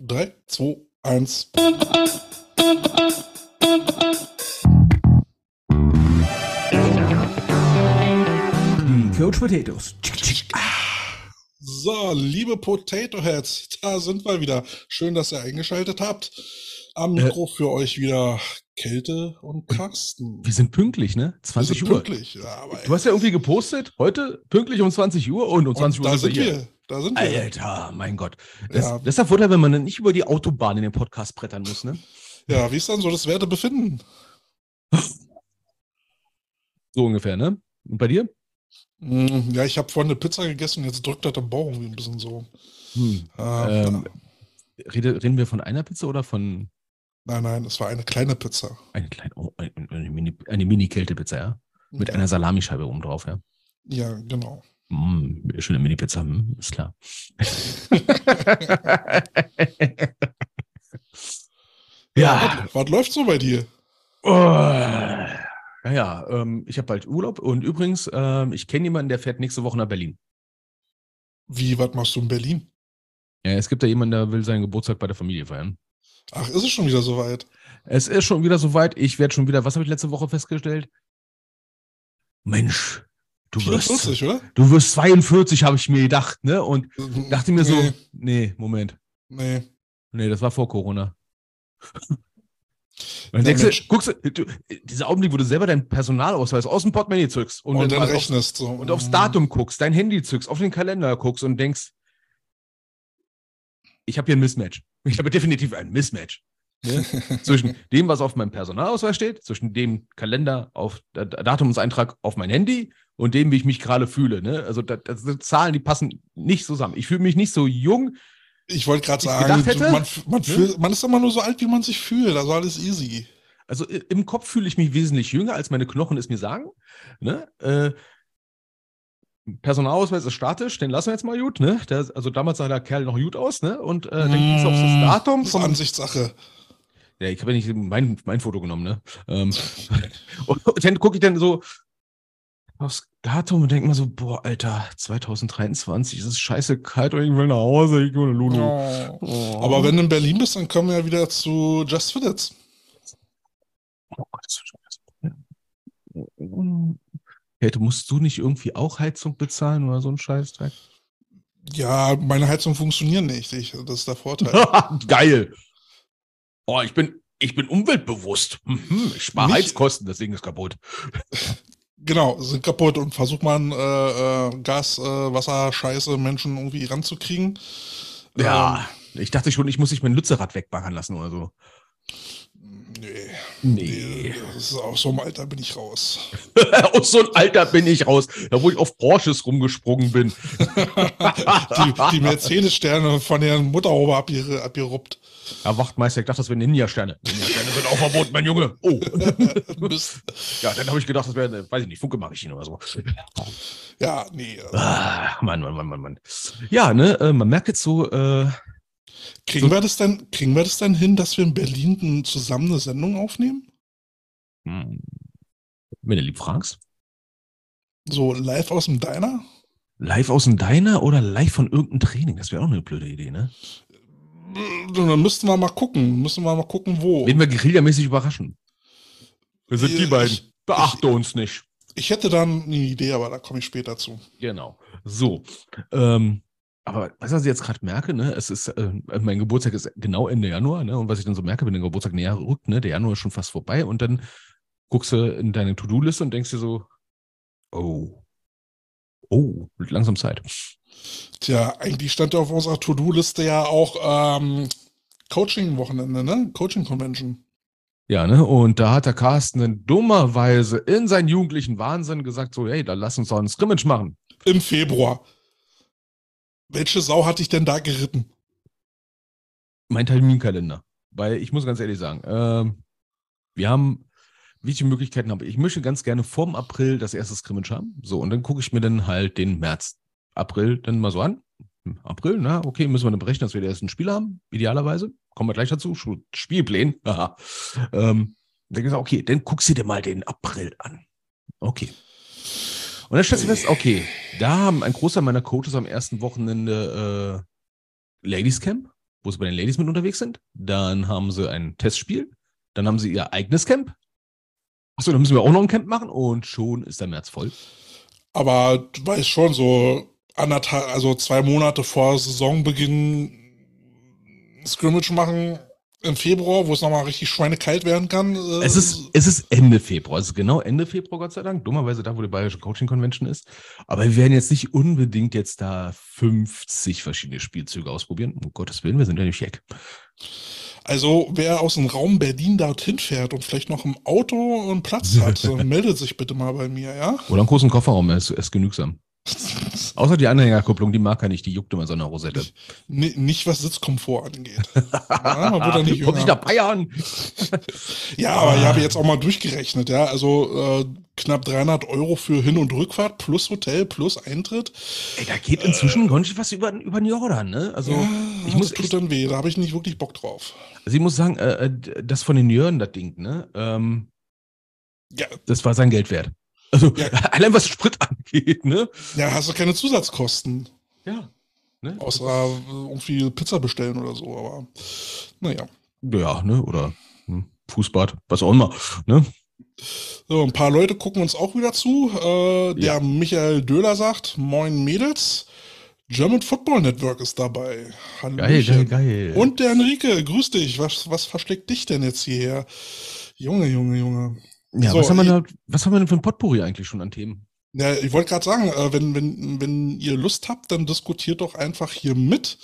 3, 2, 1. Coach Potatoes. So, liebe Potato Heads, da sind wir wieder. Schön, dass ihr eingeschaltet habt. Am Mikro für euch wieder Kälte und Carsten. Wir sind pünktlich, ne? 20 sind Uhr. Pünktlich, ja, aber Du hast ja irgendwie gepostet, heute pünktlich um 20 Uhr und um 20 und Uhr da sind sind wir hier. Da sind wir. Alter, mein Gott. Das, Ja. das ist der Vorteil, wenn man nicht über die Autobahn in den Podcast brettern muss, ne? Ja, wie ist dann so das Wertebefinden? So ungefähr, ne? Und bei dir? Mm, Ja, ich habe vorhin eine Pizza gegessen, jetzt drückt das der Bauch irgendwie ein bisschen so. Hm. Ähm, Ähm, rede, reden wir von einer Pizza oder von Nein, nein, es war eine kleine Pizza. einer kleinen, oh, eine, eine eine Mini-Kälte-Pizza, ja? Mit ja, einer Salamischeibe oben drauf, ja? ja, genau. Mm, schöne Mini-Pizza, hm, ist klar. ja, Was, was läuft so bei dir? Oh, naja, ähm, ich habe bald Urlaub und übrigens, ähm, ich kenne jemanden, der fährt nächste Woche nach Berlin. Wie, was machst du in Berlin? Ja, es gibt da jemanden, der will seinen Geburtstag bei der Familie feiern. Ach, ist es schon wieder soweit? Es ist schon wieder soweit. Ich werde schon wieder, was habe ich letzte Woche festgestellt? Mensch, du wirst, 44, oder? du wirst 42, habe ich mir gedacht, ne? Und dachte mir so, Nee, nee, Moment. nee. Nee, das war vor Corona. Dann denkst du, guckst du, dieser Augenblick, wo du selber deinen Personalausweis aus dem Portemonnaie zückst und, Und, dann auf- rechnest du. und aufs Datum guckst, dein Handy zückst, auf den Kalender guckst und denkst, ich habe hier ein Mismatch. Ich habe definitiv ein Mismatch. Ne? zwischen dem, was auf meinem Personalausweis steht, zwischen dem Kalender auf äh, Datumseintrag auf mein Handy und dem, wie ich mich gerade fühle. Ne? Also das, das sind Zahlen, die passen nicht zusammen. Ich fühle mich nicht so jung. Ich wollte gerade sagen, hätte, man, man, ne? fühlt, man ist immer nur so alt, wie man sich fühlt. Also alles easy. Also im Kopf fühle ich mich wesentlich jünger, als meine Knochen es mir sagen. Ne? Äh, Personalausweis ist statisch, den lassen wir jetzt mal gut. Ne? Der, also damals sah der Kerl noch gut aus. Ne? Und äh, dann ging es auf das Datum Das ist Ansichtssache. Ja, ich habe ja nicht mein, mein Foto genommen, ne? Ähm, und dann gucke ich dann so aufs Datum und denke mir so, boah, Alter, 2023, es ist scheiße kalt und ich will nach Hause, ich will Lulu. Oh. Oh. Aber wenn du in Berlin bist, dann kommen wir ja wieder zu Just Fit It. Oh Gott, das ist schon. Kälte, musst du nicht irgendwie auch Heizung bezahlen oder so ein Scheißdreck? Ja, meine Heizung funktioniert nicht. Ich, das ist der Vorteil. Geil. Oh, ich bin, ich bin umweltbewusst. Mhm, ich spare Heizkosten, das Ding ist kaputt. genau, sind kaputt und versucht man äh, äh, Gas, äh, Wasser, Scheiße, Menschen irgendwie ranzukriegen. Ja, ich dachte schon, ich muss nicht mein Lützerrad wegbaggern lassen oder so. Ähm, nee. Nee. Das ist aus so einem Alter bin ich raus. Aus so einem Alter bin ich raus, da wo ich auf Porsches rumgesprungen bin. die, die Mercedes-Sterne von der Mutterhaube abger abgeruppt. Herr Wachtmeister, ich dachte, das wären Ninja-Sterne. Ninja-Sterne sind auch verboten, mein Junge. Oh. Ja, dann habe ich gedacht, das wäre, weiß ich nicht, Funke-Maschine oder so. Ja, nee. Also, Ah, Mann, Mann, Mann, Mann, Mann. Ja, ne, äh, man merkt jetzt so, äh, kriegen, so- wir das denn, kriegen wir das denn hin, dass wir in Berlin zusammen eine Sendung aufnehmen? hm, wenn du lieb fragst, So live aus dem Diner? live aus dem Diner oder live von irgendeinem Training? Das wäre auch eine blöde Idee, ne? Dann müssten wir mal gucken. Müssen wir mal gucken, wo. Wen wir guerillamäßig überraschen. Wir sind die Ich- beiden. Beachte uns nicht. Ich hätte dann eine Idee, aber da komme ich später zu. Genau. So. Ähm, aber was ich jetzt gerade merke, ne, es ist, äh, mein Geburtstag ist genau Ende Januar, ne? Und was ich dann so merke, wenn der Geburtstag näher rückt, ne, der Januar ist schon fast vorbei und dann guckst du in deine To-Do-Liste und denkst dir so, oh, oh, wird langsam Zeit. Tja, eigentlich stand auf unserer To-Do-Liste ja auch ähm, Coaching-Wochenende, ne? Coaching-Convention. Ja, ne? Und da hat der Carsten dann dummerweise in seinen jugendlichen Wahnsinn gesagt, so, hey, dann lass uns doch ein Scrimmage machen. Im Februar. Welche Sau hatte ich denn da geritten? mein Terminkalender. Weil ich muss ganz ehrlich sagen, ähm, wir haben, welche Möglichkeiten habe ich? Ich möchte ganz gerne vorm April das erste Scrimmage haben. So, und dann gucke ich mir dann halt den März, April dann mal so an. April, na, okay, müssen wir dann berechnen, dass wir den ersten Spiel haben, idealerweise. Kommen wir gleich dazu. Spielpläne. Ähm, dann gesagt, okay, dann guckst du dir mal den April an. Okay. Und dann stellst du fest, okay, da haben ein Großteil meiner Coaches am ersten Wochenende äh, Ladies Camp. wo sie bei den Ladies mit unterwegs sind. Dann haben sie ein Testspiel. Dann haben sie ihr eigenes Camp. Achso, dann müssen wir auch noch ein Camp machen und schon ist der März voll. Aber du weißt schon, so anderthalb, also zwei Monate vor Saisonbeginn Scrimmage machen im Februar, wo es nochmal richtig schweinekalt werden kann. Äh es, ist, es ist Ende Februar, es ist genau Ende Februar, Gott sei Dank. Dummerweise da, wo die Bayerische Coaching Convention ist. Aber wir werden jetzt nicht unbedingt jetzt da 50 verschiedene Spielzüge ausprobieren. Um Gottes Willen, wir sind ja nicht Check. Also, wer aus dem Raum Berlin dorthin fährt und vielleicht noch im Auto einen Platz hat, meldet sich bitte mal bei mir, ja? Oder einen großen Kofferraum, er ist, ist genügsam. Außer die Anhängerkupplung, die mag er nicht, die juckt immer so eine Rosette. Nicht, nicht was Sitzkomfort angeht. ja, man wird nicht Kommt nicht nach Bayern. ja, aber ich habe jetzt auch mal durchgerechnet, ja. Also äh, knapp 300 Euro für Hin- und Rückfahrt plus Hotel plus Eintritt. Ey, da geht inzwischen äh, ganz was über, über den Jordan, ne? Also, ja, ich muss. Das tut dann weh, da habe ich nicht wirklich Bock drauf. Also, ich muss sagen, äh, äh das von den Jörn, das Ding, ne? Ähm, ja. Das war sein Geld wert. Also ja. allein was Sprit angeht, ne? Ja, hast du keine Zusatzkosten. Ja. Ne? Außer äh, irgendwie Pizza bestellen oder so, aber naja. Ja, ne? Oder hm, Fußbad, was auch immer, ne? So, ein paar Leute gucken uns auch wieder zu. Äh, der ja. Michael Döhler sagt, moin Mädels. German Football Network ist dabei. Hallöchen. Geil, geil, geil. Und der Enrique, grüß dich. Was, was versteckt dich denn jetzt hierher? Junge, Junge, Junge. Ja, so, was, haben wir da, was haben wir denn für ein Potpourri eigentlich schon an Themen? Ja, ich wollte gerade sagen, äh, wenn, wenn, wenn ihr Lust habt, dann diskutiert doch einfach hier mit.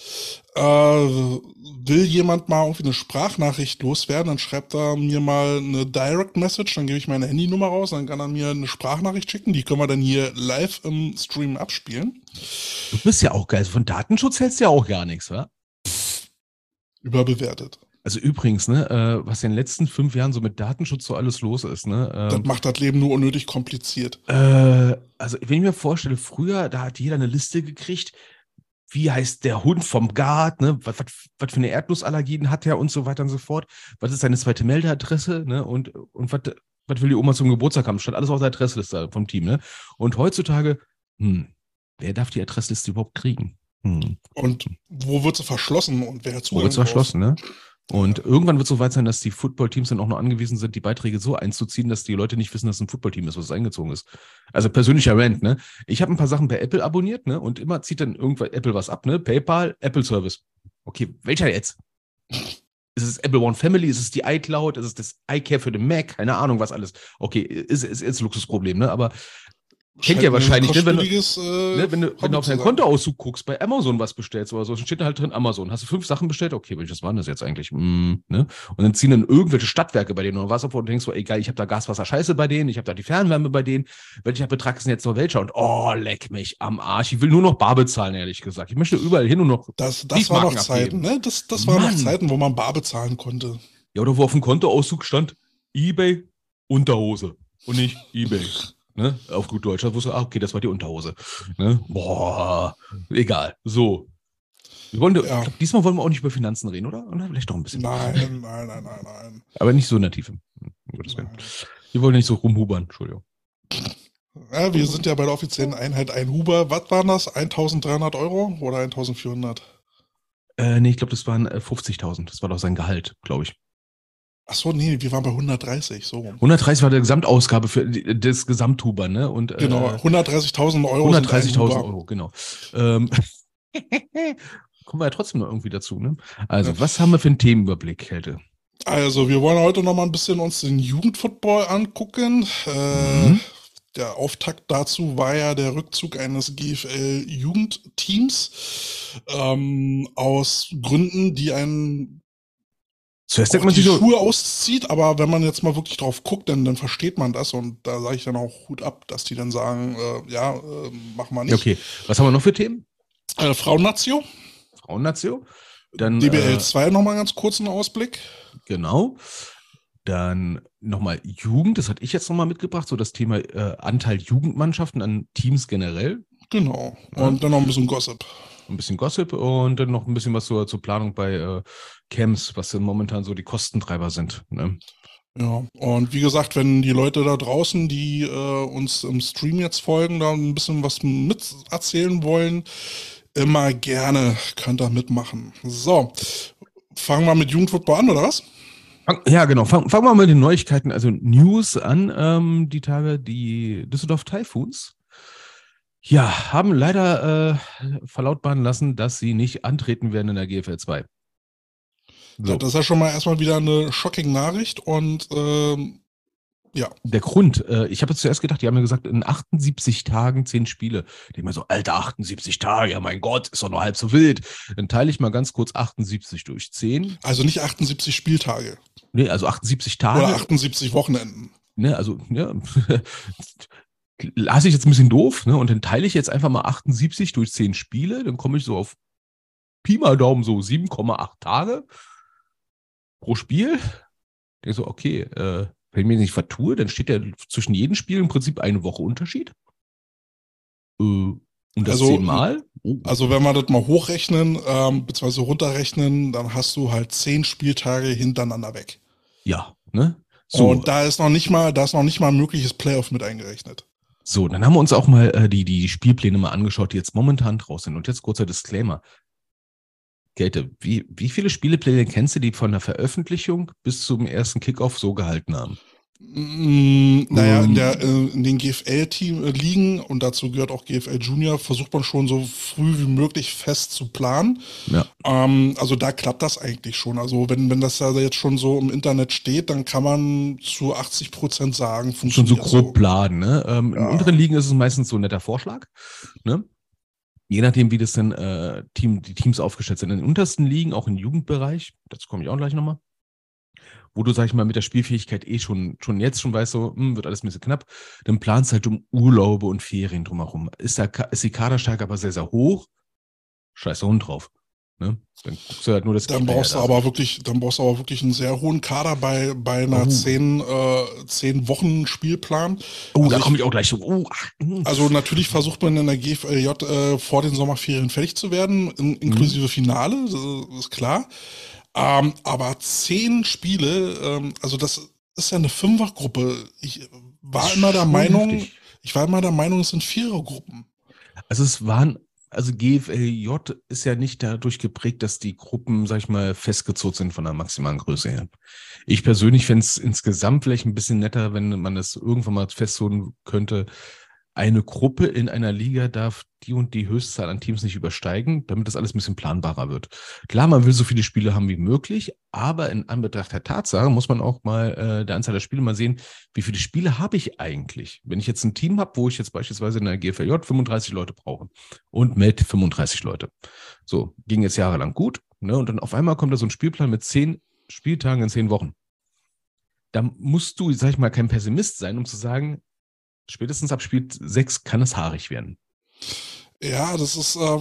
Äh, will jemand mal irgendwie eine Sprachnachricht loswerden, dann schreibt er mir mal eine Direct Message, dann gebe ich meine Handynummer raus, dann kann er mir eine Sprachnachricht schicken, die können wir dann hier live im Stream abspielen. Du bist ja auch geil, von Datenschutz hältst du ja auch gar nichts, wa? Überbewertet. Also übrigens, ne, äh, was in den letzten fünf Jahren so mit Datenschutz so alles los ist, ne? Ähm, das macht das Leben nur unnötig kompliziert. Äh, also wenn ich mir vorstelle, früher, da hat jeder eine Liste gekriegt, wie heißt der Hund vom Gart, ne? Was, was, was für eine Erdnussallergien hat er und so weiter und so fort. Was ist seine zweite Meldeadresse, ne? Und, und was, was will die Oma zum Geburtstag haben? Statt alles auf der Adressliste vom Team, ne? Und heutzutage, hm, wer darf die Adressliste überhaupt kriegen? Hm. Und wo wird sie verschlossen und wer hat Wo wird sie verschlossen, ne? Und irgendwann wird es so weit sein, dass die Footballteams dann auch noch angewiesen sind, die Beiträge so einzuziehen, dass die Leute nicht wissen, dass es ein Footballteam ist, was eingezogen ist. Also persönlicher Rant, ne? Ich habe ein paar Sachen bei Apple abonniert, ne? Und immer zieht dann irgendwann Apple was ab, ne? PayPal, Apple Service. Okay, welcher jetzt? Ist es Apple One Family? Ist es die iCloud? Ist es das iCare für den Mac? Keine Ahnung, was alles. Okay, ist, ist, ist Luxusproblem, ne? Aber Kennt ihr wahrscheinlich, ne, wenn, du, äh, ne, wenn, du, wenn du auf deinen Kontoauszug guckst, bei Amazon was bestellst oder so, dann steht da halt drin Amazon. Hast du fünf Sachen bestellt? Okay, welches waren das jetzt eigentlich? Mm, ne? Und dann ziehen dann irgendwelche Stadtwerke bei denen oder was auf und denkst so, ey geil, ich habe da Gaswasser Scheiße bei denen, ich habe da die Fernwärme bei denen. Welcher Betrag ist denn jetzt noch welcher? Und oh, leck mich am Arsch. Ich will nur noch Bar bezahlen, ehrlich gesagt. Ich möchte überall hin und noch. Das, das war noch Zeiten, ne? Das, das waren noch Zeiten, wo man Bar bezahlen konnte. Ja, oder wo auf dem Kontoauszug stand, Ebay, Unterhose und nicht Ebay. Ne? Auf gut Deutsch. Da wusste, ah, okay, das war die Unterhose. Ne? Boah, egal. So. Wir wollen, ja. glaub, diesmal wollen wir auch nicht über Finanzen reden, oder? Oder vielleicht doch ein bisschen. Nein, nein, nein, nein, nein. Aber nicht so in der Tiefe. Wir wollen nicht so rumhubern, Entschuldigung. Ja, wir sind ja bei der offiziellen Einheit ein Huber. Was waren das? 1300 Euro oder 1400? Äh, nee, ich glaube, das waren 50.000. Äh, das war doch sein Gehalt, glaube ich. Ach so, nee, wir waren bei 130, so. 130 war der Gesamtausgabe für das Gesamthuber, ne? Und, genau, 130.000 äh, Euro. 130.000 Euro, genau. Ähm, kommen wir ja trotzdem noch irgendwie dazu, ne? Also, ja. was haben wir für einen Themenüberblick, Kälte? Also, wir wollen heute noch mal ein bisschen uns den Jugendfootball angucken. Äh, mhm. Der Auftakt dazu war ja der Rückzug eines GFL-Jugendteams ähm, aus Gründen, die einen Zuerst denkt man sich die Schuhe auszieht, aber wenn man jetzt mal wirklich drauf guckt, dann, dann versteht man das und da sage ich dann auch Hut ab, dass die dann sagen, äh, ja, äh, mach mal nicht. Okay, was haben wir noch für Themen? Äh, Frauennatio. Frauennatio. Dann, DBL 2 äh, nochmal ganz kurzen Ausblick. Genau. Dann nochmal Jugend, das hatte ich jetzt nochmal mitgebracht, so das Thema äh, Anteil Jugendmannschaften an Teams generell. Genau. Und ja. dann noch ein bisschen Gossip ein bisschen Gossip und dann noch ein bisschen was zur, zur Planung bei äh, Camps, was momentan so die Kostentreiber sind. Ne? Ja, und wie gesagt, wenn die Leute da draußen, die äh, uns im Stream jetzt folgen, da ein bisschen was mit erzählen wollen, Immer gerne, könnt ihr mitmachen. So, fangen wir mit Jugendfootball an, oder was? Ja, genau. Fangen fang wir mal mit den Neuigkeiten, also News an. Ähm, die Tage, die Düsseldorf Typhoons ja, haben leider äh, verlautbaren lassen, dass sie nicht antreten werden in der GFL 2. So. Das ist ja schon mal erstmal wieder eine shocking Nachricht und ähm, ja. Der Grund, äh, ich habe jetzt zuerst gedacht, die haben ja gesagt, in 78 Tagen 10 Spiele. Ich denke mir so, Alter, 78 Tage, ja mein Gott, ist doch nur halb so wild. Dann teile ich mal ganz kurz 78 durch 10. Also nicht 78 Spieltage. Nee, also 78 Tage. Oder 78 Wochenenden. Ne, also, ja. lasse ich jetzt ein bisschen doof, ne? Und dann teile ich jetzt einfach mal 78 durch 10 Spiele, dann komme ich so auf Pi mal Daumen so 7,8 Tage pro Spiel. Denke so, okay, äh, wenn ich mich nicht vertue, dann steht ja zwischen jedem Spiel im Prinzip eine Woche Unterschied. Äh, und das also, zehnmal? Oh. Also wenn wir das mal hochrechnen, ähm, beziehungsweise runterrechnen, dann hast du halt zehn Spieltage hintereinander weg. Ja, ne? So. Und da ist noch nicht mal, da ist noch nicht mal ein mögliches Playoff mit eingerechnet. So, dann haben wir uns auch mal äh, die, die Spielpläne mal angeschaut, die jetzt momentan draußen sind. Und jetzt kurzer Disclaimer. Kälte, wie, wie viele Spielepläne kennst du, die von der Veröffentlichung bis zum ersten Kickoff so gehalten haben? Mm, naja, in, der, äh, in den GFL-Team äh, liegen und dazu gehört auch GFL Junior, versucht man schon so früh wie möglich fest zu planen. Ja. Ähm, also da klappt das eigentlich schon. Also wenn, wenn das ja jetzt schon so im Internet steht, dann kann man zu 80 Prozent sagen, funktioniert Schon so grob so. planen. Ne? Ähm, ja. In unteren Ligen ist es meistens so ein netter Vorschlag. Ne? Je nachdem, wie das denn äh, Team, die Teams aufgestellt sind. In den untersten Ligen, auch im Jugendbereich, dazu komme ich auch gleich nochmal wo du, sag ich mal, mit der Spielfähigkeit eh schon, schon jetzt schon weißt, so, hm, wird alles ein bisschen knapp, dann planst halt um Urlaube und Ferien drumherum. Ist, da, ist die Kaderstärke aber sehr, sehr hoch, scheiße Hund drauf. Ne? Dann guckst du halt nur das Dann brauchst du aber wirklich, dann brauchst du aber wirklich einen sehr hohen Kader bei, bei einer oh. zehn, äh, zehn Wochen Spielplan. Oh, also da komme ich auch gleich so. Oh. Hm. Also natürlich versucht man in der GFLJ äh, vor den Sommerferien fertig zu werden, in, inklusive mhm. Finale, das ist klar. Ähm, aber zehn Spiele, ähm, also das ist ja eine Fünfergruppe. Ich war immer der Meinung, heftig. ich war immer der Meinung, es sind Vierergruppen. Also es waren, also GFLJ ist ja nicht dadurch geprägt, dass die Gruppen, sag ich mal, festgezogen sind von der maximalen Größe her. Ich persönlich fände es insgesamt vielleicht ein bisschen netter, wenn man das irgendwann mal festzogen könnte, eine Gruppe in einer Liga darf die und die Höchstzahl an Teams nicht übersteigen, damit das alles ein bisschen planbarer wird. Klar, man will so viele Spiele haben wie möglich, aber in Anbetracht der Tatsache muss man auch mal äh, der Anzahl der Spiele mal sehen, wie viele Spiele habe ich eigentlich? Wenn ich jetzt ein Team habe, wo ich jetzt beispielsweise in der GFLJ 35 Leute brauche und melde 35 Leute. So, ging jetzt jahrelang gut, ne? Und dann auf einmal kommt da so ein Spielplan mit zehn Spieltagen in zehn Wochen. Da musst du, sag ich mal, kein Pessimist sein, um zu sagen, spätestens ab Spiel 6 kann es haarig werden. Ja, das ist, äh,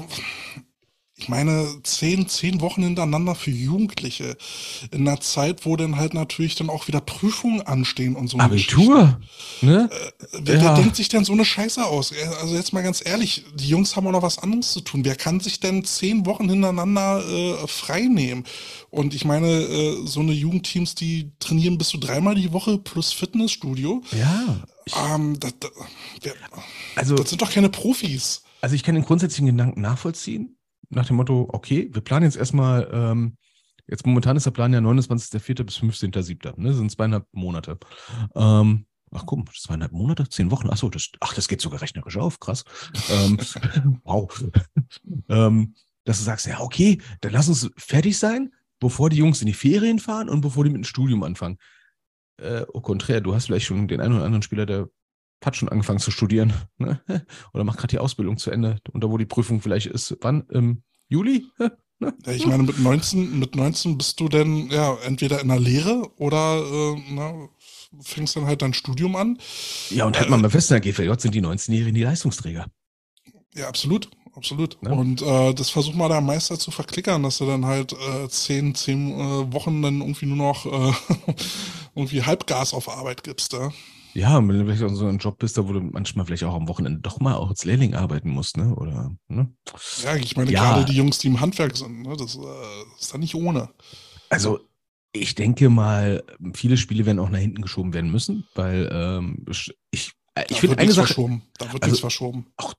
ich meine, zehn, zehn Wochen hintereinander für Jugendliche. In einer Zeit, wo dann halt natürlich dann auch wieder Prüfungen anstehen und so. Abitur, ne? Äh, wer, ja. wer denkt sich denn so eine Scheiße aus? Äh, also jetzt mal ganz ehrlich, die Jungs haben auch noch was anderes zu tun. Wer kann sich denn zehn Wochen hintereinander äh, frei nehmen? Und ich meine, äh, so eine Jugendteams, die trainieren bis zu dreimal die Woche plus Fitnessstudio. Ja. Ähm, das, das, wer, also, das sind doch keine Profis. Also ich kann den grundsätzlichen Gedanken nachvollziehen nach dem Motto, okay, wir planen jetzt erstmal, ähm, jetzt momentan ist der Plan ja 29.04. bis 15.07. Ne? Das sind zweieinhalb Monate. Ähm, ach komm, zweieinhalb Monate, zehn Wochen, achso, das, ach, das geht sogar rechnerisch auf, krass. ähm, wow. ähm, dass du sagst, ja, okay, dann lass uns fertig sein, bevor die Jungs in die Ferien fahren und bevor die mit dem Studium anfangen. Äh, au contraire, du hast vielleicht schon den einen oder anderen Spieler, der hat schon angefangen zu studieren ne? oder macht gerade die Ausbildung zu Ende und da wo die Prüfung vielleicht ist. Wann? Im Juli? Ne? Ich meine, mit 19, mit 19 bist du denn ja entweder in der Lehre oder äh, na, fängst dann halt dein Studium an. Ja, und halt äh, mal mal fest, in der GVJ sind die 19-Jährigen die Leistungsträger. Ja, absolut. Absolut. Ja. Und äh, das versucht mal der Meister zu verklickern, dass du dann halt äh, zehn, zehn äh, Wochen dann irgendwie nur noch äh, irgendwie Halbgas auf Arbeit gibst. Ja? Ja, wenn du vielleicht auch so ein Job bist, da wo du manchmal vielleicht auch am Wochenende doch mal auch als Lehrling arbeiten musst, ne? Oder, ne? Ja, ich meine, ja. gerade die Jungs, die im Handwerk sind, ne? das, äh, ist dann nicht ohne. Also, ich denke mal, viele Spiele werden auch nach hinten geschoben werden müssen, weil ähm, ich, ich finde eine Sache. Verschoben. Da wird also, nichts verschoben. Ach,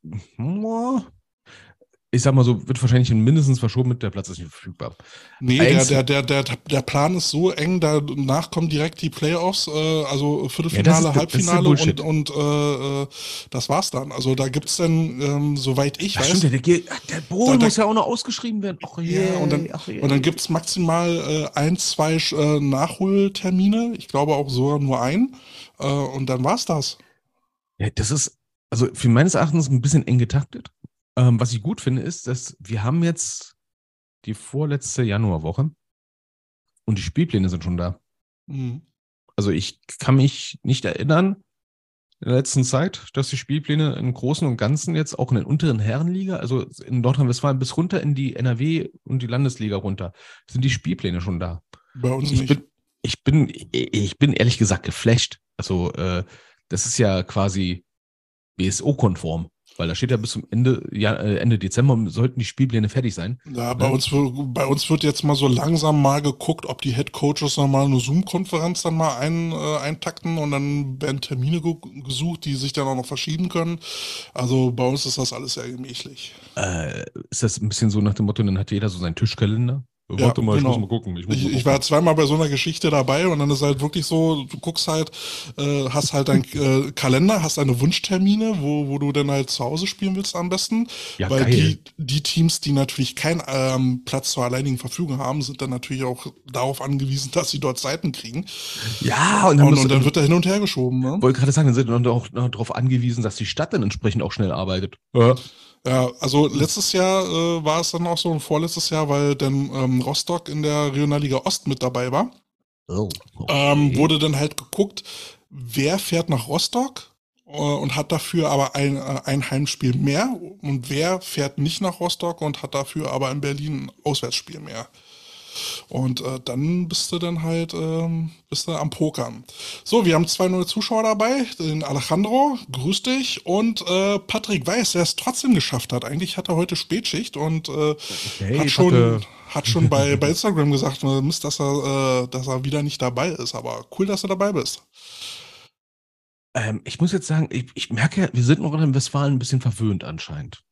ich sag mal so, wird wahrscheinlich mindestens verschoben mit, der Platz ist nicht verfügbar. Nee, der, der, der, der, der Plan ist so eng, danach kommen direkt die Playoffs, äh, also Viertelfinale, Halbfinale und, und äh, äh, das war's dann. Also da gibt's dann, ähm, soweit ich weiß. Stimmt, der, der Bowl muss ja auch noch ausgeschrieben werden. Ach, yeah, ja, und dann, und dann gibt's maximal ein, zwei Nachholtermine. Ich glaube auch sogar nur ein. Äh, und dann war's das. Ja, das ist, also für meines Erachtens ein bisschen eng getaktet. Ähm, was ich gut finde, ist, dass wir haben jetzt die vorletzte Januarwoche und die Spielpläne sind schon da. Mhm. Also ich kann mich nicht erinnern in der letzten Zeit, dass die Spielpläne im Großen und Ganzen jetzt auch in den unteren Herrenliga, also in Nordrhein-Westfalen bis runter in die NRW und die Landesliga runter, sind die Spielpläne schon da. Bei uns ich nicht. Bin, ich bin, ich bin ehrlich gesagt geflasht. Also äh, das ist ja quasi BSO-konform. Weil da steht ja bis zum Ende, ja, äh, Ende Dezember sollten die Spielpläne fertig sein. Ja, bei, ja. Uns, bei uns wird jetzt mal so langsam mal geguckt, ob die Head Coaches noch mal eine Zoom-Konferenz dann mal ein, äh, eintakten und dann werden Termine ge gesucht, die sich dann auch noch verschieben können. Also bei uns ist das alles sehr gemächlich. Äh, ist das ein bisschen so nach dem Motto, dann hat jeder so seinen Tischkalender? Warte ja, mal, genau. ich muss mal gucken. Ich, ich, mal ich, war zweimal bei so einer Geschichte dabei und dann ist halt wirklich so, du guckst halt, äh, hast halt deinen äh, Kalender, hast deine Wunschtermine, wo, wo du dann halt zu Hause spielen willst am besten. Ja, Weil geil. die, die Teams, die natürlich keinen ähm, Platz zur alleinigen Verfügung haben, sind dann natürlich auch darauf angewiesen, dass sie dort Seiten kriegen. Ja, und dann, und, und dann wird er hin und her geschoben. Ne? Wollte gerade sagen, dann sind dann auch darauf angewiesen, dass die Stadt dann entsprechend auch schnell arbeitet. Ja. Ja, also letztes Jahr äh, war es dann auch so und vorletztes Jahr, weil dann ähm, Rostock in der Regionalliga Ost mit dabei war. Oh, okay. ähm, wurde dann halt geguckt, wer fährt nach Rostock äh, und hat dafür aber ein, äh, ein Heimspiel mehr und wer fährt nicht nach Rostock und hat dafür aber in Berlin ein Auswärtsspiel mehr. Und äh, dann bist du dann halt ähm, bist du am Pokern. So, wir haben zwei neue Zuschauer dabei. Den Alejandro, grüß dich. Und äh, Patrick Weiß, der es trotzdem geschafft hat. Eigentlich hat er heute Spätschicht und äh, okay, hat schon, hat schon bei, bei Instagram gesagt, äh, Mist, dass er, äh, dass er wieder nicht dabei ist. Aber cool, dass du dabei bist. Ähm, ich muss jetzt sagen, ich, ich merke, wir sind noch in Westfalen ein bisschen verwöhnt anscheinend.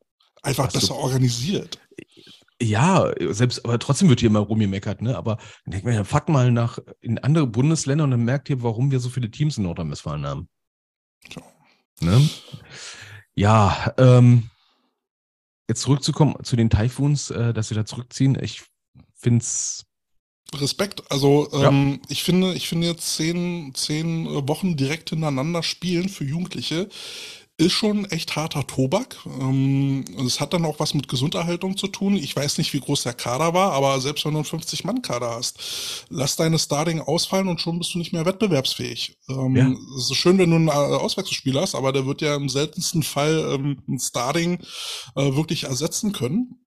Einfach Was besser du, organisiert. Ja, selbst, aber trotzdem wird hier immer rumgemeckert, ne? Aber dann denkt man ja, fahrt mal nach in andere Bundesländer und dann merkt ihr, warum wir so viele Teams in Nordrhein-Westfalen haben. Ja. Ne? Ja, ähm, jetzt zurückzukommen zu den Typhoons, äh, dass wir da zurückziehen. Ich finde es Respekt. Also ähm, ja. ich finde, ich finde jetzt zehn, zehn Wochen direkt hintereinander spielen für Jugendliche ist schon echt harter Tobak. Ähm, es hat dann auch was mit Gesunderhaltung zu tun. Ich weiß nicht, wie groß der Kader war, aber selbst wenn du einen 50-Mann-Kader hast, lass deine Starting ausfallen und schon bist du nicht mehr wettbewerbsfähig. Ähm, ja. Es ist schön, wenn du einen äh, Auswechselspieler hast, aber der wird ja im seltensten Fall ähm, ein Starting äh, wirklich ersetzen können.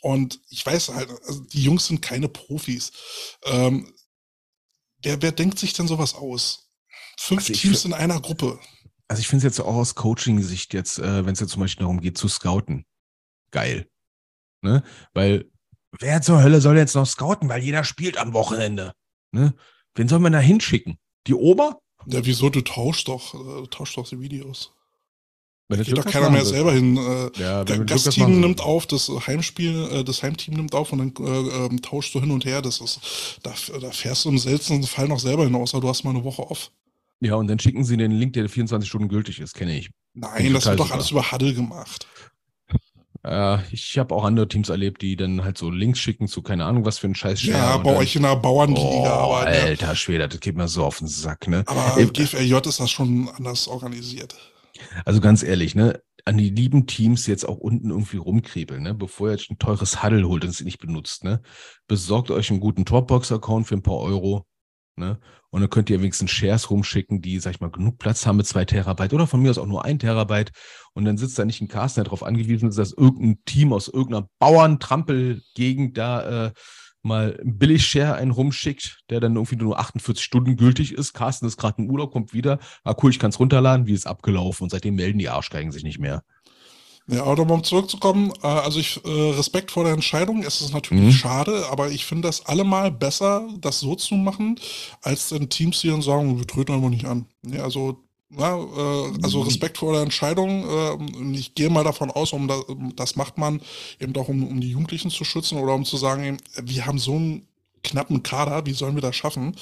Und ich weiß halt, also die Jungs sind keine Profis. Wer, wer denkt sich denn sowas aus? Fünf also Teams in einer Gruppe also ich finde es jetzt auch aus Coaching-Sicht jetzt, äh, wenn es jetzt zum Beispiel darum geht, zu scouten, geil. Ne? Weil wer zur Hölle soll jetzt noch scouten, weil jeder spielt am Wochenende. Ne? Wen soll man da hinschicken? Die Ober? Ja, wieso? Du tauschst doch, äh, tauschst doch die Videos. Da geht doch keiner mehr selber hin. Äh, ja, das Gastteam nimmt auf, das Heimspiel, äh, das Heimteam nimmt auf und dann äh, ähm, tauschst du hin und her. Das ist, da, da fährst du im seltensten Fall noch selber hin, außer du hast mal eine Woche off. Ja, und dann schicken sie den Link, der 24 Stunden gültig ist, kenne ich. Nein, das wird doch alles über Huddle gemacht. Äh, ich habe auch andere Teams erlebt, die dann halt so Links schicken zu keine Ahnung was für ein Scheiß. Ja, bei euch in der Bauernliga. Oh, aber, alter Schwede, das geht mir so auf den Sack, ne? Aber im GFLJ ist das schon anders organisiert. Also ganz ehrlich, ne? An die lieben Teams jetzt auch unten irgendwie rumkriebeln, ne? Bevor ihr jetzt ein teures Huddle holt und es nicht benutzt, ne? Besorgt euch einen guten Topbox-Account für ein paar Euro Ne? Und dann könnt ihr wenigstens Shares rumschicken, die, sag ich mal, genug Platz haben mit zwei Terabyte oder von mir aus auch nur ein Terabyte. Und dann sitzt da nicht ein Cast, der darauf angewiesen ist, dass irgendein Team aus irgendeiner Bauerntrampelgegend da äh, mal ein Billig-Share einen rumschickt, der dann irgendwie nur 48 Stunden gültig ist. Carsten ist gerade im Urlaub, kommt wieder. Ah, cool, ich kann es runterladen. Wie ist abgelaufen? Und seitdem melden die Arschgeigen sich nicht mehr. Ja, aber um zurückzukommen, äh, also ich äh, Respekt vor der Entscheidung. Es ist natürlich mhm. schade, aber ich finde das allemal besser, das so zu machen, als dann Teams, die dann sagen, wir treten einfach nicht an. Ja, also Ja, äh, also Respekt vor der Entscheidung. Äh, ich gehe mal davon aus, um das, das macht man eben auch, um, um die Jugendlichen zu schützen oder um zu sagen, eben, wir haben so einen knappen Kader, wie sollen wir das schaffen?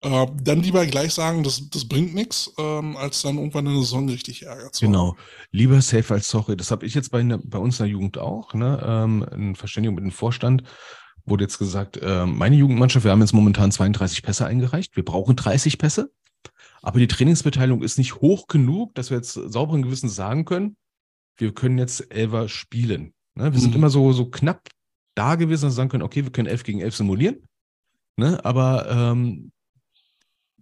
Äh, dann lieber gleich sagen, das, das bringt nichts, ähm, als dann irgendwann in der Saison richtig Ärger zu Genau. Lieber safe als sorry. Das habe ich jetzt bei, ne, bei uns in der Jugend auch. Ne? Ähm, in Verständigung mit dem Vorstand wurde jetzt gesagt, äh, meine Jugendmannschaft, wir haben jetzt momentan 32 Pässe eingereicht. Wir brauchen 30 Pässe. Aber die Trainingsbeteiligung ist nicht hoch genug, dass wir jetzt sauberen Gewissen sagen können, wir können jetzt Elfer spielen. Ne? Wir mhm. sind immer so, so knapp da gewesen, dass wir sagen können, okay, wir können 11 gegen 11 simulieren. Ne? Aber ähm,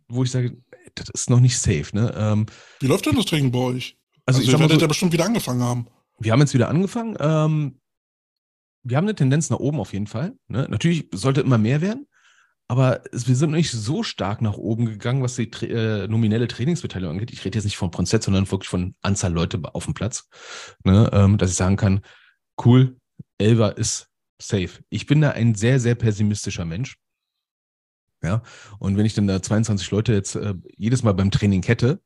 wo ich sage, das ist noch nicht safe. Ne? Ähm, Wie läuft denn das Training bei euch? Also, also ihr werdet so, ja bestimmt wieder angefangen haben. Wir haben jetzt wieder angefangen. Ähm, wir haben eine Tendenz nach oben auf jeden Fall. Ne? Natürlich sollte immer mehr werden, aber es, wir sind nicht so stark nach oben gegangen, was die äh, nominelle Trainingsbeteiligung angeht. Ich rede jetzt nicht von Prozent, sondern wirklich von Anzahl Leute auf dem Platz. Ne? Ähm, dass ich sagen kann, cool, Elva ist safe. Ich bin da ein sehr, sehr pessimistischer Mensch. Ja, und wenn ich dann da 22 Leute jetzt äh, jedes Mal beim Training hätte,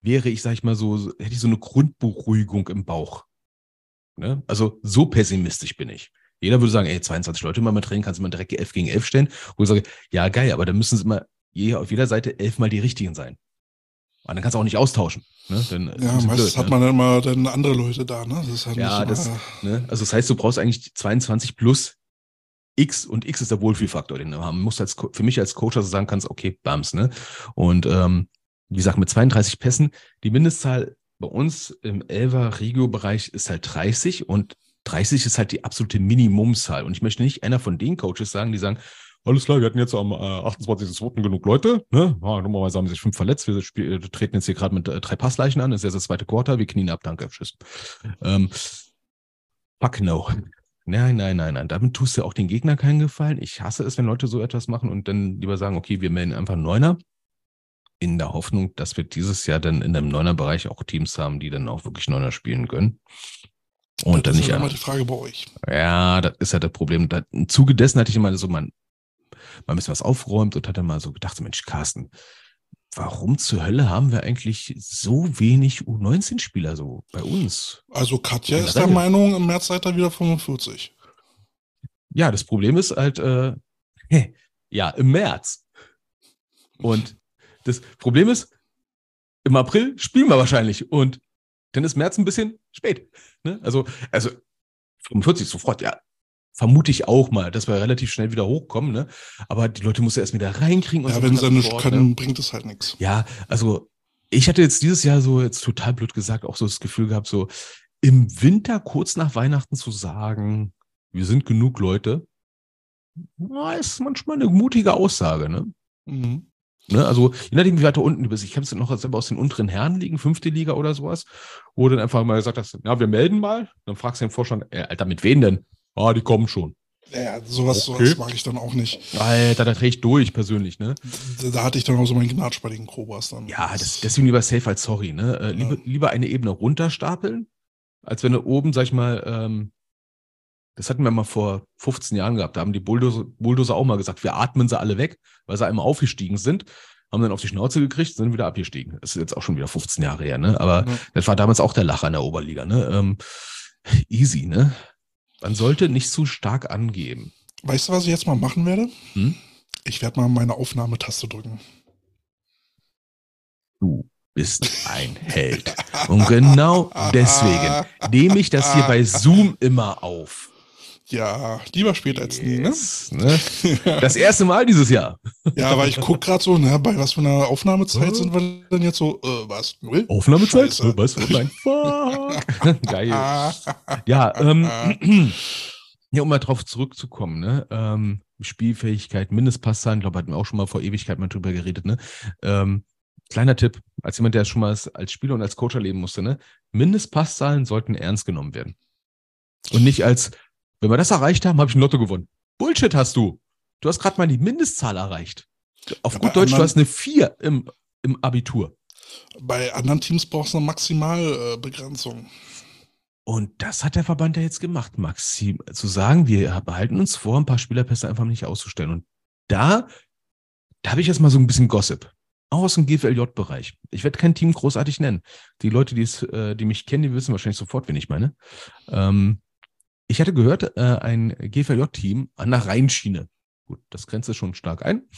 wäre ich, sag ich mal, so, hätte ich so eine Grundberuhigung im Bauch. Ne? Also so pessimistisch bin ich. Jeder würde sagen, ey, 22 Leute mal Training, kannst du mal direkt 11 gegen 11 stellen. Wo ich sage, ja, geil, aber dann müssen es immer je, auf jeder Seite elfmal die richtigen sein. Und dann kannst du auch nicht austauschen. Ne? Dann, ja, meistens blöd, hat ne? man dann immer dann andere Leute da. Ne? Das halt ja, das, ne? also das heißt, du brauchst eigentlich 22 plus X und X ist der Wohlfühlfaktor, den du haben musst. Als, für mich als Coach, du sagen kannst, okay, Bams. Ne? Und ähm, wie gesagt, mit 32 Pässen, die Mindestzahl bei uns im Elva-Regio-Bereich ist halt 30 und 30 ist halt die absolute Minimumzahl. Und ich möchte nicht einer von den Coaches sagen, die sagen, alles klar, wir hatten jetzt am äh, 28.02. genug Leute. Ne? Ja, normalerweise haben sich fünf verletzt. Wir spiel, treten jetzt hier gerade mit äh, drei Passleichen an. Das ist jetzt das zweite Quarter. Wir knien ab. Danke. Tschüss. Ähm, fuck no. Nein, nein, nein, nein. Damit tust du auch den Gegner keinen Gefallen. Ich hasse es, wenn Leute so etwas machen und dann lieber sagen, okay, wir melden einfach Neuner. In der Hoffnung, dass wir dieses Jahr dann in dem Neuner-Bereich auch Teams haben, die dann auch wirklich Neuner spielen können. Und das dann ist nicht immer die Frage bei euch. Ja, das ist ja das Problem. Da, Im Zuge dessen hatte ich immer so man, mal ein bisschen was aufgeräumt und hatte mal so gedacht, Mensch, Carsten, warum zur Hölle haben wir eigentlich so wenig U19-Spieler so bei uns? Also Katja ist der Meinung, im März seid ihr wieder 45. Ja, das Problem ist halt, äh, ja, im März. Und das Problem ist, im April spielen wir wahrscheinlich und dann ist März ein bisschen spät. Ne? Also, also 45 sofort, ja, vermute ich auch mal, dass wir relativ schnell wieder hochkommen, ne? Aber die Leute muss er erst wieder reinkriegen. Und ja, so wenn sie nicht Sport, können, ne? bringt es halt nichts. Ja, also ich hatte jetzt dieses Jahr so jetzt total blöd gesagt auch so das Gefühl gehabt, so im Winter kurz nach Weihnachten zu sagen, wir sind genug Leute, na, ist manchmal eine mutige Aussage, ne? Mhm. Ne, also je nachdem, wie weiter unten du bist. Ich habe es noch selber aus den unteren Herren liegen, fünfte Liga oder sowas, wo du dann einfach mal gesagt hast, ja, wir melden mal. Dann fragst du den Vorstand, äh, Alter, mit wem denn? Ah, die kommen schon. Ja, sowas, okay. sowas mag ich dann auch nicht. Alter, da drehe ich durch persönlich, ne? Da, da, hatte ich dann auch so meinen Gnatsch bei den dann. Ja, das, deswegen lieber safe als sorry, ne? Äh, lieber, ja. lieber eine Ebene runterstapeln, als wenn du oben, sag ich mal, ähm, das hatten wir mal vor 15 Jahren gehabt. Da haben die Bulldozer, Bulldozer auch mal gesagt, wir atmen sie alle weg, weil sie einmal aufgestiegen sind, haben dann auf die Schnauze gekriegt, sind wieder abgestiegen. Das ist jetzt auch schon wieder 15 Jahre her, ne? Aber ja. das war damals auch der Lacher in der Oberliga, ne? Ähm, easy, ne? Man sollte nicht zu stark angeben. Weißt du, was ich jetzt mal machen werde? Hm? Ich werde mal meine Aufnahmetaste drücken. Du bist ein Held. Und genau deswegen nehme ich das hier bei Zoom immer auf. Ja, lieber spät als nie, ne? ne? Das erste Mal dieses Jahr. Ja, aber ich gucke gerade so, ne, bei was für einer Aufnahmezeit sind wir denn jetzt so, äh, was, null? Aufnahmezeit? Scheiße. Äh, was? Nein, fuck. Geil. ja, ähm, ja, um mal drauf zurückzukommen, ne, ähm, Spielfähigkeit, Mindestpasszahlen, glaube hatten wir auch schon mal vor Ewigkeit mal drüber geredet, ne, ähm, kleiner Tipp, als jemand, der schon mal als Spieler und als Coach erleben musste, ne, Mindestpasszahlen sollten ernst genommen werden. Und nicht als, wenn wir das erreicht haben, habe ich ein Lotto gewonnen. Bullshit hast du. Du hast gerade mal die Mindestzahl erreicht. Auf ja, gut Deutsch, anderen, du hast eine 4 im, im Abitur. Bei anderen Teams brauchst du eine Maximalbegrenzung. Und das hat der Verband ja jetzt gemacht, Maxim. Zu sagen, wir behalten uns vor, ein paar Spielerpässe einfach nicht auszustellen. Und da, da habe ich jetzt mal so ein bisschen Gossip. auch aus dem GFLJ-Bereich. Ich werde kein Team großartig nennen. Die Leute, die, es, äh, die mich kennen, die wissen wahrscheinlich sofort, wen ich meine. Ähm, ich hatte gehört, äh, ein GFLJ-Team an der Rheinschiene. Gut, das grenzt schon stark ein.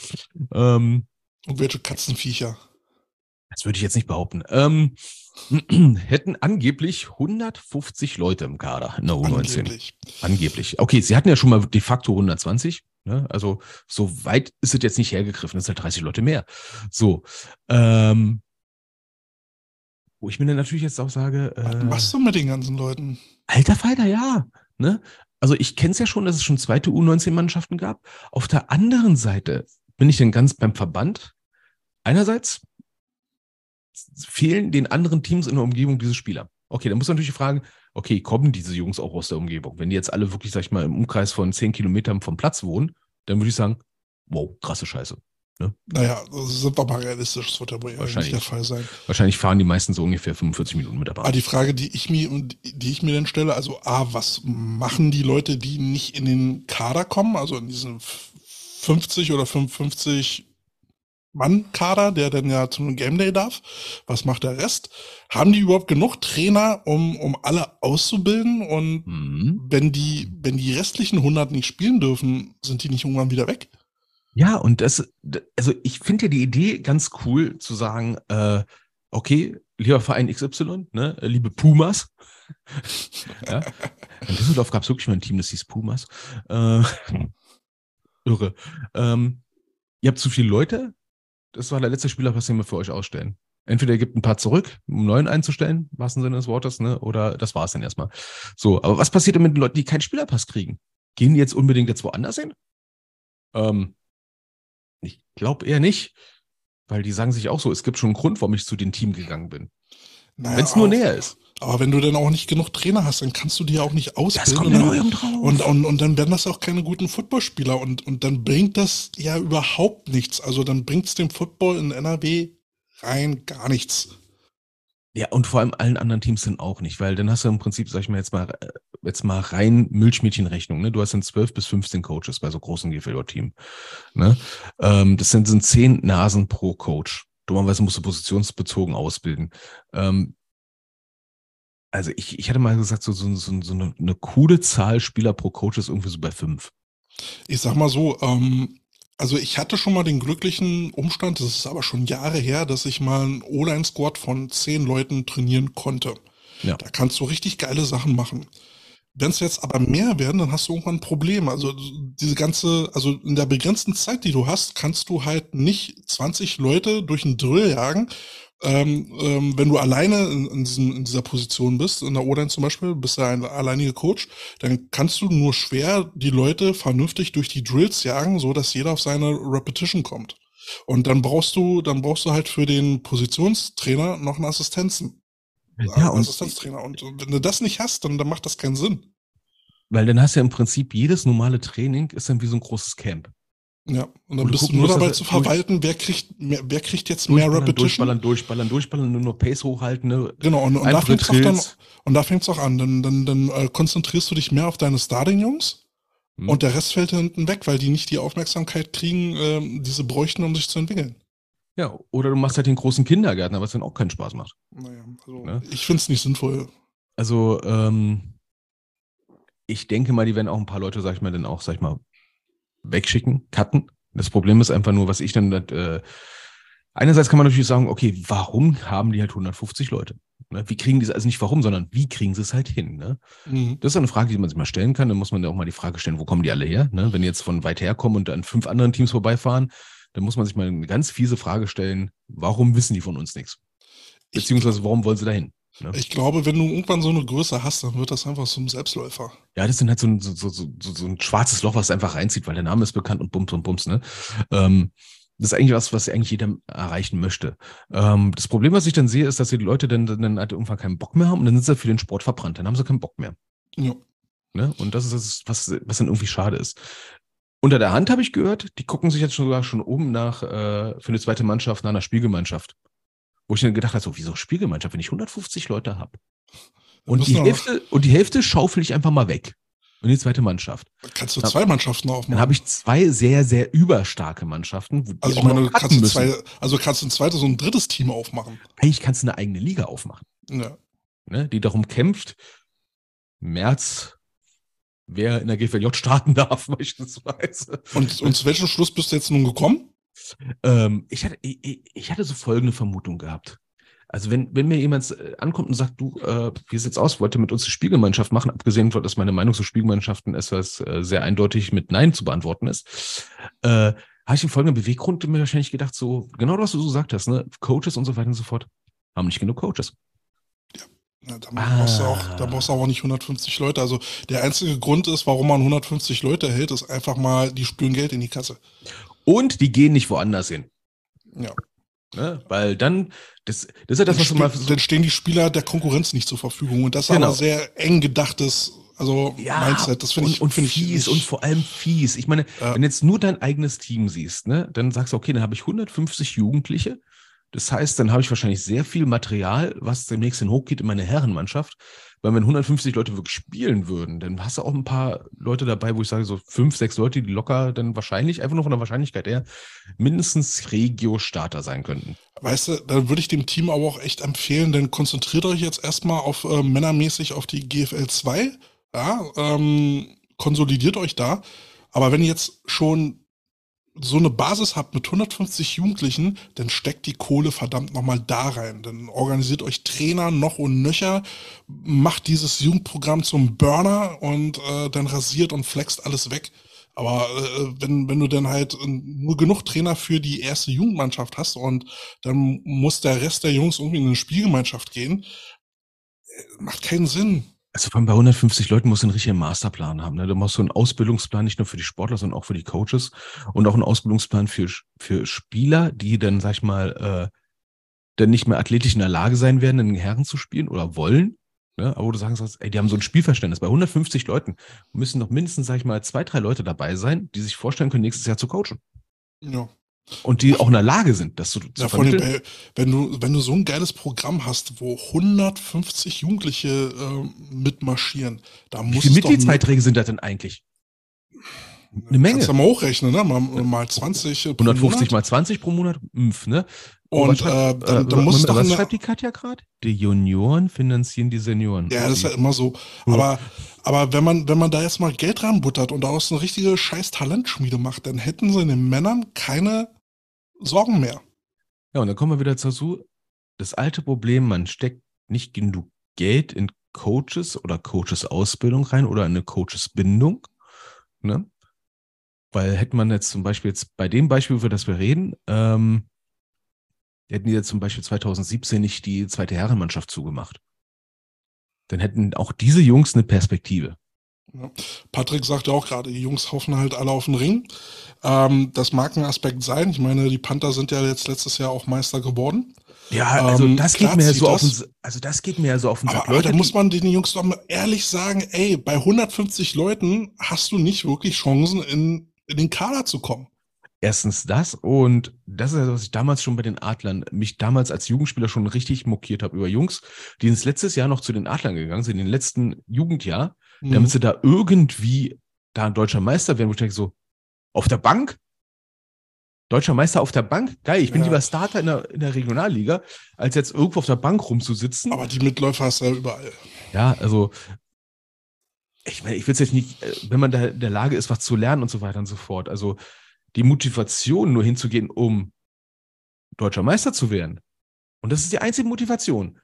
Ähm, Und welche Katzenviecher? Das würde ich jetzt nicht behaupten. Ähm, hätten angeblich 150 Leute im Kader in der U19. Angeblich. angeblich. Okay, sie hatten ja schon mal de facto 120. Ne? Also so weit ist es jetzt nicht hergegriffen. Das sind halt 30 Leute mehr. So. Ähm, wo ich mir dann natürlich jetzt auch sage. Äh, Was machst du mit den ganzen Leuten? Alter Falter, ja. Ne? Also ich kenne es ja schon, dass es schon zweite U19-Mannschaften gab. Auf der anderen Seite bin ich dann ganz beim Verband. Einerseits fehlen den anderen Teams in der Umgebung diese Spieler. Okay, dann muss man natürlich fragen, okay, kommen diese Jungs auch aus der Umgebung? Wenn die jetzt alle wirklich, sag ich mal, im Umkreis von 10 Kilometern vom Platz wohnen, dann würde ich sagen, wow, krasse Scheiße. Ne? Naja, sind wir mal realistisch, das wird ja wohl nicht der Fall sein. Wahrscheinlich fahren die meisten so ungefähr 45 Minuten mit der Bahn. Aber die Frage, die ich mir, die ich mir dann stelle, also A, was machen die Leute, die nicht in den Kader kommen, also in diesen 50 oder 55 Mann-Kader, der dann ja zum Game Day darf. Was macht der Rest? Haben die überhaupt genug Trainer, um, um alle auszubilden? Und mhm. wenn die, wenn die restlichen 100 nicht spielen dürfen, sind die nicht irgendwann wieder weg? Ja, und das, also ich finde ja die Idee ganz cool zu sagen, äh, okay, lieber Verein XY, ne, liebe Pumas. ja. In Düsseldorf gab es wirklich mal ein Team, das hieß Pumas. Äh, irre. Ähm, ihr habt zu viele Leute, das war der letzte Spielerpass, den wir für euch ausstellen. Entweder ihr gebt ein paar zurück, um neuen einzustellen, im wahrsten Sinne des Wortes, ne? oder das war es dann erstmal. So, aber was passiert denn mit den Leuten, die keinen Spielerpass kriegen? Gehen die jetzt unbedingt jetzt woanders hin? Ähm, ich glaube eher nicht, weil die sagen sich auch so, es gibt schon einen Grund, warum ich zu dem Team gegangen bin. Naja, Wenn es nur näher ist. Aber wenn du dann auch nicht genug Trainer hast, dann kannst du die ja auch nicht ausbilden. Und, drauf. Und, und, und dann werden das auch keine guten Footballspieler und, und dann bringt das ja überhaupt nichts. Also dann bringt es dem Football in NRW rein gar nichts. Ja, und vor allem allen anderen Teams sind auch nicht, weil dann hast du im Prinzip, sag ich mal, jetzt mal, äh, jetzt mal rein Milchmädchenrechnung, ne? Du hast dann 12 bis 15 Coaches bei so großen GFL-Team. Ne? Ähm, das sind, sind zehn Nasen pro Coach. Dummerweise musst du positionsbezogen ausbilden. Ähm, also ich, ich hatte mal gesagt, so, so, so, so eine, eine coole Zahl Spieler pro Coach ist irgendwie so bei fünf. Ich sag mal so, ähm, also ich hatte schon mal den glücklichen Umstand, das ist aber schon Jahre her, dass ich mal einen O-Line-Squad von zehn Leuten trainieren konnte. Ja. Da kannst du richtig geile Sachen machen. Wenn es jetzt aber mehr werden, dann hast du irgendwann ein Problem. Also diese ganze, also in der begrenzten Zeit, die du hast, kannst du halt nicht 20 Leute durch einen Drill jagen ähm, ähm, wenn du alleine in, in, diesem, in, dieser Position bist, in der O-Line zum Beispiel, bist du ein alleiniger Coach, dann kannst du nur schwer die Leute vernünftig durch die Drills jagen, so dass jeder auf seine Repetition kommt. Und dann brauchst du, dann brauchst du halt für den Positionstrainer noch einen Assistenzen. Ja, und Assistenztrainer. Und wenn du das nicht hast, dann, dann macht das keinen Sinn. Weil dann hast du ja im Prinzip jedes normale Training ist dann wie so ein großes Camp. Ja, und dann und bist du nur dabei zu verwalten, wer kriegt, mehr, wer kriegt jetzt mehr Repetition. Durchballern, durchballern, durchballern, nur noch Pace hochhalten. Ne? Genau, und, und da fängt es auch dann, und da fängt's auch an. Dann, dann, dann äh, konzentrierst du dich mehr auf deine Starting-Jungs hm. und der Rest fällt hinten weg, weil die nicht die Aufmerksamkeit kriegen, äh, diese bräuchten, um sich zu entwickeln. Ja, oder du machst halt den großen Kindergärtner, was dann auch keinen Spaß macht. Naja, also ne? ich finde es nicht sinnvoll. Also, ähm, ich denke mal, die werden auch ein paar Leute, sag ich mal, dann auch, sag ich mal, wegschicken, cutten. Das Problem ist einfach nur, was ich dann, äh, einerseits kann man natürlich sagen, okay, warum haben die halt 150 Leute? Ne? Wie kriegen die es, also nicht warum, sondern wie kriegen sie es halt hin? Ne? Mhm. Das ist eine Frage, die man sich mal stellen kann. Dann muss man ja auch mal die Frage stellen, wo kommen die alle her? Ne? Wenn die jetzt von weit her kommen und an fünf anderen Teams vorbeifahren, dann muss man sich mal eine ganz fiese Frage stellen, warum wissen die von uns nichts? Beziehungsweise warum wollen sie dahin? Ne? Ich glaube, wenn du irgendwann so eine Größe hast, dann wird das einfach so ein Selbstläufer. Ja, das ist halt so ein, so, so, so, so ein schwarzes Loch, was einfach reinzieht, weil der Name ist bekannt und bums und bums. Ne? Ähm, das ist eigentlich was, was eigentlich jeder erreichen möchte. Ähm, das Problem, was ich dann sehe, ist, dass die Leute dann, dann halt irgendwann keinen Bock mehr haben und dann sind sie für den Sport verbrannt. Dann haben sie keinen Bock mehr. Ja. Ne? Und das ist das, was, was dann irgendwie schade ist. Unter der Hand habe ich gehört, die gucken sich jetzt schon sogar schon oben nach äh, für eine zweite Mannschaft nach einer Spielgemeinschaft. Wo ich dann gedacht habe, so, wieso Spielgemeinschaft, wenn ich 150 Leute habe? Und die, Hälfte, und die Hälfte schaufel ich einfach mal weg. und die zweite Mannschaft. Kannst du zwei Mannschaften aufmachen? Dann habe ich zwei sehr, sehr überstarke Mannschaften. Die also ich meine, kannst du zwei, also kannst du ein zweites und ein drittes Team aufmachen. Eigentlich kannst du eine eigene Liga aufmachen. Ja. Ne, die darum kämpft, März, wer in der GVJ starten darf, beispielsweise. Und, und zu welchem Schluss bist du jetzt nun gekommen? Ähm, ich, hatte, ich, ich hatte so folgende Vermutung gehabt. Also wenn, wenn mir jemand äh, ankommt und sagt, du, äh, wie sieht's aus, wollt ihr mit uns eine Spielgemeinschaft machen, abgesehen von, dass meine Meinung zu Spielgemeinschaften etwas äh, sehr eindeutig mit Nein zu beantworten ist, äh, habe ich den folgenden Beweggrund mir wahrscheinlich gedacht, so, genau was du so gesagt hast, ne? Coaches und so weiter und so fort, haben nicht genug Coaches. Ja, da, brauchst du auch, da ah. brauchst du auch nicht 150 Leute. Also der einzige Grund ist, warum man 150 Leute hält, ist einfach mal, die spüren Geld in die Kasse. Und die gehen nicht woanders hin. Ja. Ne? Weil dann, das, das ist ja das, was du mal. Dann stehen die Spieler der Konkurrenz nicht zur Verfügung. Und das ist genau. aber sehr eng gedachtes, also ja, Mindset. Das finde ich, und find fies ich und vor allem fies. Ich meine, ja. wenn jetzt nur dein eigenes Team siehst, ne, dann sagst du, okay, dann habe ich 150 Jugendliche das heißt, dann habe ich wahrscheinlich sehr viel Material, was demnächst in hochgeht in meine Herrenmannschaft. Weil wenn 150 Leute wirklich spielen würden, dann hast du auch ein paar Leute dabei, wo ich sage, so fünf, sechs Leute, die locker dann wahrscheinlich, einfach nur von der Wahrscheinlichkeit her, mindestens Regio-Starter sein könnten. Weißt du, dann würde ich dem Team aber auch echt empfehlen, dann konzentriert euch jetzt erstmal auf äh, männermäßig auf die GFL 2. Ja, ähm, konsolidiert euch da. Aber wenn jetzt schon so eine Basis habt mit 150 Jugendlichen, dann steckt die Kohle verdammt nochmal da rein. Dann organisiert euch Trainer noch und nöcher, macht dieses Jugendprogramm zum Burner und äh, dann rasiert und flext alles weg. Aber äh, wenn, wenn du dann halt nur genug Trainer für die erste Jugendmannschaft hast und dann muss der Rest der Jungs irgendwie in eine Spielgemeinschaft gehen, äh, macht keinen Sinn. Also vor allem bei 150 Leuten musst du einen richtigen Masterplan haben. Ne? Du musst so einen Ausbildungsplan nicht nur für die Sportler, sondern auch für die Coaches und auch einen Ausbildungsplan für, für Spieler, die dann, sag ich mal, äh, dann nicht mehr athletisch in der Lage sein werden, in den Herren zu spielen oder wollen. Ne? Aber wo du sagen sollst, ey, die haben so ein Spielverständnis. Bei 150 Leuten müssen noch mindestens, sag ich mal, zwei, drei Leute dabei sein, die sich vorstellen können, nächstes Jahr zu coachen. Ja. Und die auch in der Lage sind, das zu, zu ja, vermitteln. Allem, wenn du, wenn du so ein geiles Programm hast, wo 150 Jugendliche äh, mitmarschieren, da muss Wie viele Mitgliedsbeiträge sind das denn eigentlich? Eine Menge. Kannst du mal hochrechnen, ne? Mal, mal 20 150 Monat. mal 20 pro Monat, Impf, ne? Und äh, dann, dann muss äh, was schreibt die Katja gerade? Die Junioren finanzieren die Senioren. Ja, das ist ja immer so. Aber, aber wenn man, wenn man da jetzt mal Geld ranbuttert und daraus eine richtige scheiß Talentschmiede macht, dann hätten sie den Männern keine Sorgen mehr. Ja, und dann kommen wir wieder dazu, das alte Problem, man steckt nicht genug Geld in Coaches oder Coaches-Ausbildung rein oder in eine Coaches-Bindung. Ne? Weil hätte man jetzt zum Beispiel jetzt bei dem Beispiel, über das wir reden, ähm, hätten die jetzt zum Beispiel 2017 nicht die zweite Herrenmannschaft zugemacht. Dann hätten auch diese Jungs eine Perspektive. Ja. Patrick sagte auch gerade, die Jungs hoffen halt alle auf den Ring. Ähm, das mag ein Aspekt sein. Ich meine, die Panther sind ja jetzt letztes Jahr auch Meister geworden. Ja, also ähm, das geht mir ja so auf den, also das geht mir ja so auf den Sack. Aber, aber da muss man den Jungs doch mal ehrlich sagen, ey, bei 150 Leuten hast du nicht wirklich Chancen, in, in den Kader zu kommen. Erstens das und das ist ja, was ich damals schon bei den Adlern, mich damals als Jugendspieler schon richtig mokiert habe über Jungs, die ins letztes Jahr noch zu den Adlern gegangen sind, in den letzten Jugendjahr, mhm. damit sie da irgendwie da ein deutscher Meister werden, wo ich denke so, auf der Bank? Deutscher Meister auf der Bank? Geil, ich bin ja. lieber Starter in der, in der Regionalliga, als jetzt irgendwo auf der Bank rumzusitzen. Aber die Mitläufer hast du ja überall. Ja, also ich meine, ich will es jetzt nicht, äh, wenn man da in der Lage ist, was zu lernen und so weiter und so fort. Also die Motivation, nur hinzugehen, um deutscher Meister zu werden. Und das ist die einzige Motivation.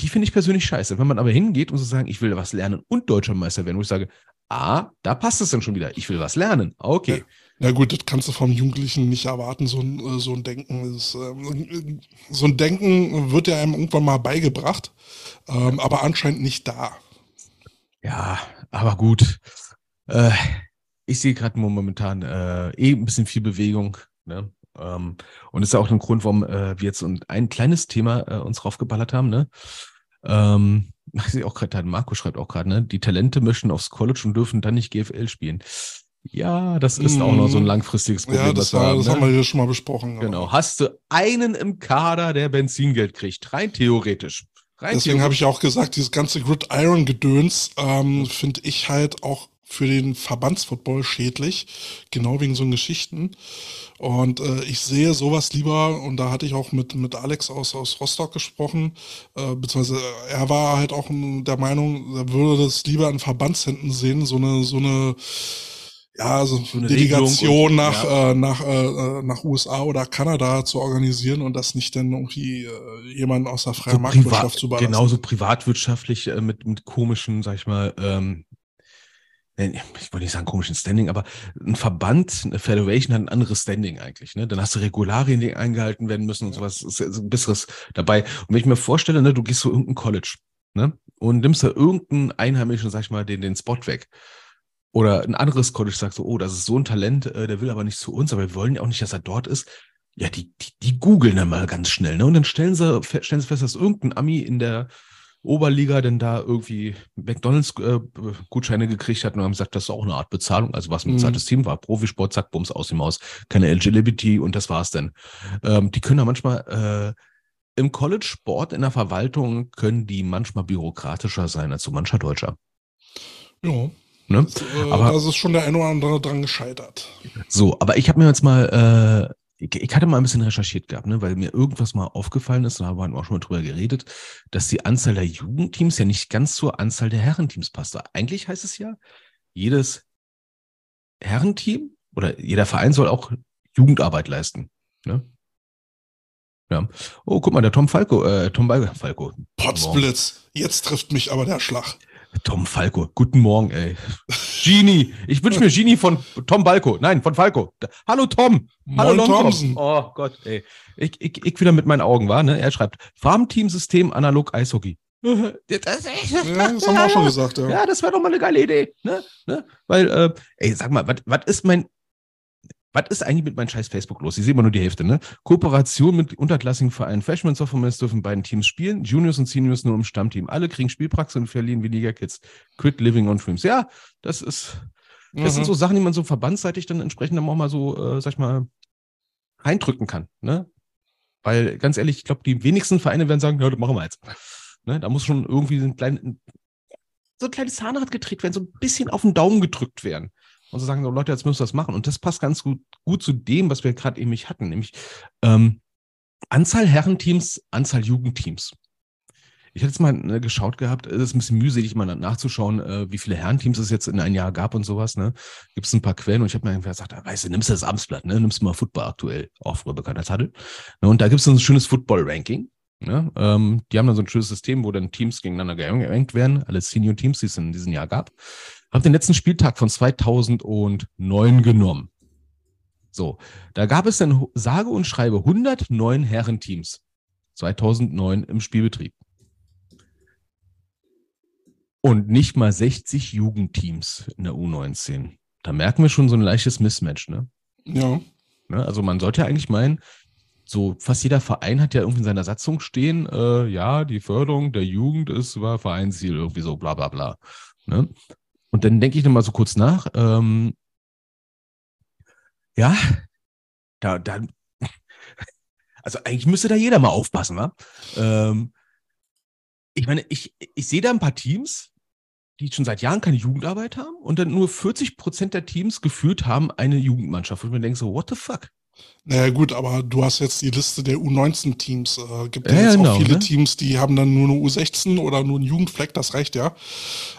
Die finde ich persönlich scheiße. Wenn man aber hingeht und so sagen, ich will was lernen und deutscher Meister werden, wo ich sage, ah, da passt es dann schon wieder. Ich will was lernen. Okay. Ja, ja gut, das kannst du vom Jugendlichen nicht erwarten, so ein, äh, so ein Denken. Ist, ähm, so ein Denken wird ja einem irgendwann mal beigebracht, ähm, aber anscheinend nicht da. Ja, aber gut. Äh, ich sehe gerade momentan äh, eh ein bisschen viel Bewegung. Ne? Ähm, und das ist ja auch ein Grund, warum äh, wir jetzt ein kleines Thema äh, uns raufgeballert haben. Ne? Ähm, auch gerade, Marco schreibt auch gerade, ne? die Talente möchten aufs College und dürfen dann nicht GFL spielen. Ja, das ist auch noch so ein mhm. langfristiges Problem. Ja, das, war, haben, das ne? haben wir ja schon mal besprochen. Genau. Hast du einen im Kader, der Benzingeld kriegt? Rein theoretisch. Deswegen habe ich auch gesagt, dieses ganze Gridiron-Gedöns ähm, finde ich halt auch für den Verbandsfootball schädlich, genau wegen so Geschichten. Und äh, ich sehe sowas lieber, und da hatte ich auch mit, mit Alex aus, aus Rostock gesprochen, äh, beziehungsweise er war halt auch der Meinung, er würde das lieber in Verbandshänden sehen, so eine, so eine, ja, so, so eine Delegation und, nach, ja. äh, nach, äh, nach USA oder Kanada zu organisieren und das nicht dann irgendwie äh, jemanden aus der freien so Marktwirtschaft zu belassen. Genauso privatwirtschaftlich äh, mit, mit komischen, sag ich mal, ähm, ich wollte nicht sagen komischen Standing, aber ein Verband, eine Federation hat ein anderes Standing eigentlich. Ne? Dann hast du Regularien, die eingehalten werden müssen und sowas. Ist ein besseres dabei. Und wenn ich mir vorstelle, ne, du gehst zu irgendein College ne? und nimmst da irgendeinen Einheimischen, sag ich mal, den, den Spot weg. Oder ein anderes College sagt so, oh, das ist so ein Talent, äh, der will aber nicht zu uns, aber wir wollen ja auch nicht, dass er dort ist. Ja, die, die, die googeln dann mal ganz schnell, ne? Und dann stellen sie, stellen sie fest, dass irgendein Ami in der Oberliga denn da irgendwie McDonalds-Gutscheine äh, gekriegt hat und haben gesagt, das ist auch eine Art Bezahlung. Also was ein mhm. bezahltes Team war. Profisport, zack, Bums aus dem Haus. Keine LGBT und das war's dann. Ähm, die können da manchmal äh, im College-Sport, in der Verwaltung, können die manchmal bürokratischer sein als so mancher Deutscher. Ja. Ne? Das, äh, aber das ist schon der eine oder andere dran gescheitert. So, aber ich habe mir jetzt mal äh, ich, ich, hatte mal ein bisschen recherchiert gehabt, ne, weil mir irgendwas mal aufgefallen ist, da haben wir auch schon mal drüber geredet, dass die Anzahl der Jugendteams ja nicht ganz zur Anzahl der Herrenteams passt. Eigentlich heißt es ja, jedes Herrenteam oder jeder Verein soll auch Jugendarbeit leisten. Ne? Ja. Oh, guck mal, der Tom Falco, äh, Tom Falco. Potzblitz, jetzt trifft mich aber der Schlag. Tom Falco, guten Morgen, ey. Genie, ich wünsche mir Genie von Tom Balco, nein, von Falco. Hallo Tom, hallo Long Thompson. Oh Gott, ey. Ich, ich, ich wieder mit meinen Augen, war, ne? Er schreibt, Farmteam-System analog Eishockey. Das, ja, das haben wir auch schon gesagt, ja. Ja, das wäre doch mal eine geile Idee, ne? ne? Weil, äh, ey, sag mal, was ist mein, was ist eigentlich mit meinem scheiß Facebook los? Ich sehe immer nur die Hälfte, ne? Kooperation mit unterklassigen Vereinen. Freshman, Sophomore dürfen beiden Teams spielen. Juniors und Seniors nur im Stammteam. Alle kriegen Spielpraxis und verlieren wie Liga Kids. Quit living on dreams. Ja, das ist, das mhm. sind so Sachen, die man so verbandsseitig dann entsprechend dann auch mal so, äh, sag ich mal, reindrücken kann, ne? Weil, ganz ehrlich, ich glaube, die wenigsten Vereine werden sagen, ja, das machen wir jetzt. Ne? Da muss schon irgendwie ein, klein, so ein kleines Zahnrad gedreht werden, so ein bisschen auf den Daumen gedrückt werden und zu sagen, so Leute, jetzt müssen wir das machen. Und das passt ganz gut, gut zu dem, was wir gerade eben hatten, nämlich ähm, Anzahl Herrenteams, Anzahl Jugendteams. Ich hatte jetzt mal ne, geschaut gehabt, es ist ein bisschen mühselig, mal nachzuschauen, äh, wie viele Herrenteams es jetzt in ein Jahr gab und sowas. Ne? Gibt es ein paar Quellen und ich habe mir gesagt, ah, weißt du, nimmst du das Amtsblatt, ne? nimmst du mal Football aktuell, auch früher bekannt als. Ne? Und da gibt es ein schönes Football-Ranking. Ne? Ähm, die haben dann so ein schönes System, wo dann Teams gegeneinander gerankt werden, alle Senior-Teams, die es in diesem Jahr gab habe den letzten Spieltag von 2009 genommen. So, da gab es dann sage und schreibe 109 Herrenteams 2009 im Spielbetrieb. Und nicht mal 60 Jugendteams in der U19. Da merken wir schon so ein leichtes Mismatch, ne? Ja. Ne, also man sollte ja eigentlich meinen, so fast jeder Verein hat ja irgendwie in seiner Satzung stehen, äh, ja, die Förderung der Jugend ist war Vereinsziel, irgendwie so bla bla bla. Ne? Und dann denke ich nochmal so kurz nach. Ähm, ja, da, da, also eigentlich müsste da jeder mal aufpassen, wa? Ähm, ich meine, ich, ich sehe da ein paar Teams, die schon seit Jahren keine Jugendarbeit haben und dann nur 40 Prozent der Teams geführt haben eine Jugendmannschaft. Und man denkt so, what the fuck? Naja gut, aber du hast jetzt die Liste der U19-Teams. Äh, gibt ja, ja jetzt genau, auch viele ne? Teams, die haben dann nur eine U16 oder nur einen Jugendfleck, das reicht ja.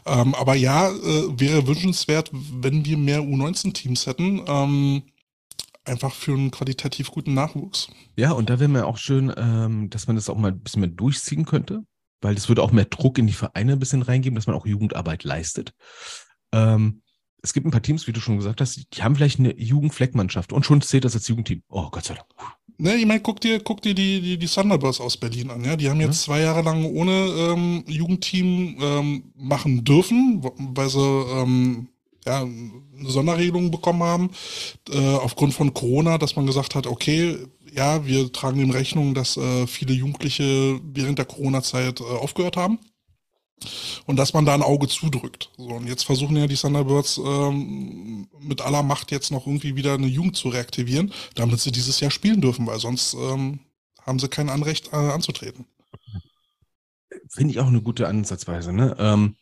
Ähm, aber ja, äh, wäre wünschenswert, wenn wir mehr U19-Teams hätten. Ähm, einfach für einen qualitativ guten Nachwuchs. Ja, und da wäre mir auch schön, ähm, dass man das auch mal ein bisschen mehr durchziehen könnte, weil das würde auch mehr Druck in die Vereine ein bisschen reingeben, dass man auch Jugendarbeit leistet. Ähm, es gibt ein paar Teams, wie du schon gesagt hast, die haben vielleicht eine Jugendfleckmannschaft und schon zählt das als Jugendteam. Oh, Gott sei Dank. Ne, ich meine, guck dir, guck dir die, die, die Thunderbirds aus Berlin an, ja. Die haben jetzt ja. zwei Jahre lang ohne ähm, Jugendteam ähm, machen dürfen, weil sie ähm, ja, eine Sonderregelung bekommen haben, äh, aufgrund von Corona, dass man gesagt hat, okay, ja, wir tragen in Rechnung, dass äh, viele Jugendliche während der Corona-Zeit äh, aufgehört haben. Und dass man da ein Auge zudrückt. So, und jetzt versuchen ja die Thunderbirds ähm, mit aller Macht jetzt noch irgendwie wieder eine Jugend zu reaktivieren, damit sie dieses Jahr spielen dürfen, weil sonst ähm, haben sie kein Anrecht äh, anzutreten. finde ich auch eine gute Ansatzweise. Ne? Ähm,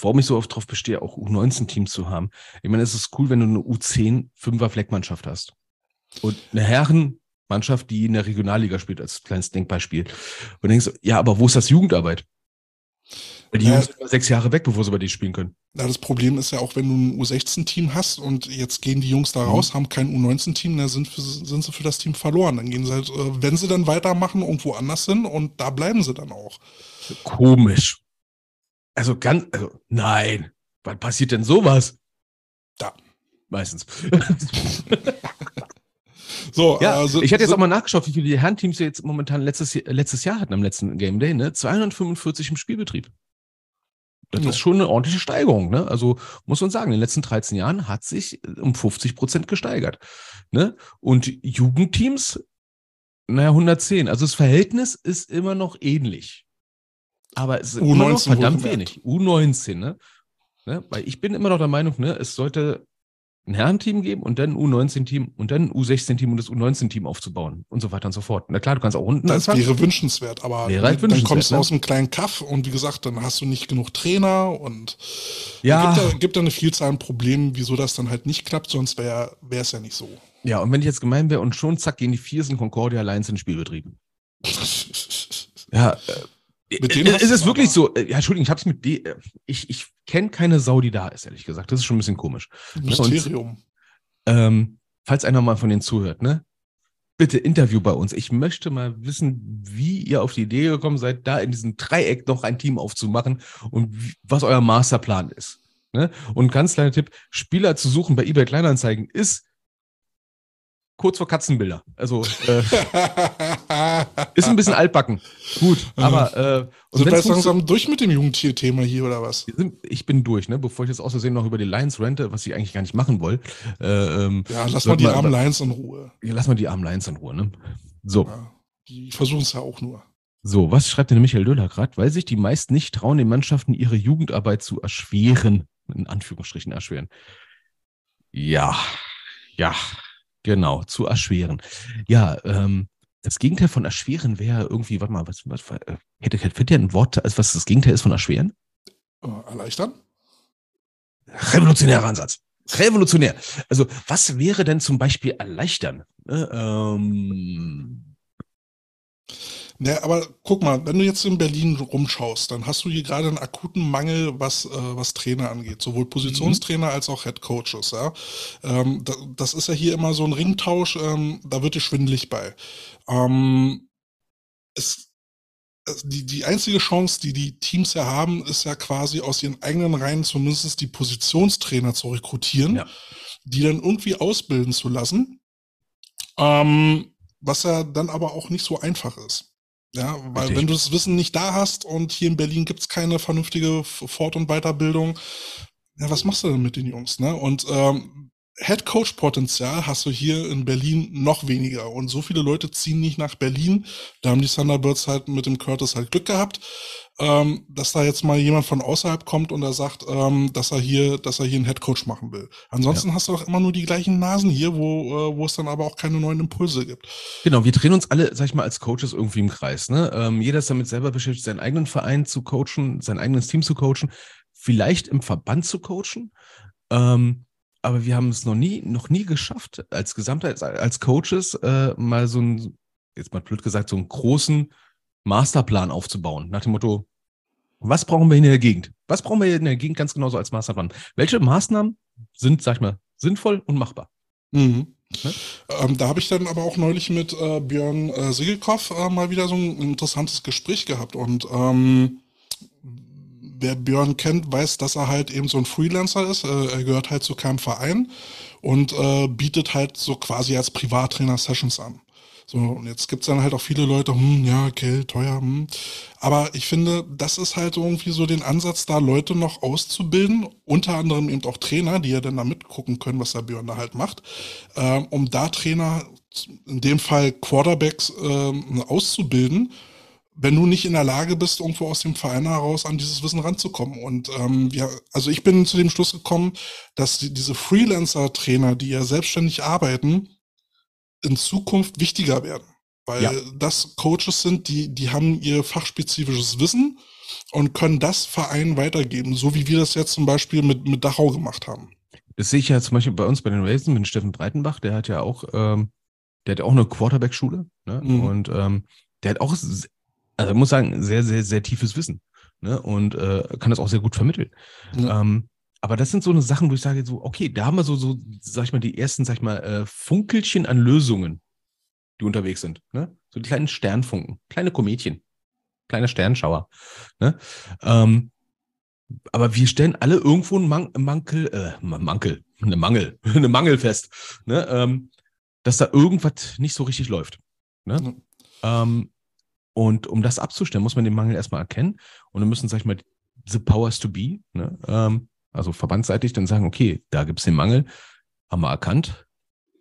warum ich so oft drauf bestehe, auch U19-Teams zu haben. Ich meine, es ist cool, wenn du eine U10 Fünfer Fleckmannschaft hast. Und eine Herrenmannschaft, die in der Regionalliga spielt, als kleines Denkbeispiel. Und denkst ja, aber wo ist das Jugendarbeit? Weil die Ja. Jungs sind immer sechs Jahre weg, bevor sie bei dir spielen können. Na, das Problem ist ja auch, wenn du ein U16-Team hast und jetzt gehen die Jungs da raus, haben kein U19-Team, dann sind, für, sind sie für das Team verloren. Dann gehen sie halt, äh, wenn sie dann weitermachen, irgendwo anders hin und da bleiben sie dann auch. Komisch. Also ganz, also nein. Wann passiert denn sowas? Da. Meistens. So, Ja, also, ich hatte jetzt so- auch mal nachgeschaut, wie viele Herrenteams jetzt momentan letztes, letztes Jahr hatten am letzten Game Day, ne? 245 im Spielbetrieb. Das Ja. ist schon eine ordentliche Steigerung, ne? Also muss man sagen, in den letzten 13 Jahren hat sich äh, um 50 Prozent gesteigert. Ne? Und Jugendteams, naja, 110. Also das Verhältnis ist immer noch ähnlich. Aber es ist immer noch U19 verdammt wenig. U19, ne? ne? Weil ich bin immer noch der Meinung, ne, es sollte ein Herrenteam geben und dann ein U19-Team und dann ein U16-Team und das U19-Team aufzubauen und so weiter und so fort. Na klar, du kannst auch unten Das anfangen. wäre wünschenswert, aber Wäre halt dann wünschenswert, kommst du ne? aus einem kleinen Kaff und wie gesagt, dann hast du nicht genug Trainer und Ja. gibt, da, gibt da eine Vielzahl an Problemen, wieso das dann halt nicht klappt, sonst wäre es ja nicht so. Ja, und wenn ich jetzt gemein wäre und schon zack gehen die Viersen Concordia Alliance in den Spielbetrieb. Ja, äh, Mit denen äh, hast ist es wirklich so? Äh, Ja, Entschuldigung, ich hab's mit D. äh, Ich, ich kenne keine Sau, die da ist, ehrlich gesagt. Das ist schon ein bisschen komisch. Mysterium. Ähm, falls einer mal von denen zuhört, ne? Bitte Interview bei uns. Ich möchte mal wissen, wie ihr auf die Idee gekommen seid, da in diesem Dreieck noch ein Team aufzumachen und wie, was euer Masterplan ist. Ne? Und ganz kleiner Tipp: Spieler zu suchen bei eBay Kleinanzeigen ist kurz vor Katzenbilder. Also äh, ist ein bisschen altbacken. Gut, aber äh, und Sind wir jetzt langsam durch mit dem Jugendtier-Thema hier oder was? sind- ich bin durch, ne? Bevor ich jetzt aus Versehen noch über die Lions rente, was ich eigentlich gar nicht machen wollte. Äh, ähm, Ja, lass mal die armen Lions in Ruhe. ja, lass mal die armen Lions in Ruhe, ne? So, Ja, die versuchen es ja auch nur. so, was schreibt denn Michael Döller gerade? Weil sich die meisten nicht trauen, den Mannschaften ihre Jugendarbeit zu erschweren. In Anführungsstrichen erschweren. Ja, ja, genau, zu erschweren. Ja, ähm, das Gegenteil von erschweren wäre irgendwie, warte mal, was, was äh, hätte, hätte ein Wort, also was das Gegenteil ist von erschweren? Äh, erleichtern? Revolutionärer Ansatz. Revolutionär. Also, was wäre denn zum Beispiel erleichtern? Ne, Ähm, Ne, aber guck mal, wenn du jetzt in Berlin rumschaust, dann hast du hier gerade einen akuten Mangel, was, äh, was Trainer angeht. Sowohl Positionstrainer als auch Head Coaches. Ja? Ähm, da, das ist ja hier immer so ein Ringtausch, ähm, da wird dir schwindelig bei. Ähm, es- die, die einzige Chance, die die Teams ja haben, ist ja quasi aus ihren eigenen Reihen zumindest die Positionstrainer zu rekrutieren, Ja. die dann irgendwie ausbilden zu lassen. Ähm, was ja dann aber auch nicht so einfach ist. Ja, weil Richtig. wenn du das Wissen nicht da hast und hier in Berlin gibt's keine vernünftige Fort- und Weiterbildung, ja, was machst du denn mit den Jungs? Ne? Und ähm, Head Coach Potenzial hast du hier in Berlin noch weniger. Und so viele Leute ziehen nicht nach Berlin. Da haben die Thunderbirds halt mit dem Curtis halt Glück gehabt, ähm, dass da jetzt mal jemand von außerhalb kommt und er sagt, ähm, dass er hier, dass er hier einen Head Coach machen will. Ansonsten hast du doch immer nur die gleichen Nasen hier, wo, äh, wo es dann aber auch keine neuen Impulse gibt. Genau, wir drehen uns alle, sag ich mal, als Coaches irgendwie im Kreis. Ne? Ähm, jeder ist damit selber beschäftigt, seinen eigenen Verein zu coachen, sein eigenes Team zu coachen, vielleicht im Verband zu coachen. Ähm, aber wir haben es noch nie, noch nie geschafft, als Gesamtheit, als, Coaches, äh, mal so einen, jetzt mal blöd gesagt, so einen großen Masterplan aufzubauen. Nach dem Motto, was brauchen wir in der Gegend? Was brauchen wir in der Gegend ganz genauso als Masterplan? Welche Maßnahmen sind, sag ich mal, sinnvoll und machbar? Mhm. Ne? Ähm, da habe ich dann aber auch neulich mit äh, Björn äh, Sigelkopf äh, mal wieder so ein interessantes Gespräch gehabt. Und ähm, wer Björn kennt, weiß, dass er halt eben so ein Freelancer ist. Äh, er gehört halt zu keinem Verein und äh, bietet halt so quasi als Privattrainer Sessions an. So, und jetzt gibt's dann halt auch viele Leute, hm, ja, Geld, teuer, hm. Aber ich finde, das ist halt irgendwie so den Ansatz, da Leute noch auszubilden, unter anderem eben auch Trainer, die ja dann da mitgucken können, was der Björn da halt macht, ähm, um da Trainer, in dem Fall Quarterbacks, ähm, auszubilden, wenn du nicht in der Lage bist, irgendwo aus dem Verein heraus an dieses Wissen ranzukommen. Und ähm, ja, also ich bin zu dem Schluss gekommen, dass die, diese Freelancer-Trainer, die ja selbstständig arbeiten, in Zukunft wichtiger werden. Weil Ja. das Coaches sind, die, die haben ihr fachspezifisches Wissen und können das Verein weitergeben, so wie wir das jetzt zum Beispiel mit, mit Dachau gemacht haben. Das sehe ich ja zum Beispiel bei uns bei den Ravens mit Steffen Breitenbach, der hat ja auch, ähm, der hat auch eine Quarterback-Schule ne? Mhm. und ähm, der hat auch, also muss sagen, sehr, sehr, sehr tiefes Wissen ne? und äh, kann das auch sehr gut vermitteln. Ja. Ähm, aber das sind so eine Sachen, wo ich sage, so, okay, da haben wir so, so, sag ich mal, die ersten, sag ich mal, äh, Funkelchen an Lösungen, die unterwegs sind. Ne? So die kleinen Sternfunken, kleine Kometchen, kleine Sternschauer. Ne? Ähm, aber wir stellen alle irgendwo einen Man Mankel, äh, Mankel, eine Mangel, eine Mangel fest, ne? ähm, dass da irgendwas nicht so richtig läuft. Ne? Mhm. Ähm, und um das abzustellen, muss man den Mangel erstmal erkennen und dann müssen, sag ich mal, the powers to be, ne? ähm, also verbandsseitig, dann sagen, okay, da gibt es den Mangel, haben wir erkannt.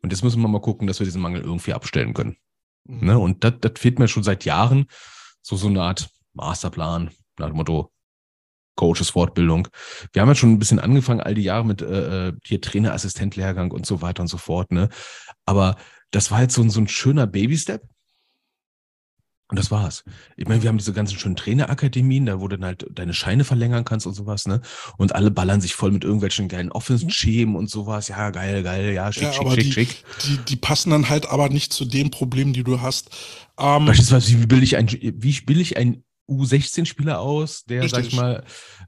Und jetzt müssen wir mal gucken, dass wir diesen Mangel irgendwie abstellen können. Mhm. Ne? Und das fehlt mir schon seit Jahren, so, so eine Art Masterplan, nach dem Motto, Coaches Fortbildung. Wir haben ja schon ein bisschen angefangen, all die Jahre mit äh, äh hier Trainerassistent-Lehrgang und so weiter und so fort. Ne? Aber das war jetzt so, so ein schöner Baby-Step. Und das war's. Ich meine, wir haben diese ganzen schönen Trainerakademien, da wo du dann halt deine Scheine verlängern kannst und sowas, ne? Und alle ballern sich voll mit irgendwelchen geilen Offense-Schemen und sowas. Ja, geil, geil, ja, schick, ja, schick, schick, die, schick. Die, die passen dann halt aber nicht zu dem Problem, die du hast. Ähm, Beispielsweise, wie bilde ich ein, wie bilde ich ein U16-Spieler aus, der, Richtig. sag ich mal,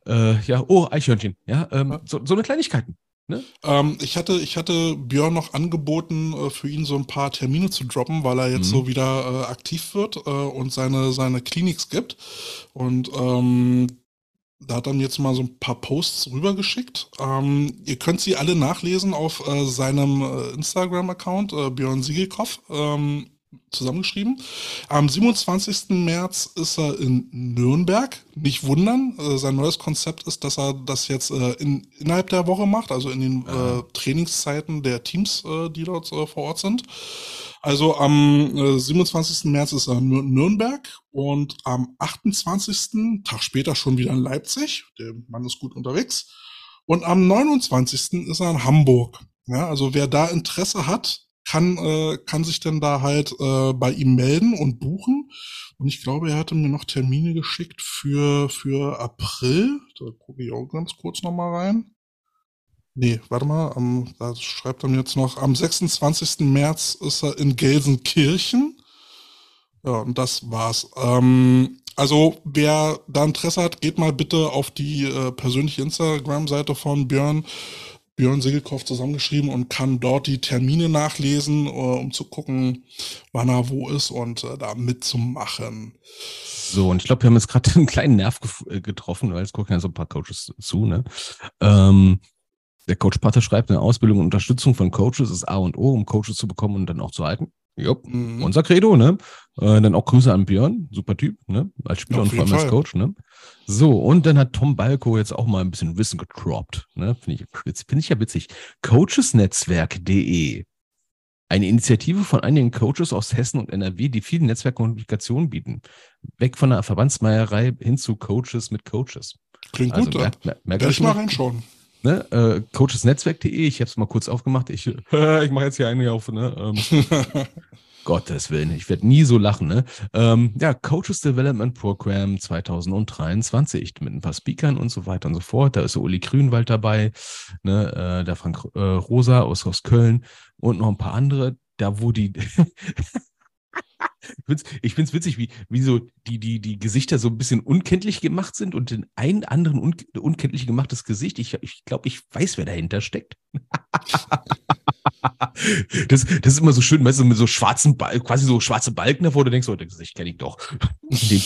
äh, ja, oh, Eichhörnchen, ja, ähm, ja. So, so eine Kleinigkeiten. Ne? Ähm, ich, hatte, ich hatte Björn noch angeboten, äh, für ihn so ein paar Termine zu droppen, weil er jetzt mhm. so wieder äh, aktiv wird äh, und seine, seine Kliniks gibt. Und ähm, da hat er mir jetzt mal so ein paar Posts rübergeschickt. Ähm, ihr könnt sie alle nachlesen auf äh, seinem äh, Instagram-Account, äh, Björn Siegelkopf. Ähm, zusammengeschrieben. Am 27. März ist er in Nürnberg. Nicht wundern, äh, sein neues Konzept ist, dass er das jetzt äh, in, innerhalb der Woche macht, also in den äh, Trainingszeiten der Teams, äh, die dort vor Ort sind. Also am 27. Äh, März ist er in Nürnberg und am 28. Tag später schon wieder in Leipzig. Der Mann ist gut unterwegs. Und am 29. ist er in Hamburg. Ja, also wer da Interesse hat, kann, äh, kann sich dann da halt äh, bei ihm melden und buchen. Und ich glaube, er hatte mir noch Termine geschickt für, für April. Da gucke ich auch ganz kurz nochmal rein. Nee, warte mal, am, da schreibt er mir jetzt noch, am 26. März ist er in Gelsenkirchen. Ja, und das war's. Ähm, also, wer da Interesse hat, geht mal bitte auf die äh, persönliche Instagram-Seite von Björn Björn Segelkopf zusammengeschrieben und kann dort die Termine nachlesen, äh, um zu gucken, wann er wo ist und äh, da mitzumachen. So, und ich glaube, wir haben jetzt gerade einen kleinen Nerv äh, getroffen, weil jetzt gucken ja so ein paar Coaches zu, ne? Ähm, der Coach Pater schreibt, eine Ausbildung und Unterstützung von Coaches ist A und O, um Coaches zu bekommen und dann auch zu halten. Jupp, mhm. unser Credo, ne? Äh, dann auch Grüße an Björn, super Typ, ne? Als Spieler und vor allem als Coach, ne? So, und dann hat Tom Balko jetzt auch mal ein bisschen Wissen getroppt, ne? Finde ich, find ich ja witzig. Coachesnetzwerk.de. Eine Initiative von einigen Coaches aus Hessen und NRW, die viel Netzwerkkommunikation bieten. Weg von der Verbandsmeierei hin zu Coaches mit Coaches. Klingt also, gut, merk, merk, merk ich mal reinschauen. Ne, äh, coachesnetzwerk.de, ich habe es mal kurz aufgemacht. Ich, ich mache jetzt hier einen auf. Ne? Ähm, Gottes Willen, ich werde nie so lachen. Ne? Ähm, ja, Coaches Development Program 2023 mit ein paar Speakern und so weiter und so fort. Da ist der Uli Grünwald dabei, ne? äh, der Frank äh, Rosa aus, aus Köln und noch ein paar andere. Da, wo die ich finde es witzig, wie, wie so die, die, die Gesichter so ein bisschen unkenntlich gemacht sind und in ein anderen un unkenntlich gemachtes Gesicht. Ich, ich glaube, ich weiß, wer dahinter steckt. das, das ist immer so schön, weißt du, mit so schwarzen, Balken, quasi so schwarze Balken davor, du denkst, oh, das Gesicht kenne ich doch. den,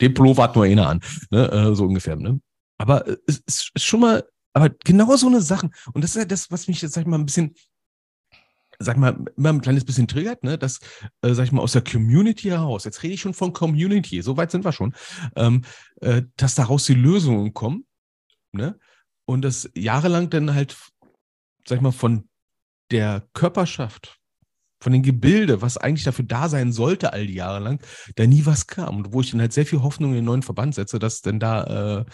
den Pullover hat nur einer an. Ne? Äh, so ungefähr. Ne? Aber äh, es ist schon mal, aber genau so eine Sache. Und das ist ja das, was mich jetzt, sag ich mal, ein bisschen sag mal, immer ein kleines bisschen triggert, ne, dass, äh, sag ich mal, aus der Community heraus, jetzt rede ich schon von Community, so weit sind wir schon, ähm, äh, dass daraus die Lösungen kommen, ne, und das jahrelang dann halt, sag ich mal, von der Körperschaft, von den Gebilde, was eigentlich dafür da sein sollte, all die Jahre lang, da nie was kam. Und wo ich dann halt sehr viel Hoffnung in den neuen Verband setze, dass denn da äh,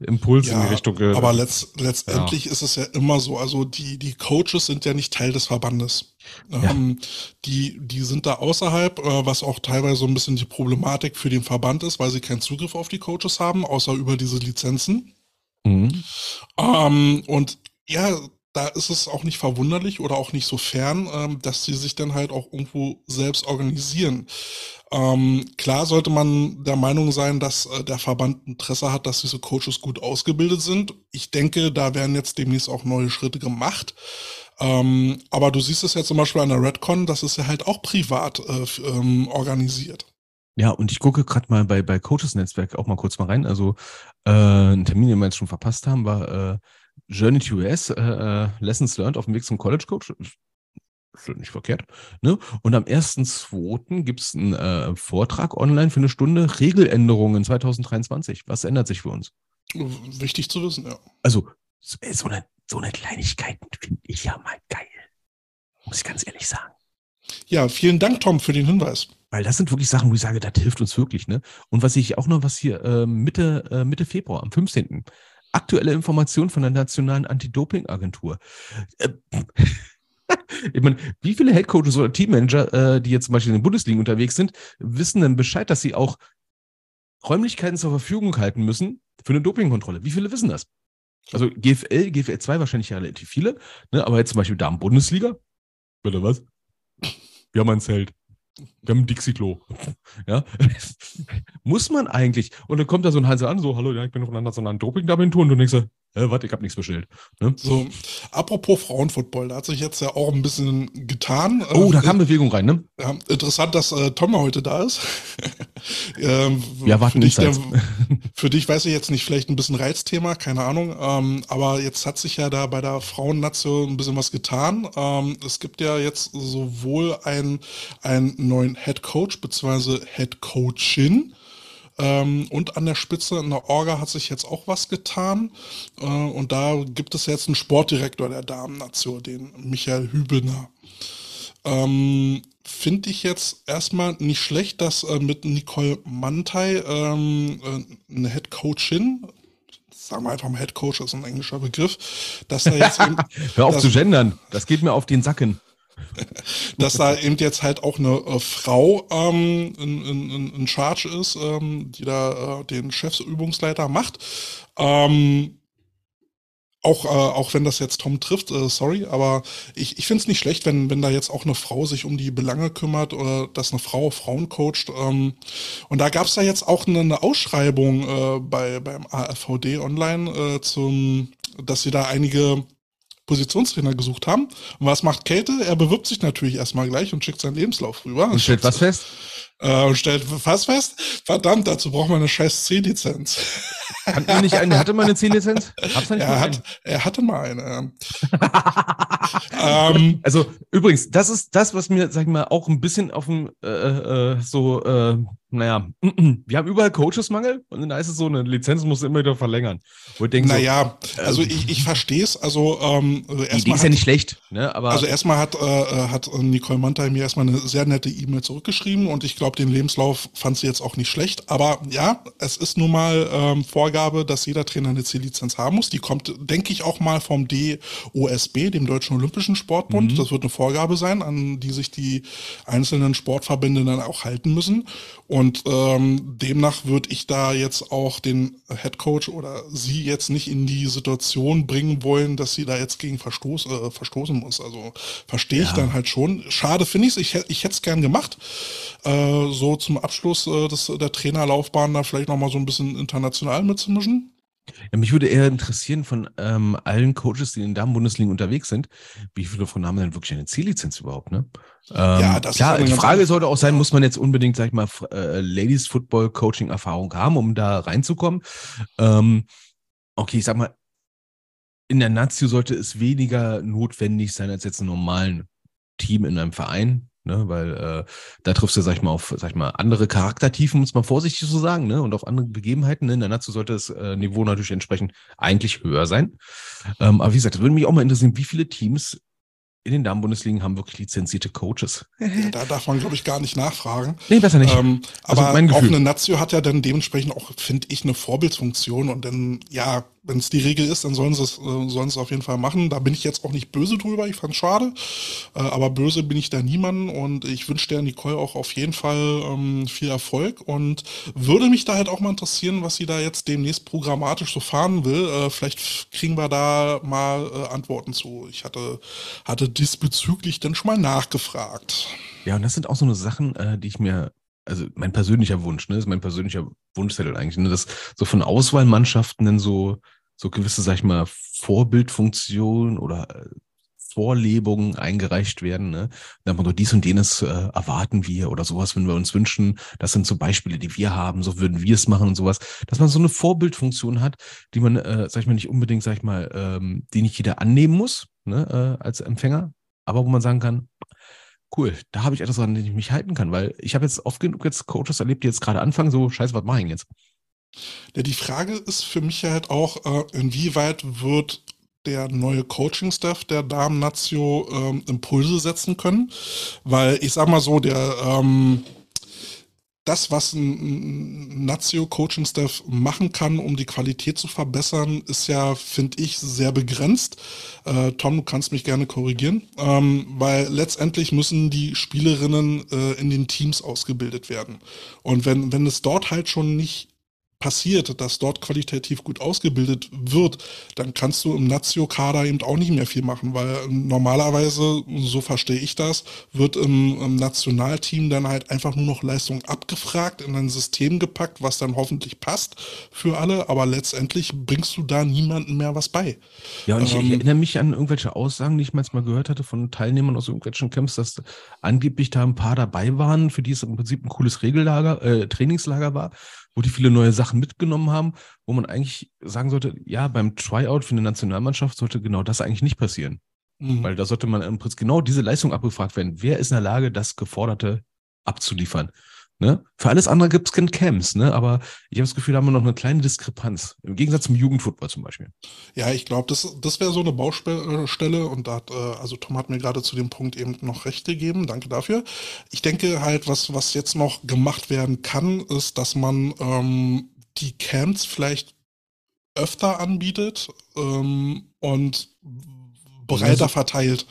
Impuls ja, in die Richtung. Äh, aber letzt, letztendlich ja. ist es ja immer so, also die, die Coaches sind ja nicht Teil des Verbandes. Ja. Ähm, die, die sind da außerhalb, äh, was auch teilweise so ein bisschen die Problematik für den Verband ist, weil sie keinen Zugriff auf die Coaches haben, außer über diese Lizenzen. Mhm. Ähm, und ja, da ist es auch nicht verwunderlich oder auch nicht so fern, ähm, dass sie sich dann halt auch irgendwo selbst organisieren. Ähm, klar sollte man der Meinung sein, dass äh, der Verband Interesse hat, dass diese Coaches gut ausgebildet sind. Ich denke, da werden jetzt demnächst auch neue Schritte gemacht. Ähm, aber du siehst es ja zum Beispiel an der Redcon, das ist ja halt auch privat äh, ähm, organisiert. Ja, und ich gucke gerade mal bei, bei Coaches Netzwerk auch mal kurz mal rein. Also äh, ein Termin, den wir jetzt schon verpasst haben, war äh, Journey to US, äh, äh, Lessons Learned auf dem Weg zum College Coach. Nicht verkehrt. Ne? Und am 1.2. gibt es einen äh, Vortrag online für eine Stunde Regeländerungen 2023. Was ändert sich für uns? Wichtig zu wissen, ja. Also, so eine, so eine Kleinigkeit finde ich ja mal geil. Muss ich ganz ehrlich sagen. Ja, vielen Dank, Tom, für den Hinweis. Weil das sind wirklich Sachen, wo ich sage, das hilft uns wirklich. Ne? Und was ich auch noch, was hier äh, Mitte, äh, Mitte Februar, am 15 aktuelle Informationen von der Nationalen Anti-Doping-Agentur. Äh, ich meine, wie viele Headcoaches oder Teammanager, äh, die jetzt zum Beispiel in den Bundesligen unterwegs sind, wissen denn Bescheid, dass sie auch Räumlichkeiten zur Verfügung halten müssen für eine Dopingkontrolle? Wie viele wissen das? Also GFL, GFL 2 wahrscheinlich relativ viele, ne? aber jetzt zum Beispiel Damen-Bundesliga, bitte was? Wir haben ein Zelt. Wir haben ein Dixie-Klo. Ja? Muss man eigentlich. Und dann kommt da so ein Hansel an, so, hallo, ja, ich bin von einer nationalen Doping-Agentur und du denkst, äh, warte, ich habe nichts bestellt. Ne? So, apropos Frauenfootball, da hat sich jetzt ja auch ein bisschen getan. Oh, da kam äh, Bewegung rein, ne? Ja, interessant, dass äh, Tom heute da ist. ähm, ja, warten nicht. Für dich weiß ich jetzt nicht, vielleicht ein bisschen Reizthema, keine Ahnung. Ähm, aber jetzt hat sich ja da bei der Frauennation ein bisschen was getan. Ähm, es gibt ja jetzt sowohl einen, einen neuen Head Coach bzw. Head Coachin ähm, und an der Spitze in der Orga hat sich jetzt auch was getan. Äh, und da gibt es jetzt einen Sportdirektor der Damen-Nation, den Michael Hübener. Ähm, Finde ich jetzt erstmal nicht schlecht, dass äh, mit Nicole Mantei ähm, äh, eine Head Coachin sagen wir einfach mal Head Coach, das ist ein englischer Begriff, dass da jetzt eben, Hör auf zu gendern, das geht mir auf den Sacken. Dass da eben jetzt halt auch eine äh, Frau ähm, in, in, in Charge ist, ähm, die da äh, den Chefsübungsleiter macht. Ähm, auch, äh, auch wenn das jetzt Tom trifft, äh, sorry, aber ich, ich finde es nicht schlecht, wenn, wenn da jetzt auch eine Frau sich um die Belange kümmert oder dass eine Frau Frauen coacht. Ähm, und da gab es da jetzt auch eine, eine Ausschreibung äh, bei, beim AFVD online, äh, zum, dass sie da einige Positionstrainer gesucht haben. Und was macht Käthe? Er bewirbt sich natürlich erstmal gleich und schickt seinen Lebenslauf rüber. Und stellt was fest? Äh, und stellt was fest? Verdammt, dazu braucht man eine scheiß C-Lizenz. Hat er nicht eine? Hatte mal eine C-Lizenz? Er, hat, er hatte mal eine. ähm, also übrigens, das ist das, was mir, sag ich mal, auch ein bisschen auf dem äh, äh, so äh, naja, wir haben überall Coachesmangel und dann heißt es so, eine Lizenz muss immer wieder verlängern. Wo ich denke naja, so, also ich, ich verstehe es. Also, ähm, also die Idee ist ja nicht schlecht, ne? Aber also erstmal hat, äh, äh hat Nicole Mantai mir erstmal eine sehr nette E-Mail zurückgeschrieben und ich glaube, den Lebenslauf fand sie jetzt auch nicht schlecht. Aber ja, es ist nun mal ähm, Vorgabe, dass jeder Trainer eine C-Lizenz haben muss. Die kommt, denke ich, auch mal vom DOSB, dem Deutschen Olympischen Sportbund. Mhm. Das wird eine Vorgabe sein, an die sich die einzelnen Sportverbände dann auch halten müssen. Und ähm, demnach würde ich da jetzt auch den Head Coach oder sie jetzt nicht in die Situation bringen wollen, dass sie da jetzt gegen Verstoß, äh, verstoßen muss. Also verstehe ich ja. dann halt schon. Schade finde ich es. Ich, ich hätte es gern gemacht. Äh, so zum Abschluss äh, des, der Trainerlaufbahn da vielleicht nochmal so ein bisschen international mitzumischen. Ja, mich würde eher interessieren von ähm, allen Coaches, die in den Damen-Bundesligen unterwegs sind, wie viele von haben denn wirklich eine C-Lizenz überhaupt, ne? Ähm, ja, das klar, ist die Frage sollte auch sein, muss man jetzt unbedingt, sag ich mal, äh, Ladies Football Coaching Erfahrung haben, um da reinzukommen? Ähm, okay, ich sag mal, in der Nazio sollte es weniger notwendig sein als jetzt ein normalen Team in einem Verein, ne? weil äh, da triffst du, sag ich mal, auf, sag ich mal, andere Charaktertiefen, muss man vorsichtig so sagen, ne? und auf andere Begebenheiten. Ne? In der Nazi sollte das äh, Niveau natürlich entsprechend eigentlich höher sein. Ähm, aber wie gesagt, das würde mich auch mal interessieren, wie viele Teams in den Damenbundesligen haben wirklich lizenzierte Coaches. Ja, da darf man, glaube ich, gar nicht nachfragen. Nee, besser nicht. Ähm, Also aber Gefühl. auch eine Nazio hat ja dann dementsprechend auch, finde ich, eine Vorbildfunktion. Und dann, ja, wenn es die Regel ist, dann sollen sie es äh, sollen auf jeden Fall machen. Da bin ich jetzt auch nicht böse drüber. Ich fand's schade. Äh, aber böse bin ich da niemanden. Und ich wünsche der Nicole auch auf jeden Fall ähm, viel Erfolg. Und würde mich da halt auch mal interessieren, was sie da jetzt demnächst programmatisch so fahren will. Äh, vielleicht kriegen wir da mal äh, Antworten zu. Ich hatte, hatte diesbezüglich dann schon mal nachgefragt. Ja, und das sind auch so eine Sachen, äh, die ich mir, also mein persönlicher Wunsch, ne, ist mein persönlicher Wunschzettel eigentlich, ne, dass so von Auswahlmannschaften dann so, so gewisse, sag ich mal, Vorbildfunktionen oder äh, Vorlebungen eingereicht werden, ne? Da man so dies und jenes äh, erwarten wir oder sowas, wenn wir uns wünschen, das sind so Beispiele, die wir haben, so würden wir es machen und sowas, dass man so eine Vorbildfunktion hat, die man, äh, sag ich mal, nicht unbedingt, sag ich mal, ähm, die nicht jeder annehmen muss, ne, äh, als Empfänger, aber wo man sagen kann, cool, da habe ich etwas an dem ich mich halten kann, weil ich habe jetzt oft genug jetzt Coaches erlebt, die jetzt gerade anfangen, so, scheiße, was mache ich jetzt? Ja, die Frage ist für mich halt auch, äh, inwieweit wird der neue Coaching-Staff der Damen Nazio ähm, Impulse setzen können? Weil ich sag mal so, der ähm, das, was ein Nazio-Coaching-Staff machen kann, um die Qualität zu verbessern, ist ja, finde ich, sehr begrenzt. Äh, Tom, du kannst mich gerne korrigieren, ähm, weil letztendlich müssen die Spielerinnen äh, in den Teams ausgebildet werden. Und wenn, wenn es dort halt schon nicht passiert, dass dort qualitativ gut ausgebildet wird, dann kannst du im Nazio-Kader eben auch nicht mehr viel machen, weil normalerweise, so verstehe ich das, wird im, im Nationalteam dann halt einfach nur noch Leistung abgefragt, in ein System gepackt, was dann hoffentlich passt für alle, aber letztendlich bringst du da niemandem mehr was bei. Ja, und ich, ich Ähm, erinnere mich an irgendwelche Aussagen, die ich manchmal gehört hatte von Teilnehmern aus irgendwelchen Camps, dass angeblich da ein paar dabei waren, für die es im Prinzip ein cooles Regellager, äh, Trainingslager war, wo die viele neue Sachen mitgenommen haben, wo man eigentlich sagen sollte, ja, beim Tryout für eine Nationalmannschaft sollte genau das eigentlich nicht passieren. Mhm. Weil da sollte man im Prinzip genau diese Leistung abgefragt werden. Wer ist in der Lage, das Geforderte abzuliefern? Ne? Für alles andere gibt es keine Camps, ne? aber ich habe das Gefühl, da haben wir noch eine kleine Diskrepanz. Im Gegensatz zum Jugendfootball zum Beispiel. Ja, ich glaube, das, das wäre so eine Baustelle und da hat, äh, also Tom hat mir gerade zu dem Punkt eben noch recht gegeben, danke dafür. Ich denke halt, was, was jetzt noch gemacht werden kann, ist, dass man ähm, die Camps vielleicht öfter anbietet ähm, und breiter Also- verteilt.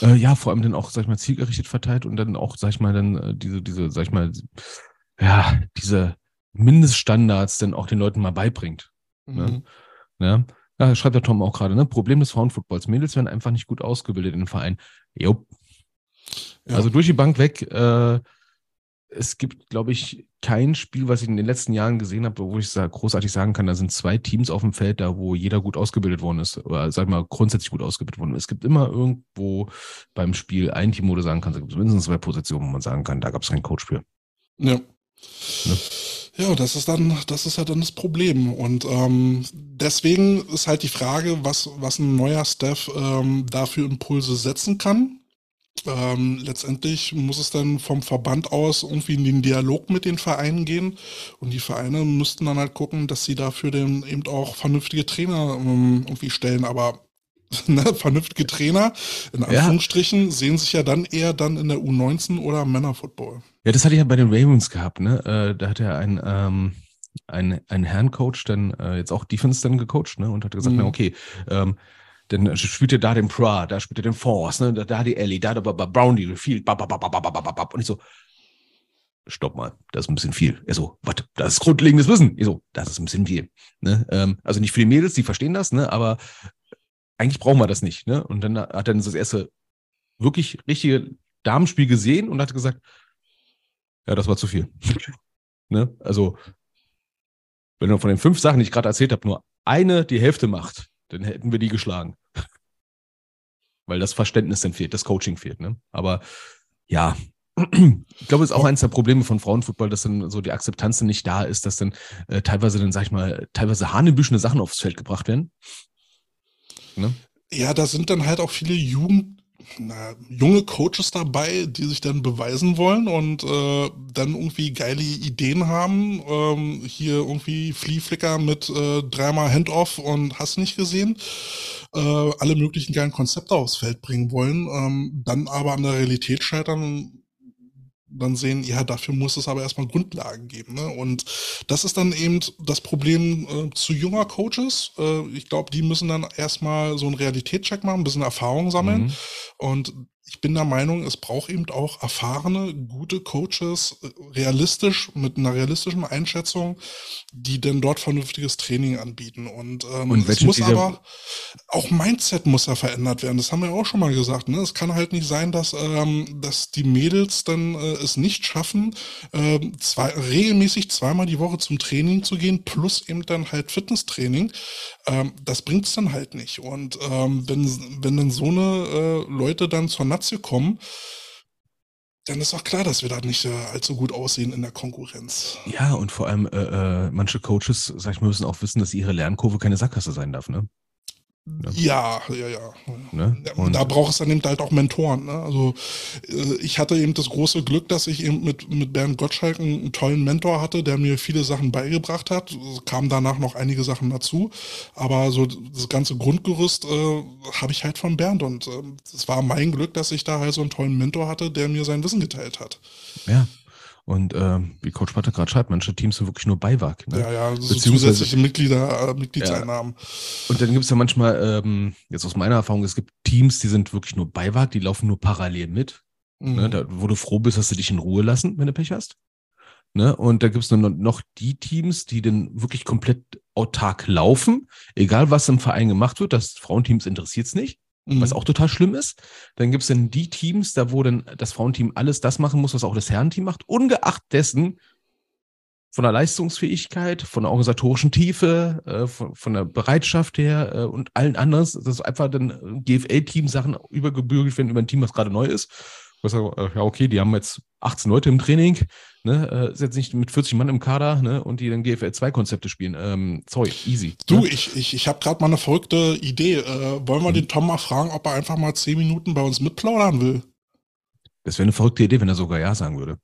Äh, ja, vor allem dann auch, sag ich mal, zielgerichtet verteilt und dann auch, sag ich mal, dann äh, diese, diese, sag ich mal, ja, diese Mindeststandards dann auch den Leuten mal beibringt. Ne? Mhm. Ja, ja schreibt der Tom auch gerade, ne? Problem des Frauenfootballs. Mädels werden einfach nicht gut ausgebildet in den Verein. Jo. Ja. Also durch die Bank weg, äh, es gibt, glaube ich, kein Spiel, was ich in den letzten Jahren gesehen habe, wo ich großartig sagen kann, da sind zwei Teams auf dem Feld, da wo jeder gut ausgebildet worden ist, oder sag mal, grundsätzlich gut ausgebildet worden ist. Es gibt immer irgendwo beim Spiel ein Team, wo du sagen kannst, da gibt es mindestens zwei Positionen, wo man sagen kann, da gab es keinen Coach für. Ja. Ne? Ja, das ist dann, das ist ja dann das Problem. Und ähm, deswegen ist halt die Frage, was, was ein neuer Staff ähm, dafür Impulse setzen kann. Ähm, letztendlich muss es dann vom Verband aus irgendwie in den Dialog mit den Vereinen gehen. Und die Vereine müssten dann halt gucken, dass sie dafür dann eben auch vernünftige Trainer ähm, irgendwie stellen. Aber ne, vernünftige Trainer, in Ja. Anführungsstrichen, sehen sich ja dann eher dann in der U19 oder Männerfootball. Ja, das hatte ich ja bei den Ravens gehabt, ne? Äh, da hat er ein, ähm, ein, ein Herrencoach dann äh, jetzt auch Defense dann gecoacht, ne? Und hat gesagt, Mhm. na okay, ähm, dann spielt ihr da den Pra, da spielt ihr den Force, ne? Da, da die Ellie, da, da, da, da Brownie, the Field, bap, bap, bap, bap, bap, bap, bap. und ich so, stopp mal, das ist ein bisschen viel. Er so, was, das ist grundlegendes Wissen. Ich so, das ist ein bisschen viel. Ne? Ähm, also nicht für die Mädels, die verstehen das, ne? Aber eigentlich brauchen wir das nicht, ne? Und dann hat er das erste wirklich richtige Damenspiel gesehen und hat gesagt, ja, das war zu viel. ne? Also, wenn du von den fünf Sachen, die ich gerade erzählt habe, nur eine die Hälfte macht, dann hätten wir die geschlagen. Weil das Verständnis dann fehlt, das Coaching fehlt. Ne? Aber ja, ich glaube, es ist auch eines der Probleme von Frauenfußball, dass dann so die Akzeptanz dann nicht da ist, dass dann äh, teilweise dann, sag ich mal, teilweise hanebüchene Sachen aufs Feld gebracht werden. Ne? Ja, da sind dann halt auch viele Jugend, na, junge Coaches dabei, die sich dann beweisen wollen und äh, dann irgendwie geile Ideen haben. Ähm, hier irgendwie Flieflicker mit äh, dreimal Handoff und hast nicht gesehen. Äh, alle möglichen geilen Konzepte aufs Feld bringen wollen, ähm, dann aber an der Realität scheitern dann sehen, ja, dafür muss es aber erstmal Grundlagen geben. Ne? Und das ist dann eben das Problem äh, zu junger Coaches. Äh, ich glaube, die müssen dann erstmal so einen Realitätscheck machen, ein bisschen Erfahrung sammeln. Mhm. Und ich bin der Meinung, es braucht eben auch erfahrene, gute Coaches, äh, realistisch, mit einer realistischen Einschätzung, die denn dort vernünftiges Training anbieten. Und, ähm, Und es muss aber, auch Mindset muss ja verändert werden. Das haben wir auch schon mal gesagt. Ne? Es kann halt nicht sein, dass, ähm, dass die Mädels dann äh, es nicht schaffen, äh, zwei, regelmäßig zweimal die Woche zum Training zu gehen, plus eben dann halt Fitnesstraining. Ähm, das bringt es dann halt nicht. Und ähm, wenn, wenn dann so eine äh, Leute dann zur Natze kommen, dann ist auch klar, dass wir da nicht äh, allzu gut aussehen in der Konkurrenz. Ja, und vor allem äh, äh, manche Coaches, sag ich mal, müssen auch wissen, dass ihre Lernkurve keine Sackgasse sein darf, ne? Ja, ja, ja. Ne? Und da braucht es dann eben halt auch Mentoren. Ne? Also äh, ich hatte eben das große Glück, dass ich eben mit, mit Bernd Gottschalk einen, einen tollen Mentor hatte, der mir viele Sachen beigebracht hat. Es kamen danach noch einige Sachen dazu. Aber so das ganze Grundgerüst äh, habe ich halt von Bernd. Und es äh, war mein Glück, dass ich da halt so einen tollen Mentor hatte, der mir sein Wissen geteilt hat. Ja, und äh, wie Coach Patte gerade schreibt, manche Teams sind wirklich nur Beiwag. Ne? Ja, ja, so zusätzliche Mitglieder, äh, Mitgliedseinnahmen. Ja. Und dann gibt es ja manchmal, ähm, jetzt aus meiner Erfahrung, es gibt Teams, die sind wirklich nur Beiwag, die laufen nur parallel mit. Ne? Mhm. Ne? Da, wo du froh bist, dass sie dich in Ruhe lassen, wenn du Pech hast. Ne? Und da gibt es noch die Teams, die dann wirklich komplett autark laufen, egal was im Verein gemacht wird, das Frauenteams interessiert es nicht mhm. was auch total schlimm ist. Dann gibt es dann die Teams, da wo dann das Frauenteam alles das machen muss, was auch das Herrenteam macht, ungeachtet dessen von der Leistungsfähigkeit, von der organisatorischen Tiefe, äh, von, von, der Bereitschaft her äh, und allen anderen. Das ist einfach dann GFL-Team-Sachen übergebürgelt werden über ein Team, was gerade neu ist. Äh, ja, okay, die haben jetzt 18 Leute im Training, ne, äh, ist jetzt nicht mit 40 Mann im Kader, ne, und die dann GFL 2 Konzepte spielen. Ähm, sorry, easy. Du, ne? ich, ich, ich habe gerade mal eine verrückte Idee. Äh, wollen wir mhm. den Tom mal fragen, ob er einfach mal 10 Minuten bei uns mitplaudern will? Das wäre eine verrückte Idee, wenn er sogar Ja sagen würde.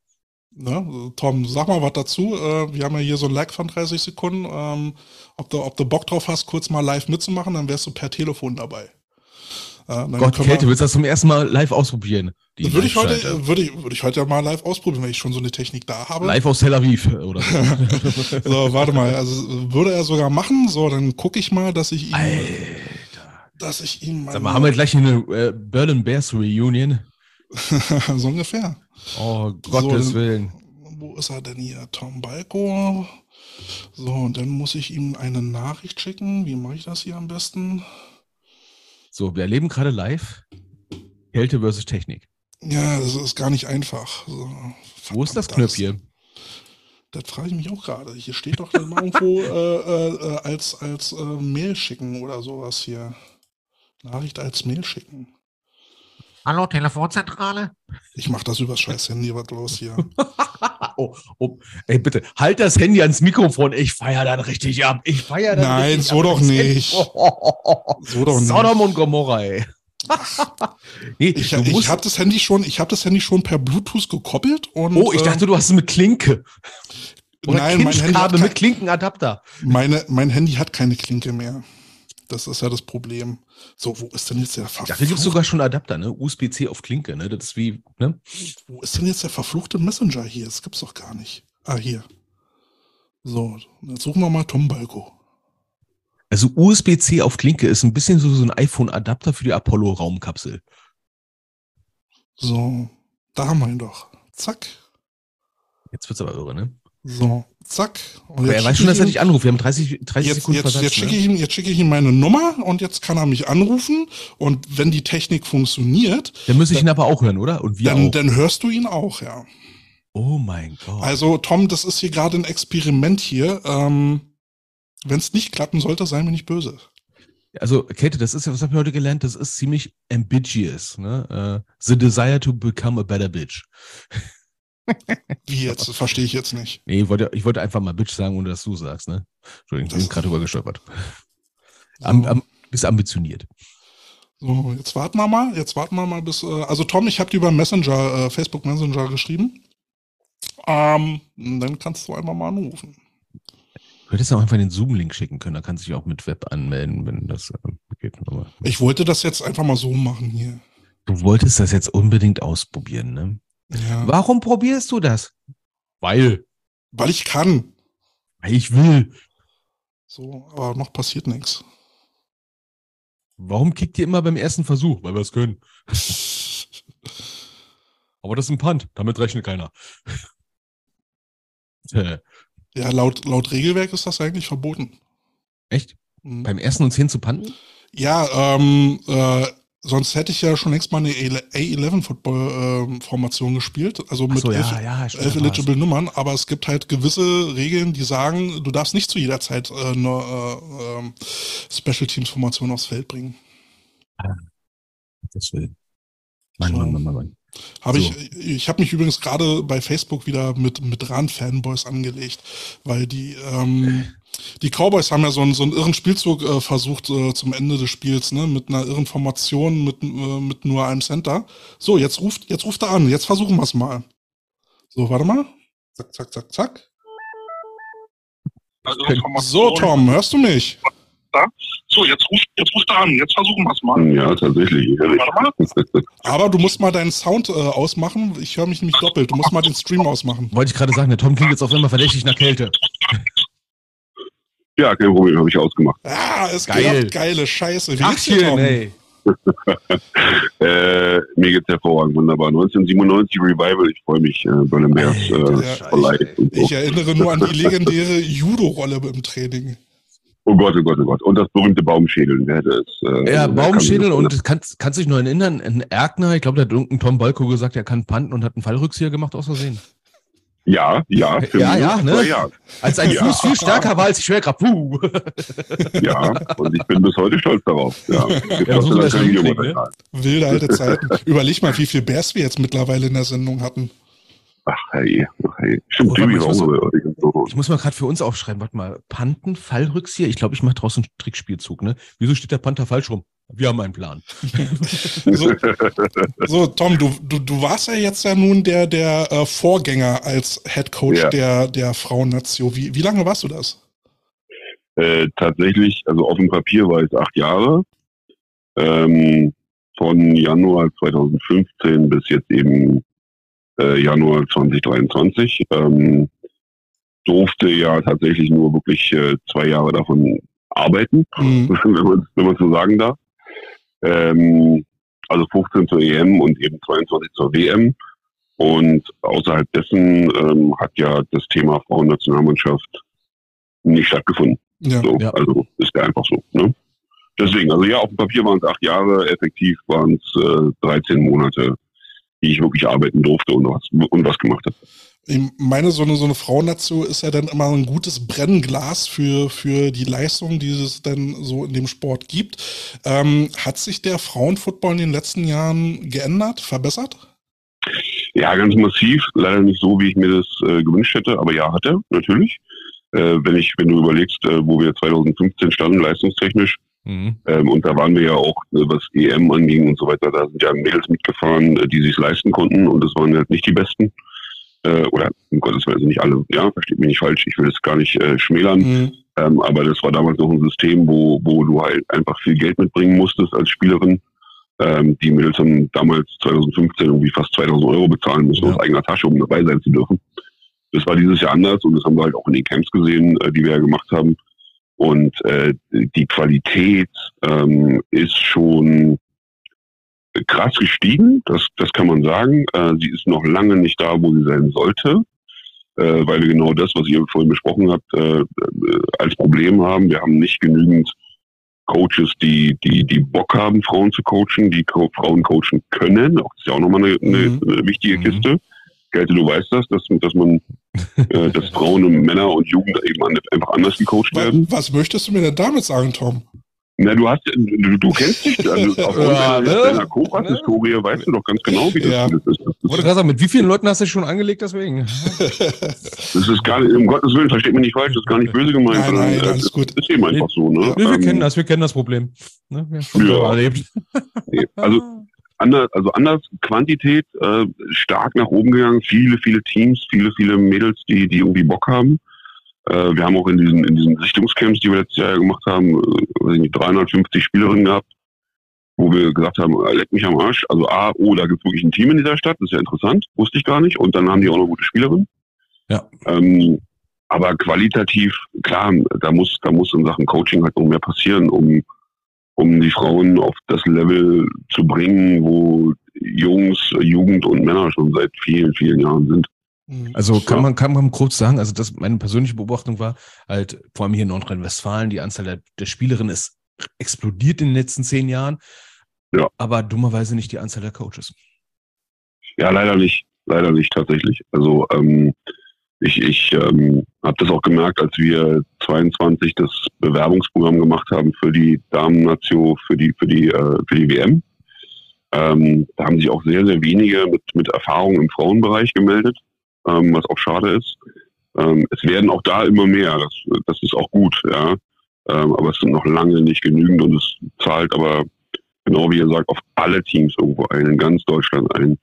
Ne? Tom, sag mal was dazu. Äh, wir haben ja hier so ein Lag von 30 Sekunden. Ähm, ob, du, ob du Bock drauf hast, kurz mal live mitzumachen, dann wärst du per Telefon dabei. Ja, Gott, Kälte, willst du das zum ersten Mal live ausprobieren? Würde ich, heute, würde, ich, würde ich heute mal live ausprobieren, wenn ich schon so eine Technik da habe. Live aus Tel Aviv, oder so. so, warte mal, also würde er sogar machen. So, dann gucke ich mal, dass ich ihm. Alter. Dass ich ihm. Sag mal, haben wir gleich eine äh, Berlin Bears Reunion? so ungefähr. Oh, Gottes so, Willen. Wo ist er denn hier? Tom Balko. So, und dann muss ich ihm eine Nachricht schicken. Wie mache ich das hier am besten? So, wir erleben gerade live Kälte versus Technik. Ja, das ist gar nicht einfach. So, Wo ist das Knöpfchen? Das, das frage ich mich auch gerade. Hier steht doch dann irgendwo äh, äh, als, als äh, Mail schicken oder sowas hier. Nachricht als Mail schicken. Hallo, Telefonzentrale? Ich mache das übers scheiß Handy, was los hier? oh, oh, ey, bitte, halt das Handy ans Mikrofon. Ich feier dann richtig ab. Ich feier dann Nein, so doch nicht. so doch nicht. Sodom und Gomorra, ey. nee, ich ich habe das Handy schon, ich habe das Handy schon per Bluetooth gekoppelt und. Oh, ich dachte, du hast es mit Klinke. Oder Nein, mein Handy hat kein, mit Klinkenadapter. Meine, mein Handy hat keine Klinke mehr. Das ist ja das Problem. So, wo ist denn jetzt der verfluchte? Dafür gibt es sogar schon Adapter, ne? USB-C auf Klinke, ne? Das ist wie, ne? Wo ist denn jetzt der verfluchte Messenger hier? Das gibt's doch gar nicht. Ah, hier. So, jetzt suchen wir mal Tom Balko. Also USB-C auf Klinke ist ein bisschen so, so ein iPhone-Adapter für die Apollo-Raumkapsel. So, da haben wir ihn doch. Zack. Jetzt wird's aber irre, ne? So, zack. Und er weiß schon, dass er dich anruft. Wir haben 30, 30 jetzt, Sekunden jetzt, Versatz, jetzt schicke ne? ich ihm, jetzt schicke ich ihm meine Nummer und jetzt kann er mich anrufen. Und wenn die Technik funktioniert. Dann müsste ich ihn aber auch hören, oder? Und wir dann, auch. dann hörst du ihn auch, ja. Oh mein Gott. Also, Tom, das ist hier gerade ein Experiment hier. Ähm, wenn es nicht klappen sollte, sei mir nicht böse. Also, Kate, das ist ja, was habe ich heute gelernt? Das ist ziemlich ambiguous. Ne? Uh, the desire to become a better bitch. Wie jetzt? Das verstehe ich jetzt nicht. Nee, ich wollte, ich wollte einfach mal Bitch sagen, ohne dass du sagst, ne? Entschuldigung, ich bin gerade drüber gestolpert. Am, am, bist ambitioniert. So, jetzt warten wir mal, jetzt warten wir mal bis, äh, also Tom, ich habe dir über Messenger, äh, Facebook Messenger geschrieben. Ähm, dann kannst du einmal mal anrufen. Du hättest auch einfach den Zoom-Link schicken können, da kannst du dich auch mit Web anmelden, wenn das äh, geht. Aber Ich wollte das jetzt einfach mal so machen hier. du wolltest das jetzt unbedingt ausprobieren, ne? Ja. Warum probierst du das? Weil. Weil ich kann. Weil ich will. So, aber noch passiert nichts. Warum kickt ihr immer beim ersten Versuch? Weil wir es können. Aber das ist ein Punt, damit rechnet keiner. Äh, Ja, laut, laut Regelwerk ist das eigentlich verboten. Echt? Mhm. Beim ersten und zehn zu panten? Ja, ähm, äh, sonst hätte ich ja schon längst mal eine A11-Football-Formation gespielt, also mit Achso, elf, ja, ja, elf eligible Nummern, aber es gibt halt gewisse Regeln, die sagen, du darfst nicht zu jeder Zeit äh, eine äh, ähm, Special Teams Formation aufs Feld bringen. Das will. Mann, So. Mann, Mann, Mann, Mann. Habe So. ich, ich habe mich übrigens gerade bei Facebook wieder mit, mit RAN-Fanboys angelegt, weil die, ähm, die Cowboys haben ja so einen, so einen irren Spielzug äh, versucht äh, zum Ende des Spiels, ne, mit einer irren Formation, mit, äh, mit nur einem Center. So, jetzt ruft, jetzt ruft er an, jetzt versuchen wir es mal. So, warte mal. Zack, zack, zack, zack. Also So, Tom, hörst du mich? So, jetzt ruft, jetzt ruft er an. Jetzt versuchen wir es mal. Ja, tatsächlich. ehrlich. Warte mal. Aber du musst mal deinen Sound äh, ausmachen. Ich höre mich nämlich doppelt. Du musst mal den Stream ausmachen. Wollte ich gerade sagen, der Tom klingt jetzt auf einmal verdächtig nach Kälte. Ja, kein Problem, habe ich ausgemacht. Ah, es Geil. klappt. Geile Scheiße. Wie geht's dir, Tom? ey. Äh, mir geht's hervorragend, wunderbar. 1997 Revival, ich freue mich, äh, Berlin Bears äh, und so. Ich erinnere nur an die legendäre Judo-Rolle im Training. Oh Gott, oh Gott, oh Gott. Und das berühmte Baumschädeln, wer hätte es? Äh, Ja, Baumschädel und kannst, kannst dich nur erinnern, ein Erkner, ich glaube, da hat irgendein Tom Balko gesagt, er kann panten und hat einen Fallrückzieher gemacht aus Versehen. Ja, ja. für Ja, mich ja, ne? Ja, Als ein Ja. Fuß viel stärker war als die Schwerkraft. Puh. ja, und ich bin bis heute stolz darauf. Ja, Ja, so das Videomaterial. Wilde alte Zeiten. Überleg mal, wie viel Bears wir jetzt mittlerweile in der Sendung hatten. Ach, hey, ach, hey. Stimmt, Oh, Jimmy, mal, ich? Ich muss mal gerade für uns aufschreiben, warte mal. Panten, Fallrückzieher? Ich glaube, ich mache draußen einen Trickspielzug, ne? Wieso steht der Panther falsch rum? Wir haben einen Plan. So, so Tom, du, du, du warst ja jetzt ja nun der, der äh, Vorgänger als Head Coach Ja. der, der Frauennation. Wie, wie lange warst du das? Äh, tatsächlich, also auf dem Papier war es acht Jahre. Ähm, von Januar 2015 bis jetzt eben äh, Januar 2023. Ähm, durfte ja tatsächlich nur wirklich äh, zwei Jahre davon arbeiten, Mhm. wenn man wenn man so sagen darf. Ähm, also 15 zur EM und eben 22 zur WM. Und außerhalb dessen ähm, hat ja das Thema Frauennationalmannschaft nicht stattgefunden. Ja. So, Ja. Also ist ja einfach so. Ne? Deswegen, also ja, auf dem Papier waren es acht Jahre, effektiv waren es äh, 13 Monate, die ich wirklich arbeiten durfte und was, und was gemacht habe. Ich meine, so eine, so eine Frauennation ist ja dann immer ein gutes Brennglas für, für die Leistung, die es dann so in dem Sport gibt. Ähm, hat sich der Frauenfootball in den letzten Jahren geändert, verbessert? Ja, ganz massiv, leider nicht so, wie ich mir das äh, gewünscht hätte, aber ja, hatte, natürlich. Äh, wenn ich, wenn du überlegst, äh, wo wir 2015 standen, leistungstechnisch, Mhm. Ähm, und da waren wir ja auch, äh, was EM anging und so weiter, da sind ja Mädels mitgefahren, äh, die sich leisten konnten und das waren halt nicht die Besten. Äh, oder um Gottes Willen nicht alle, ja, versteht mich nicht falsch, ich will es gar nicht äh, schmälern, Mhm. ähm, aber das war damals noch ein System, wo, wo du halt einfach viel Geld mitbringen musstest als Spielerin. Ähm, die Mädels haben damals 2015 irgendwie fast 2000 Euro bezahlen müssen Ja. aus eigener Tasche, um dabei sein zu dürfen. Das war dieses Jahr anders und das haben wir halt auch in den Camps gesehen, äh, die wir ja gemacht haben. Und äh, die Qualität ähm, ist schon krass gestiegen, das, das kann man sagen. Äh, sie ist noch lange nicht da, wo sie sein sollte, äh, weil wir genau das, was ihr vorhin besprochen habt, äh, äh, als Problem haben. Wir haben nicht genügend Coaches, die, die, die Bock haben, Frauen zu coachen, die Co Frauen coachen können. Auch das ist ja auch nochmal eine, eine, Mhm. eine wichtige Mhm. Kiste. Gelte, du weißt das, dass, dass man, äh, dass Frauen und Männer und Jugend eben einfach anders gecoacht Was, werden. was möchtest du mir denn damit sagen, Tom? Na, du hast, du, du kennst dich, also aufgrund Ja, deiner, ne? deiner Cobra-Historie weißt du doch ganz genau, wie das, Ja. ist. Das Wollte gerade sagen, mit wie vielen Leuten hast du schon angelegt deswegen? das ist gar nicht, um Gottes Willen, versteht mich nicht falsch, das ist gar nicht böse gemeint, Nein, sondern nein, äh, alles das gut. ist eben einfach so, ne? Nee, wir Ähm, kennen das, wir kennen das Problem. Ne? Ja. nee, Also anders, also anders Quantität äh, stark nach oben gegangen. Viele, viele Teams, viele, viele Mädels, die, die irgendwie Bock haben. Äh, wir haben auch in diesen, in diesen Sichtungscamps, die wir letztes Jahr gemacht haben, äh, weiß ich nicht, 350 Spielerinnen gehabt, wo wir gesagt haben, äh, leck mich am Arsch. Also A, oh, da gibt es wirklich ein Team in dieser Stadt, das ist ja interessant, wusste ich gar nicht. Und dann haben die auch noch gute Spielerinnen. Ja. Ähm, aber qualitativ, klar, da muss, da muss in Sachen Coaching halt noch mehr passieren, um um die Frauen auf das Level zu bringen, wo Jungs, Jugend und Männer schon seit vielen, vielen Jahren sind. Mhm. Also kann man, kann man kurz sagen, also das meine persönliche Beobachtung war, halt vor allem hier in Nordrhein-Westfalen, die Anzahl der, der Spielerinnen ist explodiert in den letzten zehn Jahren. Ja. Aber dummerweise nicht die Anzahl der Coaches. Ja, leider nicht. Leider nicht tatsächlich. Also ähm, ich, ich ähm, habe das auch gemerkt, als wir 22 das Bewerbungsprogramm gemacht haben für die Damen-Natio, für die, für die, äh, für die WM. Ähm, da haben sich auch sehr, sehr wenige mit, mit Erfahrung im Frauenbereich gemeldet, ähm, was auch schade ist. Ähm, es werden auch da immer mehr, das, das ist auch gut, ja. Ähm, aber es sind noch lange nicht genügend und es zahlt aber, genau wie ihr sagt, auf alle Teams irgendwo ein, in ganz Deutschland ein.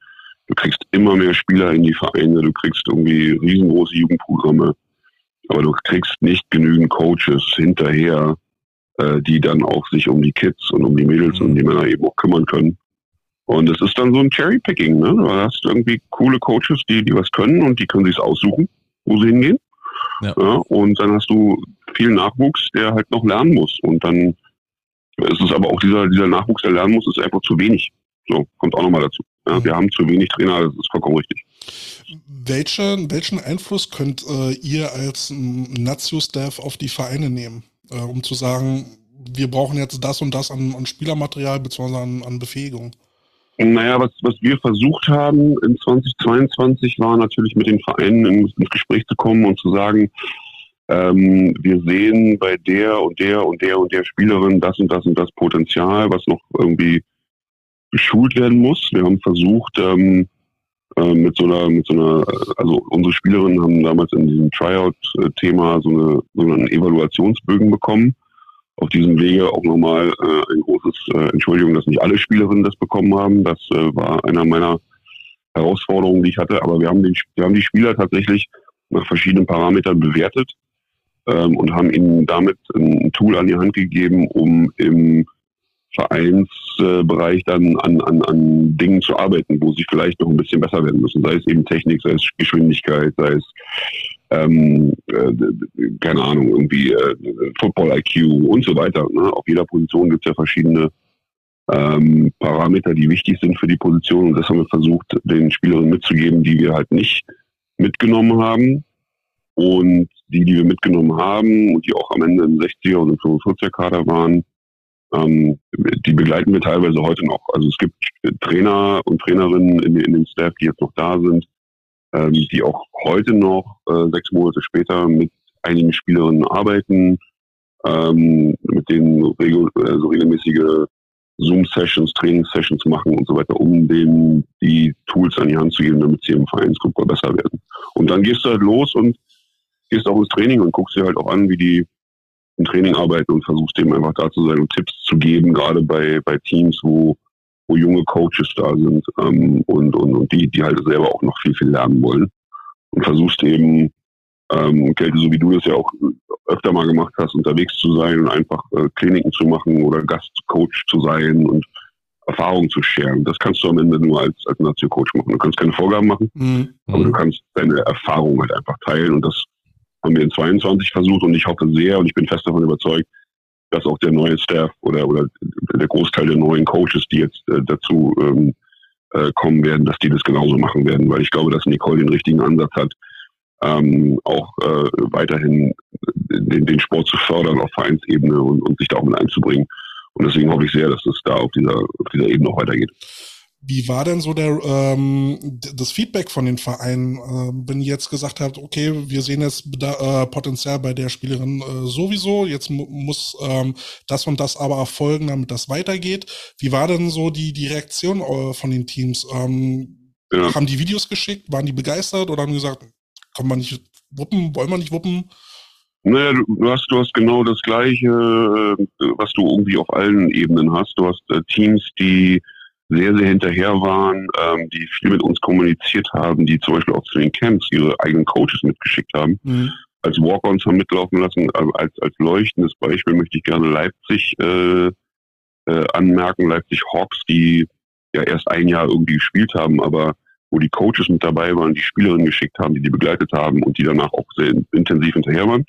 Du kriegst immer mehr Spieler in die Vereine, du kriegst irgendwie riesengroße Jugendprogramme, aber du kriegst nicht genügend Coaches hinterher, äh, die dann auch sich um die Kids und um die Mädels Mhm. und die Männer eben auch kümmern können. Und es ist dann so ein Cherry-Picking, ne? Du hast irgendwie coole Coaches, die, die was können und die können sich aussuchen, wo sie hingehen. Ja. und dann hast du viel Nachwuchs, der halt noch lernen muss. Und dann ist es aber auch dieser, dieser Nachwuchs, der lernen muss, ist einfach zu wenig. So, kommt auch nochmal dazu. Ja, Mhm. wir haben zu wenig Trainer, das ist vollkommen richtig. Welche, welchen Einfluss könnt äh, ihr als Nazio-Staff auf die Vereine nehmen, äh, um zu sagen, wir brauchen jetzt das und das an, an Spielermaterial bzw. An, an Befähigung? Naja, was, was wir versucht haben in 2022 war natürlich mit den Vereinen ins, ins Gespräch zu kommen und zu sagen, ähm, wir sehen bei der und der und der und der Spielerin das und das und das Potenzial, was noch irgendwie geschult werden muss. Wir haben versucht, ähm, äh, mit so einer, mit so einer, also unsere Spielerinnen haben damals in diesem Tryout-Thema so, eine, so einen Evaluationsbögen bekommen. Auf diesem Wege auch nochmal äh, ein großes äh, Entschuldigung, dass nicht alle Spielerinnen das bekommen haben. Das äh, war einer meiner Herausforderungen, die ich hatte. Aber wir haben, den, wir haben die Spieler tatsächlich nach verschiedenen Parametern bewertet ähm, und haben ihnen damit ein Tool an die Hand gegeben, um im Vereinsbereich dann an, an, an Dingen zu arbeiten, wo sie vielleicht noch ein bisschen besser werden müssen. Sei es eben Technik, sei es Geschwindigkeit, sei es ähm, äh, keine Ahnung, irgendwie äh, Football IQ und so weiter. Ne? Auf jeder Position gibt es ja verschiedene ähm, Parameter, die wichtig sind für die Position. Und das haben wir versucht, den Spielerinnen mitzugeben, die wir halt nicht mitgenommen haben. Und die, die wir mitgenommen haben und die auch am Ende im 60er und im 45er Kader waren, ähm, die begleiten wir teilweise heute noch. Also es gibt Trainer und Trainerinnen in, in dem Staff, die jetzt noch da sind, ähm, die auch heute noch, äh, sechs Monate später, mit einigen Spielerinnen arbeiten, ähm, mit denen regel äh, so regelmäßige Zoom-Sessions, Training-Sessions machen und so weiter, um denen die Tools an die Hand zu geben, damit sie im Vereinsgruppe besser werden. Und dann gehst du halt los und gehst auch ins Training und guckst dir halt auch an, wie die im Training arbeiten und versuchst dem einfach da zu sein und Tipps zu geben, gerade bei, bei Teams, wo, wo junge Coaches da sind ähm, und, und, und die, die halt selber auch noch viel, viel lernen wollen. Und versuchst eben, ähm, Kälte, so wie du das ja auch öfter mal gemacht hast, unterwegs zu sein und einfach äh, Kliniken zu machen oder Gastcoach zu sein und Erfahrungen zu scheren. Das kannst du am Ende nur als, als Nazio-Coach machen. Du kannst keine Vorgaben machen, Mhm. aber du kannst deine Erfahrung halt einfach teilen und das haben wir in 22 versucht und ich hoffe sehr und ich bin fest davon überzeugt, dass auch der neue Staff oder, oder der Großteil der neuen Coaches, die jetzt äh, dazu ähm, äh, kommen werden, dass die das genauso machen werden, weil ich glaube, dass Nicole den richtigen Ansatz hat, ähm, auch äh, weiterhin den, den Sport zu fördern auf Vereinsebene und, und sich da auch mit einzubringen. Und deswegen hoffe ich sehr, dass es da auf dieser, auf dieser Ebene auch weitergeht. Wie war denn so der ähm, das Feedback von den Vereinen, äh, wenn ihr jetzt gesagt habt, okay, wir sehen jetzt äh, Potenzial bei der Spielerin äh, sowieso, jetzt mu muss ähm, das und das aber erfolgen, damit das weitergeht. Wie war denn so die, die Reaktion äh, von den Teams? Ähm, ja. Haben die Videos geschickt, waren die begeistert oder haben die gesagt, kann man nicht wuppen, wollen wir nicht wuppen? Naja, du hast, du hast genau das Gleiche, äh, was du irgendwie auf allen Ebenen hast. Du hast äh, Teams, die sehr, sehr hinterher waren, ähm, die viel mit uns kommuniziert haben, die zum Beispiel auch zu den Camps ihre eigenen Coaches mitgeschickt haben. Mhm. Als Walk-Ons haben mitlaufen lassen. Ähm, als, als leuchtendes Beispiel möchte ich gerne Leipzig äh, äh, anmerken. Leipzig Hawks, die ja erst ein Jahr irgendwie gespielt haben, aber wo die Coaches mit dabei waren, die Spielerinnen geschickt haben, die die begleitet haben und die danach auch sehr intensiv hinterher waren.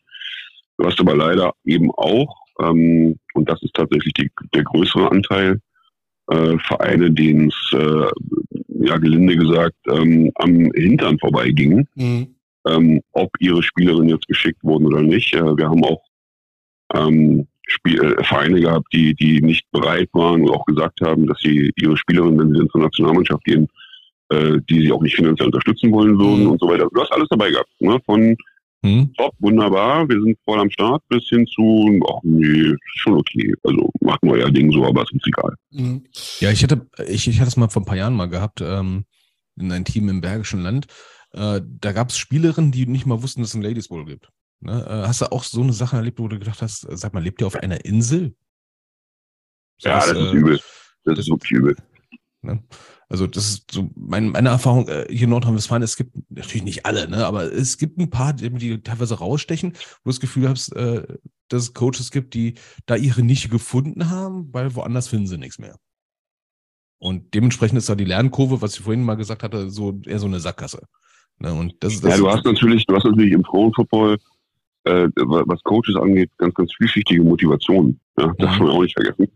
Du hast aber leider eben auch, ähm, und das ist tatsächlich die, der größere Anteil, äh, Vereine, denen es, äh, ja, gelinde gesagt, ähm, am Hintern vorbeigingen, mhm. ähm, ob ihre Spielerinnen jetzt geschickt wurden oder nicht. Äh, wir haben auch ähm, Spiel, äh, Vereine gehabt, die, die nicht bereit waren und auch gesagt haben, dass sie ihre Spielerinnen, wenn sie dann zur Nationalmannschaft gehen, äh, die sie auch nicht finanziell unterstützen wollen würden mhm. und so weiter. Du hast alles dabei gehabt, ne? Von hm? Top, wunderbar, wir sind voll am Start, bis hin zu, ach nee, schon okay. Also machen wir ja Ding so, aber es ist egal. Mhm. Ja, ich hatte, ich, ich hatte es mal vor ein paar Jahren mal gehabt, ähm, in einem Team im Bergischen Land. Äh, da gab es Spielerinnen, die nicht mal wussten, dass es ein Ladies Bowl gibt. Ne? Äh, hast du auch so eine Sache erlebt, wo du gedacht hast, sag mal, lebt ihr auf einer Insel? So ja, das, das ist äh, übel. Das, das ist wirklich übel. Ne? Also das ist so mein, meine Erfahrung äh, hier in Nordrhein-Westfalen. Es gibt natürlich nicht alle, ne, aber es gibt ein paar, die, die teilweise rausstechen, wo du das Gefühl hast, äh, dass es Coaches gibt, die da ihre Nische gefunden haben, weil woanders finden sie nichts mehr. Und dementsprechend ist da die Lernkurve, was ich vorhin mal gesagt hatte, so eher so eine Sackgasse. Ne, und das, das ja, du hast natürlich, du hast natürlich im Frauenfootball, äh, was Coaches angeht, ganz, ganz vielschichtige Motivationen. Ja, das mhm. darf man auch nicht vergessen.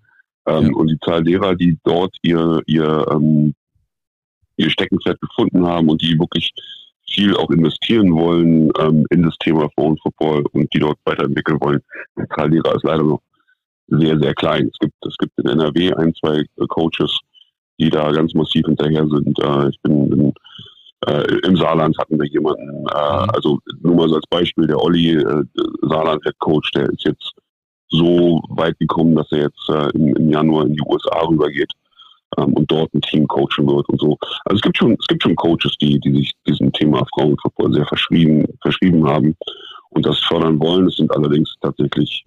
Ähm, ja. Und die Zahl derer, die dort ihr, ihr ähm, ihr Steckenpferd gefunden haben und die wirklich viel auch investieren wollen ähm, in das Thema Frauenfootball und die dort weiterentwickeln wollen. Der Zahl derer ist leider noch sehr, sehr klein. Es gibt, es gibt in NRW ein, zwei äh, Coaches, die da ganz massiv hinterher sind. Äh, ich bin in, äh, im Saarland hatten wir jemanden, äh, mhm. also nur mal so als Beispiel, der Olli, äh, Saarland Head Coach, der ist jetzt so weit gekommen, dass er jetzt äh, im, im Januar in die USA rübergeht ähm, und dort ein Team coachen wird und so. Also es gibt schon, es gibt schon Coaches, die, die sich diesem Thema Frauenfußball sehr verschrieben, verschrieben haben und das fördern wollen. Es sind allerdings tatsächlich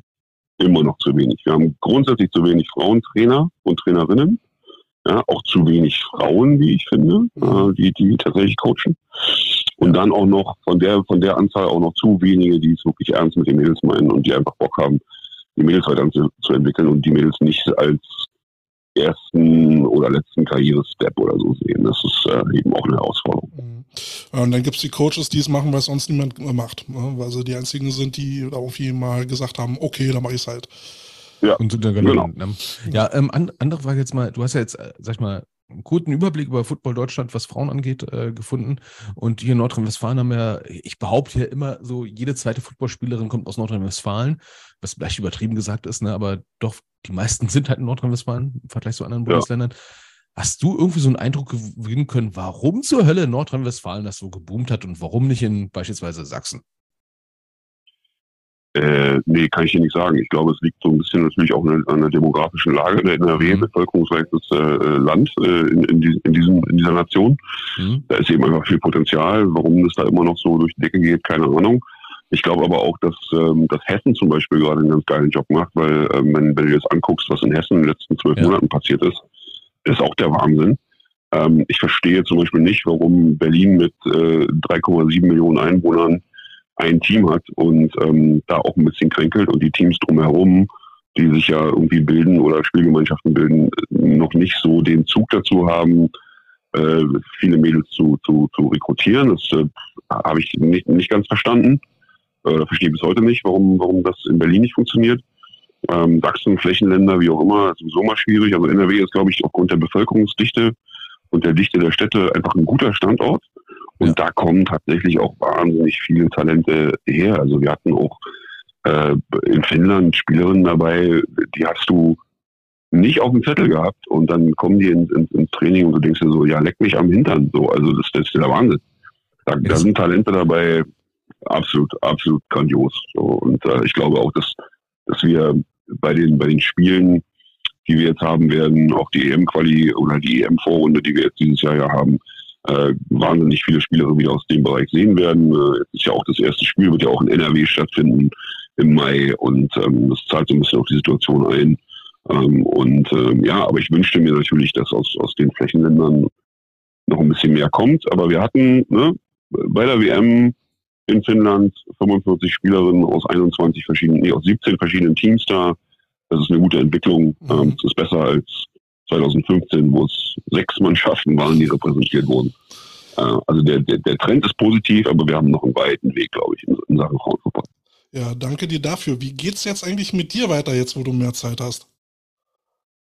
immer noch zu wenig. Wir haben grundsätzlich zu wenig Frauentrainer und Trainerinnen. Ja, auch zu wenig Frauen, wie ich finde, äh, die, die tatsächlich coachen. Und dann auch noch von der, von der Anzahl auch noch zu wenige, die es wirklich ernst mit den Mädels meinen und die einfach Bock haben, die Mädels weiter zu, zu entwickeln und die Mädels nicht als ersten oder letzten Karrierestep oder so sehen. Das ist äh, eben auch eine Herausforderung. Mhm. Und dann gibt es die Coaches, die es machen, was sonst niemand macht. Ne? Weil sie die einzigen sind, die irgendwie mal gesagt haben, okay, dann mache ich es halt. Ja, und sind dann genau. Ne? Ja, ähm, andere Frage jetzt mal, du hast ja jetzt, äh, sag ich mal, guten Überblick über Football Deutschland, was Frauen angeht, äh, gefunden. Und hier in Nordrhein-Westfalen haben wir, ich behaupte ja immer so, jede zweite Footballspielerin kommt aus Nordrhein-Westfalen, was vielleicht übertrieben gesagt ist, ne, aber doch, die meisten sind halt in Nordrhein-Westfalen im Vergleich zu anderen ja. Bundesländern. Hast du irgendwie so einen Eindruck gewinnen können, warum zur Hölle in Nordrhein-Westfalen das so geboomt hat und warum nicht in beispielsweise Sachsen? Äh, nee, kann ich hier nicht sagen. Ich glaube, es liegt so ein bisschen natürlich auch an der demografischen Lage der NRW, mhm. äh, Land äh, in, in, die, in, diesem, in dieser Nation. Mhm. Da ist eben einfach viel Potenzial. Warum es da immer noch so durch die Decke geht, keine Ahnung. Ich glaube aber auch, dass, ähm, dass Hessen zum Beispiel gerade einen ganz geilen Job macht, weil ähm, wenn, wenn du jetzt anguckst, was in Hessen in den letzten zwölf ja. Monaten passiert ist, ist auch der Wahnsinn. Ähm, ich verstehe zum Beispiel nicht, warum Berlin mit äh, 3,7 Millionen Einwohnern ein Team hat und ähm, da auch ein bisschen kränkelt und die Teams drumherum, die sich ja irgendwie bilden oder Spielgemeinschaften bilden, noch nicht so den Zug dazu haben, äh, viele Mädels zu, zu, zu rekrutieren. Das äh, habe ich nicht, nicht ganz verstanden. Äh, verstehe bis heute nicht, warum, warum das in Berlin nicht funktioniert. Ähm, Sachsen, Flächenländer, wie auch immer, sowieso mal schwierig. Also NRW ist, glaube ich, aufgrund der Bevölkerungsdichte und der Dichte der Städte einfach ein guter Standort. Und ja. da kommen tatsächlich auch wahnsinnig viele Talente her. Also wir hatten auch äh, in Finnland Spielerinnen dabei, die hast du nicht auf dem Zettel gehabt und dann kommen die ins, ins, ins Training und du denkst dir so, ja, leck mich am Hintern. So, also das, das ist der Wahnsinn. Da, da sind Talente dabei, absolut, absolut grandios. So, und äh, ich glaube auch, dass, dass wir bei den, bei den Spielen, die wir jetzt haben werden, auch die EM-Quali oder die EM-Vorrunde, die wir jetzt dieses Jahr ja haben, äh, wahnsinnig viele Spieler wieder aus dem Bereich sehen werden. Äh, es ist ja auch das erste Spiel, wird ja auch in NRW stattfinden im Mai und ähm, das zahlt so ein bisschen auf die Situation ein. Ähm, und ähm, ja, aber ich wünschte mir natürlich, dass aus, aus den Flächenländern noch ein bisschen mehr kommt. Aber wir hatten ne, bei der WM in Finnland 45 Spielerinnen aus 21 verschiedenen, nee, aus 17 verschiedenen Teams da. Das ist eine gute Entwicklung. Mhm. Ähm, das ist besser als 2015, wo es sechs Mannschaften waren, die repräsentiert wurden. Äh, also der, der, der Trend ist positiv, aber wir haben noch einen weiten Weg, glaube ich, in, in Sachen Frauenfußball. Ja, danke dir dafür. Wie geht's jetzt eigentlich mit dir weiter, jetzt wo du mehr Zeit hast?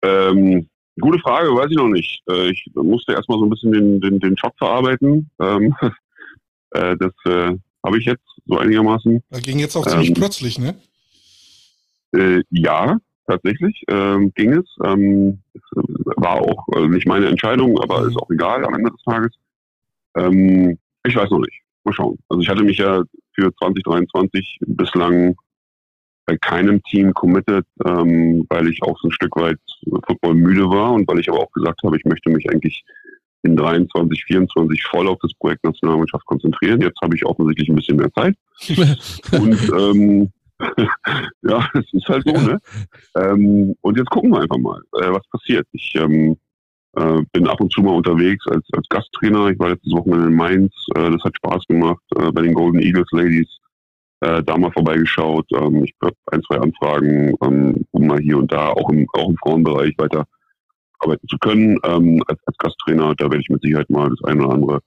Ähm, gute Frage, weiß ich noch nicht. Äh, ich musste erstmal so ein bisschen den, den, den Job verarbeiten. Ähm, äh, das äh, habe ich jetzt so einigermaßen. Da ging jetzt auch ziemlich ähm, plötzlich, ne? Äh, ja, tatsächlich ähm, ging es. Ähm, es äh, war auch äh, nicht meine Entscheidung, aber mhm. ist auch egal am Ende des Tages. Ähm, ich weiß noch nicht. Mal schauen. Also ich hatte mich ja für 2023 bislang bei keinem Team committed, ähm, weil ich auch so ein Stück weit Football müde war und weil ich aber auch gesagt habe, ich möchte mich eigentlich in 23, 24 voll auf das Projekt Nationalmannschaft konzentrieren. Jetzt habe ich offensichtlich ein bisschen mehr Zeit. und ähm, ja, es ist halt so, ne? Ähm, und jetzt gucken wir einfach mal, äh, was passiert. Ich ähm, äh, bin ab und zu mal unterwegs als, als Gasttrainer. Ich war letztes Wochenende in Mainz. Äh, das hat Spaß gemacht äh, bei den Golden Eagles Ladies. Äh, da mal vorbeigeschaut. Ähm, ich habe ein, zwei Anfragen, ähm, um mal hier und da auch im, auch im Frauenbereich weiter arbeiten zu können ähm, als, als Gasttrainer. Da werde ich mit Sicherheit mal das eine oder andere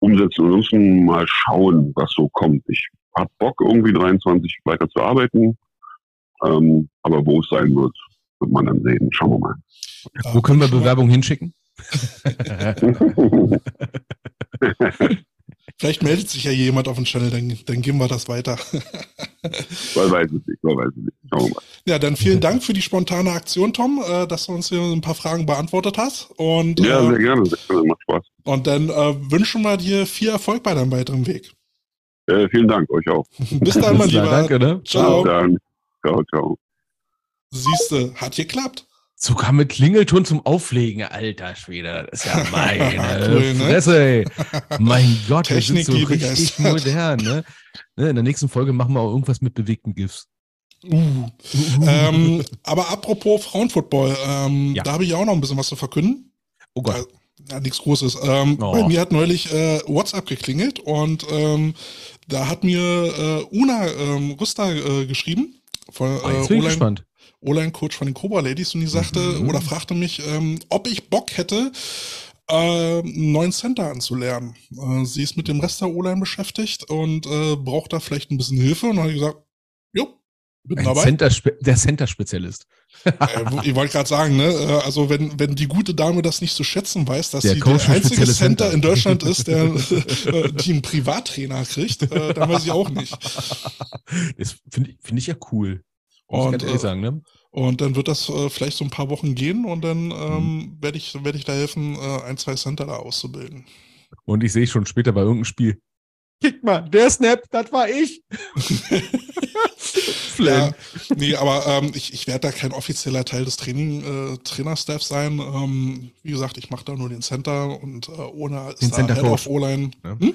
umsetzen. Ansonsten mal schauen, was so kommt. Ich habe Bock, irgendwie 23 weiter zu arbeiten. Ähm, aber wo es sein wird, wird man dann sehen. Schauen wir mal. Wo können wir Bewerbung hinschicken? Vielleicht meldet sich ja jemand auf dem Channel, dann, dann geben wir das weiter. man weiß es nicht, man weiß es nicht. Schauen wir mal. Ja, dann vielen Dank für die spontane Aktion, Tom, äh, dass du uns hier ein paar Fragen beantwortet hast. Und, ja, sehr äh, gerne, sehr gerne, macht Spaß. Und dann äh, wünschen wir dir viel Erfolg bei deinem weiteren Weg. Äh, vielen Dank, euch auch. Bis dann, mein Lieber. Danke, ne? Ciao. Bis dann. Ciao, ciao. Siehste, hat geklappt. Sogar mit Klingelton zum Auflegen, alter Schwede. Das ist ja meine cool, ne? Fresse, ey. Mein Gott, wir sind so richtig modern, ne? ne? In der nächsten Folge machen wir auch irgendwas mit bewegten GIFs. Uh. ähm, aber apropos Frauenfootball, ähm, ja. da habe ich auch noch ein bisschen was zu verkünden. Oh Gott. Ja, nichts Großes. Ähm, oh. Bei mir hat neulich äh, WhatsApp geklingelt und ähm, da hat mir äh, Una ähm, Rüster äh, geschrieben. Von, oh, jetzt bin ich gespannt. O-Line-Coach von den Cobra Ladies und die sagte mhm. oder fragte mich, ähm, ob ich Bock hätte, äh, einen neuen Center anzulernen. Äh, sie ist mit dem Rest der O-Line beschäftigt und äh, braucht da vielleicht ein bisschen Hilfe. Und dann habe ich gesagt, jo, bin Ein dabei. Center der Center-Spezialist. Äh, ich wollte gerade sagen, ne, äh, also wenn, wenn die gute Dame das nicht zu schätzen weiß, dass der sie der einzige Center in Deutschland ist, der äh, die einen Privattrainer kriegt, äh, dann weiß ich auch nicht. Das finde ich, find ich ja cool. Muss und, ich sagen, ne? Und dann wird das äh, vielleicht so ein paar Wochen gehen und dann ähm, mhm. werde ich, werd ich da helfen, äh, ein, zwei Center da auszubilden. Und ich sehe schon später bei irgendeinem Spiel. Kick mal, der Snap, das war ich. ja, nee, aber ähm, ich, ich werde da kein offizieller Teil des Training, äh, Trainerstaffs sein. Ähm, wie gesagt, ich mache da nur den Center und äh, ohne ist den da Center Head of O-Line. Ja. Hm?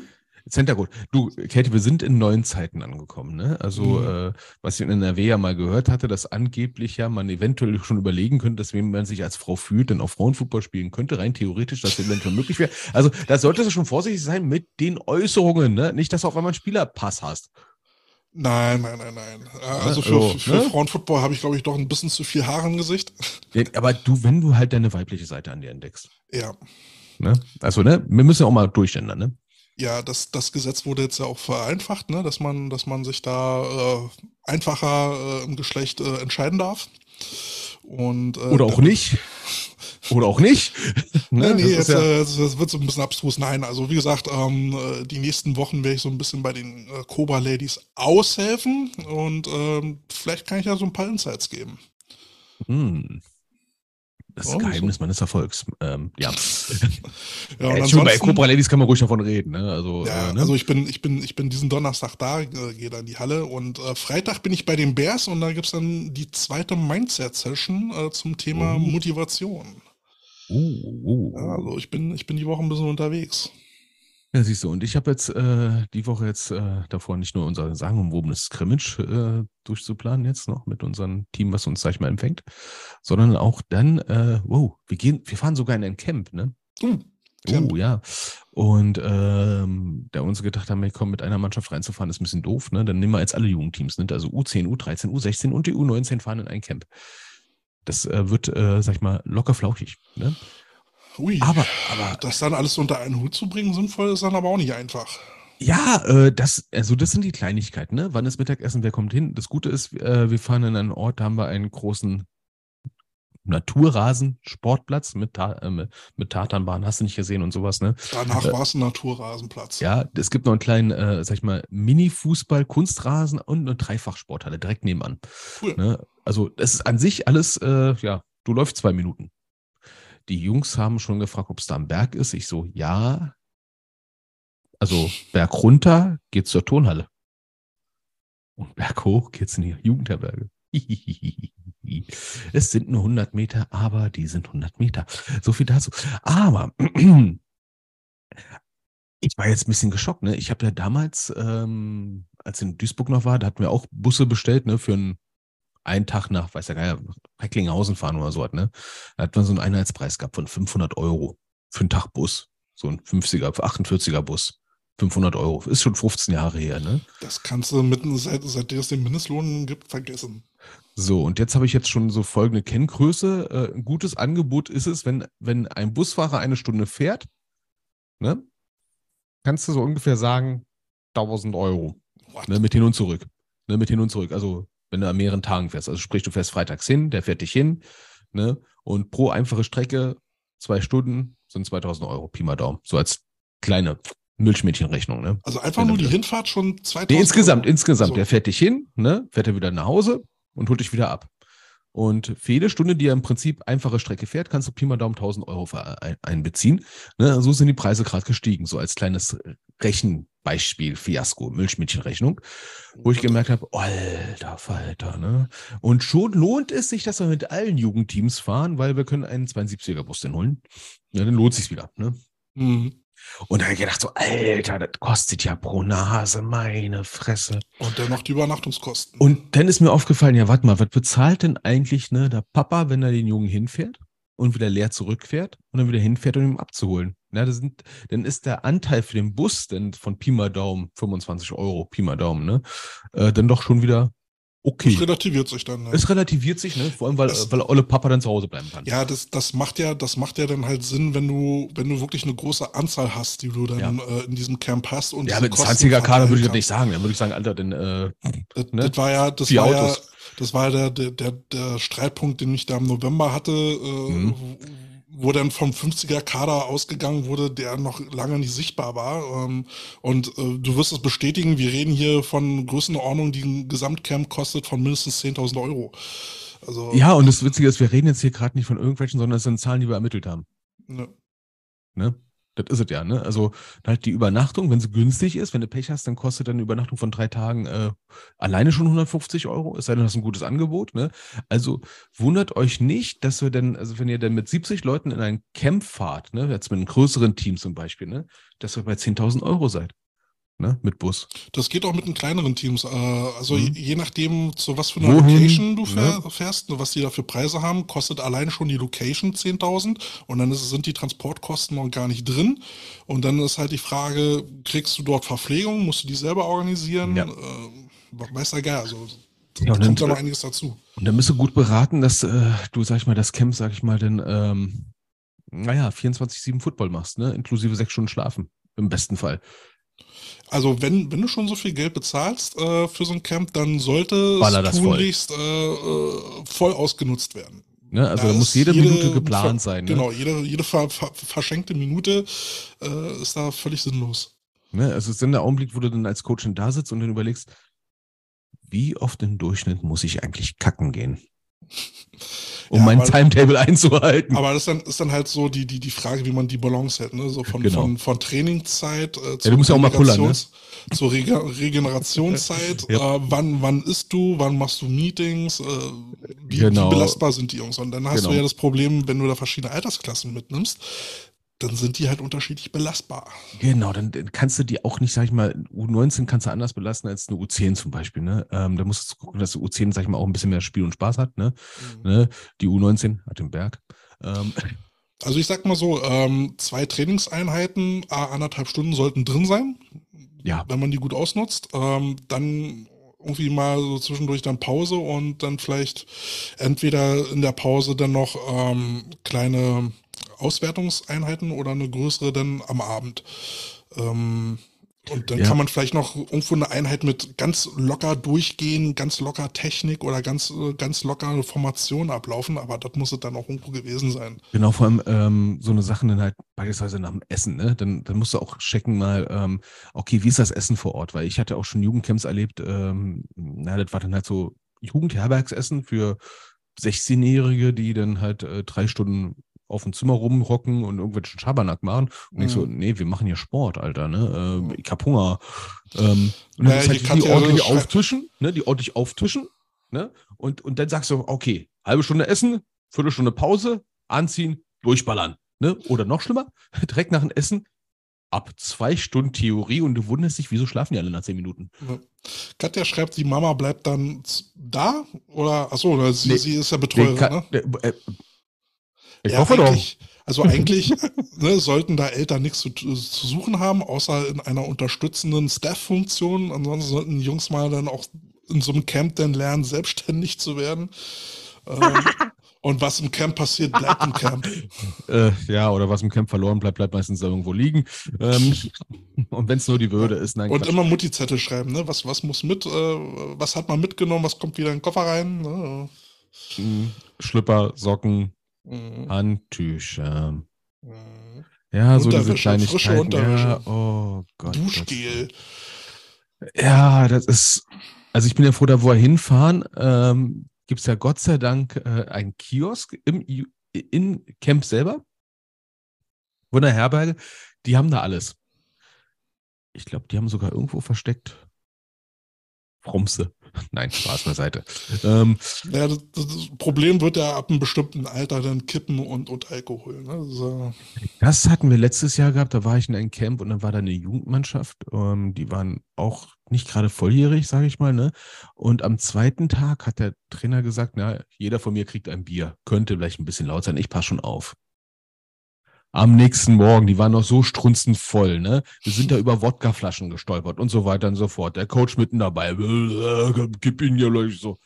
Center Code. Du, Katie, wir sind in neuen Zeiten angekommen. Ne? Also, mhm. äh, was ich in NRW ja mal gehört hatte, dass angeblich ja man eventuell schon überlegen könnte, dass wenn man sich als Frau fühlt, dann auch Frauenfußball spielen könnte, rein theoretisch, dass das eventuell möglich wäre. Also, da solltest du schon vorsichtig sein mit den Äußerungen. Ne? Nicht, dass du auf einmal einen Spielerpass hast. Nein, nein, nein, nein. Also für, also, für ne? Frauenfootball habe ich, glaube ich, doch ein bisschen zu viel Haare im Gesicht. Ja, aber du, wenn du halt deine weibliche Seite an dir entdeckst. Ja. Ne? Also, ne, wir müssen ja auch mal durchständern, ne? Ja, das, das Gesetz wurde jetzt ja auch vereinfacht, ne? dass, man, dass man sich da äh, einfacher äh, im Geschlecht äh, entscheiden darf. Und, äh, Oder auch nicht. Oder auch nicht. ne? Nee, nee, jetzt, ja äh, das wird so ein bisschen abstrus. Nein, also wie gesagt, ähm, äh, die nächsten Wochen werde ich so ein bisschen bei den äh, Cobra Ladies aushelfen und ähm, vielleicht kann ich ja so ein paar Insights geben. Hm. Das Oh, Geheimnis so. meines Erfolgs. Ähm, ja. Ja, Äh, bei Cobra Ladies kann man ruhig davon reden. Ne? Also, Ja, äh, ne? also ich bin, ich bin, ich bin diesen Donnerstag da, äh, gehe da in die Halle und äh, Freitag bin ich bei den Bears und da gibt's dann die zweite Mindset-Session äh, zum Thema Oh. Motivation. uh, uh, Ja, also ich bin, ich bin die Woche ein bisschen unterwegs. Ja, siehst du, und ich habe jetzt äh, die Woche jetzt äh, davor nicht nur unser sagenumwobenes Scrimmage äh, durchzuplanen jetzt noch mit unserem Team, was uns, sag ich mal, empfängt, sondern auch dann, äh, wow, wir gehen, wir fahren sogar in ein Camp, ne? Uh, Camp. Oh ja. Und ähm, da uns gedacht haben, ey, komm, mit einer Mannschaft reinzufahren, ist ein bisschen doof, ne? Dann nehmen wir jetzt alle Jugendteams, ne? Also U10, U13, U16 und die U19 fahren in ein Camp. Das äh, wird, äh, sag ich mal, locker flauschig. Ne? Ui. Aber, aber das dann alles unter einen Hut zu bringen, sinnvoll ist dann aber auch nicht einfach. Ja, äh, das, also das sind die Kleinigkeiten, ne? Wann ist Mittagessen, wer kommt hin? Das Gute ist, äh, wir fahren in einen Ort, da haben wir einen großen Naturrasen-Sportplatz mit, Ta äh, mit, mit Tatanbahn, hast du nicht gesehen und sowas, ne? Danach Äh, war es ein Naturrasenplatz. Ja, es gibt noch einen kleinen, äh, sag ich mal, Mini-Fußball, Kunstrasen und eine Dreifachsporthalle direkt nebenan. Cool. Ne? Also das ist an sich alles, äh, ja, du läufst zwei Minuten. Die Jungs haben schon gefragt, ob es da am Berg ist. Ich so, ja. Also Berg runter geht's zur Turnhalle. Und Berg hoch geht's in die Jugendherberge. Es sind nur 100 Meter, aber die sind 100 Meter. So viel dazu. Aber ich war jetzt ein bisschen geschockt. Ne? Ich habe ja damals, ähm, als in Duisburg noch war, da hatten wir auch Busse bestellt ne, für einen, einen Tag nach, weiß ja gar nicht, Recklinghausen fahren oder so. was, Ne? Da hat man so einen Einheitspreis gehabt von 500 Euro für einen Tag Bus. So ein 50er, 48er Bus. 500 Euro. Ist schon 15 Jahre her. Ne? Das kannst du mitten, seit, seitdem es den Mindestlohn gibt, vergessen. So, und jetzt habe ich jetzt schon so folgende Kenngröße. Äh, ein gutes Angebot ist es, wenn, wenn ein Busfahrer eine Stunde fährt, ne, kannst du so ungefähr sagen, 1000 Euro. Ne, mit hin und zurück. Ne, mit hin und zurück. Also, wenn du an mehreren Tagen fährst. Also, sprich, du fährst freitags hin, der fährt dich hin, ne, und pro einfache Strecke, zwei Stunden, sind 2000 Euro. Pi mal Daumen. So als kleine Milchmädchenrechnung, ne. Also einfach nur die wieder- Hinfahrt schon 2000 Nee, insgesamt, Euro. insgesamt. Also, Der fährt dich hin, ne, fährt er wieder nach Hause und holt dich wieder ab. Und für jede Stunde, die er im Prinzip einfache Strecke fährt, kannst du Pi mal Daumen 1000 Euro einbeziehen. Ne, so sind die Preise gerade gestiegen, so als kleines Rechenbeispiel, Fiasko, Milchmädchenrechnung, wo ich gemerkt habe, alter Falter, ne? Und schon lohnt es sich, dass wir mit allen Jugendteams fahren, weil wir können einen 72er-Bus denn holen. Ja, dann lohnt sich's wieder, ne? Mhm. Und da habe ich gedacht so, Alter, das kostet ja pro Nase, meine Fresse. Und dann noch die Übernachtungskosten. Und dann ist mir aufgefallen, ja, warte mal, was bezahlt denn eigentlich ne, der Papa, wenn er den Jungen hinfährt und wieder leer zurückfährt und dann wieder hinfährt, um ihn abzuholen? Na, das sind, dann ist der Anteil für den Bus denn von Pi mal Daumen, 25 Euro, Pi mal Daumen, ne? Äh, dann doch schon wieder okay. relativiert sich dann. Ne? Es relativiert sich, ne? Vor allem, weil, Das- weil Olle Papa dann zu Hause bleiben kann. Ja, das, das macht ja, das macht ja dann halt Sinn, wenn du, wenn du wirklich eine große Anzahl hast, die du dann Ja. äh, in diesem Camp hast und Ja, mit Kosten 20er Kader würde ich das nicht sagen. Dann würde ich sagen, Alter, denn äh. Das, ne? das war ja, das Vier war ja, Autos. das war ja der, der, der, der Streitpunkt, den ich da im November hatte, äh, Mhm. wo dann vom 50er Kader ausgegangen wurde, der noch lange nicht sichtbar war. Ähm, und äh, du wirst es bestätigen, wir reden hier von Größenordnung, die ein Gesamtcamp kostet von mindestens 10.000 Euro. Also, ja, und das Witzige ist, wir reden jetzt hier gerade nicht von irgendwelchen, sondern es sind Zahlen, die wir ermittelt haben. ne. Ne? Das ist es ja, ne? Also halt die Übernachtung, wenn sie günstig ist, wenn du Pech hast, dann kostet eine Übernachtung von drei Tagen äh, alleine schon 150 Euro, es sei denn, du hast ein gutes Angebot, ne? Also wundert euch nicht, dass wir dann, also wenn ihr dann mit 70 Leuten in ein Camp fahrt, ne, jetzt mit einem größeren Team zum Beispiel, ne, dass ihr bei 10.000 Euro seid, ne, mit Bus. Das geht auch mit den kleineren Teams. Äh, also Mhm. je, je nachdem, zu was für einer Location du ne? fähr, fährst, was die da für Preise haben, kostet allein schon die Location 10.000 und dann ist, sind die Transportkosten noch gar nicht drin. Und dann ist halt die Frage, kriegst du dort Verpflegung, musst du die selber organisieren? Ja. Äh, weiß der Geil, also da Ja, kommt da dann- noch einiges dazu. Und dann bist du gut beraten, dass äh, du, sag ich mal, das Camp, sag ich mal, dann, ähm, naja, 24-7 Football machst, ne, inklusive sechs Stunden Schlafen, im besten Fall. Also wenn, wenn du schon so viel Geld bezahlst äh, für so ein Camp, dann sollte es das voll. tunlichst äh, äh, voll ausgenutzt werden. Ne? Also Da muss ist jede, Minute geplant sein. Ne? Genau, jede, jede ver, ver, verschenkte Minute äh, ist da völlig sinnlos. Ne? Also es ist dann der Augenblick, wo du dann als Coach dann da sitzt und dann überlegst, wie oft im Durchschnitt muss ich eigentlich kacken gehen? Um Ja, mein Timetable einzuhalten. Aber das ist dann, ist dann halt so die, die, die Frage, wie man die Balance hält, ne? So von, Genau. von, von Trainingszeit äh, du musst ja auch mal pullern, ne? Zur Rege Regenerationszeit. Ja. äh, wann, wann isst du, wann machst du Meetings, äh, wie, Genau. wie belastbar sind die Jungs? Und dann hast Genau. du ja das Problem, wenn du da verschiedene Altersklassen mitnimmst, dann sind die halt unterschiedlich belastbar. Genau, dann dann kannst du die auch nicht, sag ich mal, U19 kannst du anders belasten als eine U10 zum Beispiel. Ne? Ähm, da musst du gucken, dass die U10, sag ich mal, auch ein bisschen mehr Spiel und Spaß hat. Ne? Ne? Die U19 hat den Berg. Ähm, Also ich sag mal so, ähm, zwei Trainingseinheiten, a anderthalb Stunden sollten drin sein. Ja. Wenn man die gut ausnutzt. Ähm, dann irgendwie mal so zwischendurch dann Pause und dann vielleicht entweder in der Pause dann noch ähm, kleine Auswertungseinheiten oder eine größere dann am Abend. Ähm, und dann Ja. kann man vielleicht noch irgendwo eine Einheit mit ganz locker durchgehen, ganz locker Technik oder ganz, ganz locker Formation ablaufen, aber das muss es dann auch irgendwo gewesen sein. Genau, vor allem ähm, so eine Sachen dann halt beispielsweise nach dem Essen, ne? Dann, dann musst du auch checken mal, ähm, okay, wie ist das Essen vor Ort? Weil ich hatte auch schon Jugendcamps erlebt, ähm, na, das war dann halt so Jugendherbergsessen für 16-Jährige, die dann halt äh, drei Stunden auf dem Zimmer rumhocken und irgendwelchen Schabernack machen. Und ich so, Mhm. nee, wir machen hier Sport, Alter, ne? Ähm, ich hab Hunger. Ähm, und dann ist halt die ja ordentlich schrei- auftischen, ne? Die ordentlich auftischen, ne? Und, und dann sagst du, okay, halbe Stunde essen, Viertelstunde Pause, anziehen, durchballern. Ne? Oder noch schlimmer, direkt nach dem Essen, ab zwei Stunden Theorie und du wunderst dich, wieso schlafen die alle nach zehn Minuten? Katja schreibt, die Mama bleibt dann da? Oder, achso, oder sie, Nee, sie ist ja Nee, Betreuerin, ka- ne? Ich Ja, hoffe doch. eigentlich- Also eigentlich ne, sollten da Eltern nichts zu, zu suchen haben, außer in einer unterstützenden Staff-Funktion. Ansonsten sollten die Jungs mal dann auch in so einem Camp dann lernen, selbstständig zu werden. Ähm, und was im Camp passiert, bleibt im Camp. Äh, ja, oder was im Camp verloren bleibt, bleibt meistens irgendwo liegen. Ähm, und wenn es nur die Würde ist, nein, Und Quatsch. immer Mutti-Zettel schreiben, ne? Was, was muss mit, äh, was hat man mitgenommen, was kommt wieder in den Koffer rein? Ne? Mhm. Schlüpper, Socken, Mhm. Handtücher. Mhm. Ja, so diese Kleinigkeiten. Ja, oh Gott. Duschgel. Ja, das ist, also ich bin ja froh, da wo wir hinfahren, ähm, gibt es ja Gott sei Dank äh, einen Kiosk im, in Camp selber, wo in der Herberge, die haben da alles. Ich glaube, die haben sogar irgendwo versteckt Fromse. Nein, Spaß beiseite. Ähm, Ja, das, das Problem wird ja ab einem bestimmten Alter dann Kippen und, und Alkohol. Ne? So. Das hatten wir letztes Jahr gehabt, da war ich in einem Camp und dann war da eine Jugendmannschaft. Ähm, die waren auch nicht gerade volljährig, sage ich mal. Ne? Und am zweiten Tag hat der Trainer gesagt, na, jeder von mir kriegt ein Bier. Könnte vielleicht ein bisschen laut sein, ich passe schon auf. Am nächsten Morgen, die waren noch so strunzend voll, ne? Wir sind da über Wodkaflaschen gestolpert und so weiter und so fort. Der Coach mitten dabei, gib ihn hier gleich so.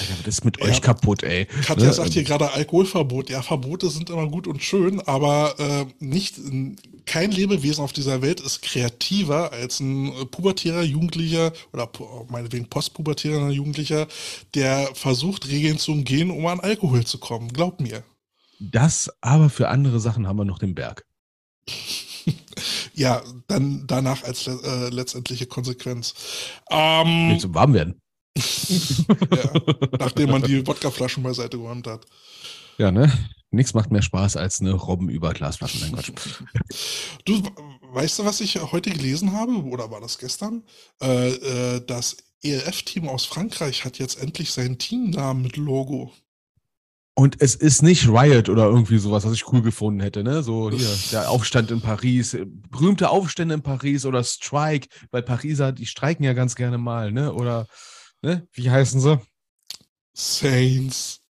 Alter, was ist mit Ja. euch kaputt, ey? Katja Ne? sagt hier gerade Alkoholverbot. Ja, Verbote sind immer gut und schön, aber äh, nicht, kein Lebewesen auf dieser Welt ist kreativer als ein pubertärer Jugendlicher oder meinetwegen postpubertärer Jugendlicher, der versucht, Regeln zu umgehen, um an Alkohol zu kommen. Glaub mir. Das, aber für andere Sachen haben wir noch den Berg. Ja, dann danach als äh, letztendliche Konsequenz. Ähm, Will zum warm werden. ja, nachdem man die Wodkaflaschen beiseite geräumt hat. Ja, ne? Nichts macht mehr Spaß als eine Robben über Glasflaschen. Nein, Quatsch. Du, weißt du, was ich heute gelesen habe? Oder war das gestern? Äh, äh, das ELF-Team aus Frankreich hat jetzt endlich seinen Teamnamen mit Logo. Und es ist nicht Riot oder irgendwie sowas, was ich cool gefunden hätte, ne? So hier, der Aufstand in Paris, äh, berühmte Aufstände in Paris oder Strike, weil Pariser, die streiken ja ganz gerne mal, ne? Oder, ne? Wie heißen sie? Saints.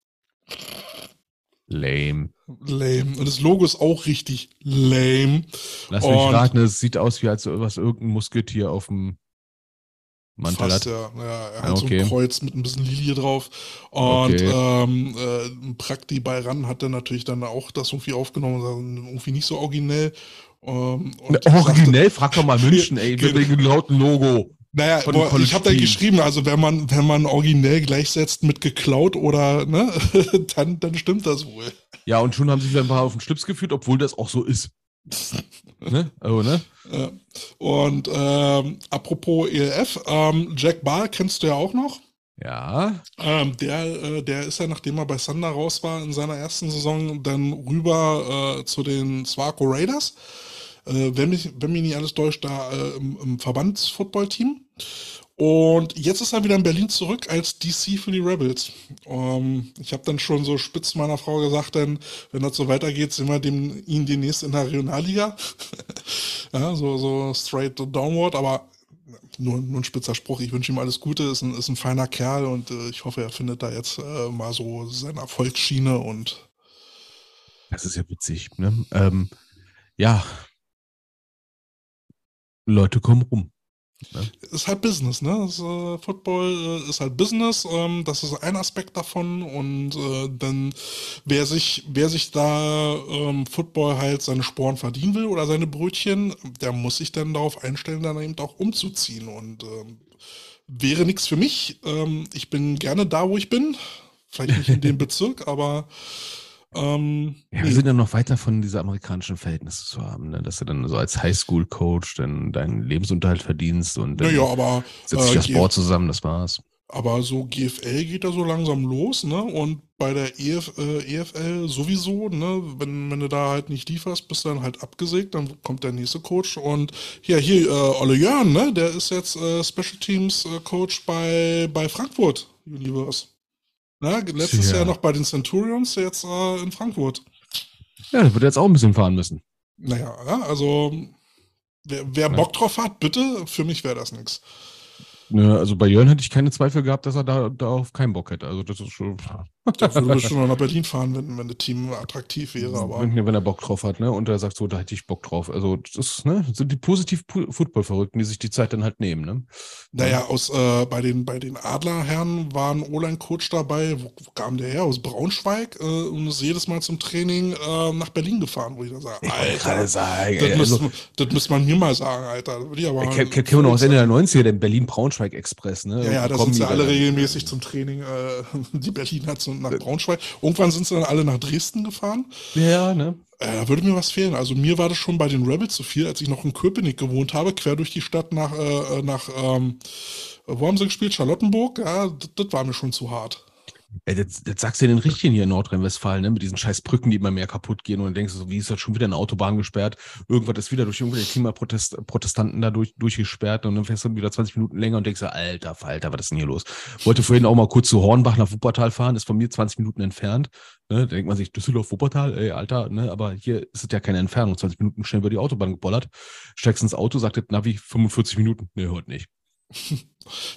Lame. Lame. Und das Logo ist auch richtig lame. Lass mich Und- raten, es sieht aus wie als was irgendein Musketier auf dem Mantel Fast, hat. ja. ja. Er Ah, hat so okay. ein Kreuz mit ein bisschen Lilie drauf. Und Okay. ähm, äh, Prakti bei Ran hat dann natürlich dann auch das irgendwie aufgenommen, sagt, irgendwie nicht so originell. Ähm, und sagte- Originell, frag doch mal München, ey, Genau. wegen dem lauten Logo. Naja, boah, ich habe da geschrieben, also wenn man, wenn man originell gleichsetzt mit geklaut oder, ne, dann, dann stimmt das wohl. Ja, und schon haben sich ein paar auf den Schlips geführt, obwohl das auch so ist. ne? Oh, ne? Ja. Und ähm, apropos ELF, ähm, Jack Ball kennst du ja auch noch. Ja. Ähm, der, äh, der ist ja, nachdem er bei Thunder raus war in seiner ersten Saison, dann rüber äh, zu den Swarco Raiders. Äh, wenn, mich, wenn mich nicht alles täuscht, da äh, im, im Verbandsfootball-Team. Und jetzt ist er wieder in Berlin zurück als DC für die Rebels. Ähm, ich habe dann schon so spitz meiner Frau gesagt, denn wenn das so weitergeht, sehen wir dem, ihn demnächst in der Regionalliga. ja, so, so straight downward, aber nur, nur ein spitzer Spruch. Ich wünsche ihm alles Gute, ist ein, ist ein feiner Kerl und äh, ich hoffe, er findet da jetzt äh, mal so seine Erfolgsschiene und. Das ist ja witzig, ne? Ähm, ja. Leute kommen rum. Ne? Ist halt Business, ne? Das, äh, Football äh, ist halt Business, ähm, das ist ein Aspekt davon und äh, dann, wer sich, wer sich da ähm, Football halt seine Sporen verdienen will oder seine Brötchen, der muss sich dann darauf einstellen, dann eben auch umzuziehen und ähm, wäre nichts für mich. Ähm, ich bin gerne da, wo ich bin, vielleicht nicht in dem Bezirk, aber ähm, ja, wir sind ja noch weiter von dieser amerikanischen Verhältnisse zu haben, ne? dass du dann so als Highschool-Coach dann deinen Lebensunterhalt verdienst und dann naja, aber, setzt sich äh, das Board zusammen, das war's. Aber so GFL geht da so langsam los, ne? Und bei der EF, äh, EFL sowieso, ne? Wenn, wenn du da halt nicht lieferst, bist du dann halt abgesägt, dann kommt der nächste Coach. Und ja, hier, äh, Olle Jörn, ne? Der ist jetzt äh, Special Teams äh, Coach bei, bei Frankfurt Universe. Ne? Letztes ja. Jahr noch bei den Centurions, jetzt äh, in Frankfurt. Ja, der wird jetzt auch ein bisschen fahren müssen. Naja, ja, also wer, wer Bock drauf hat, bitte, für mich wäre das nichts. Ne, also bei Jörn hätte ich keine Zweifel gehabt, dass er da darauf keinen Bock hätte. Also das ist schon. Der würde bestimmt nach Berlin fahren, wenn, wenn das Team attraktiv wäre. Aber wenn, wenn er Bock drauf hat, ne? Und er sagt so, da hätte ich Bock drauf. Also das ne, sind die positiv Football-Verrückten, die sich die Zeit dann halt nehmen, ne? Naja, aus äh, bei den bei den Adlerherren war ein O-Line-Coach dabei. Wo, wo, kam der her? Aus Braunschweig äh, und ist jedes Mal zum Training äh, nach Berlin gefahren, wo ich dann sage, Alter, sagen, das, also, müsste, das müsste man mir mal sagen, Alter. Das würde ich aber. Wir noch aus Ende der 90er, den Berlin-Braunschweig-Express, ne? Ja, ja, da sind sie alle regelmäßig zum Training, äh, die Berliner nach Braunschweig. Irgendwann sind sie dann alle nach Dresden gefahren. Ja, ne? Äh, da würde mir was fehlen. Also mir war das schon bei den Rebels zu viel, als ich noch in Köpenick gewohnt habe, quer durch die Stadt nach, äh, nach ähm, wo haben sie gespielt? Charlottenburg? Ja, das war mir schon zu hart. Ey, das, das sagst du den Richtigen hier in Nordrhein-Westfalen, ne? mit diesen scheiß Brücken, die immer mehr kaputt gehen und dann denkst du so, wie ist das schon wieder eine Autobahn gesperrt? Irgendwas ist wieder durch irgendwelche Klimaprotestanten da durch, durchgesperrt und dann fährst du wieder 20 Minuten länger und denkst so, alter Falter, was ist denn hier los? Wollte vorhin auch mal kurz zu Hornbach nach Wuppertal fahren, ist von mir 20 Minuten entfernt. Ne? Da denkt man sich, Düsseldorf, Wuppertal, ey, Alter, ne? aber hier ist es ja keine Entfernung. 20 Minuten schnell über die Autobahn gebollert, steigst ins Auto, sagt das Navi 45 Minuten. Nee, heute nicht.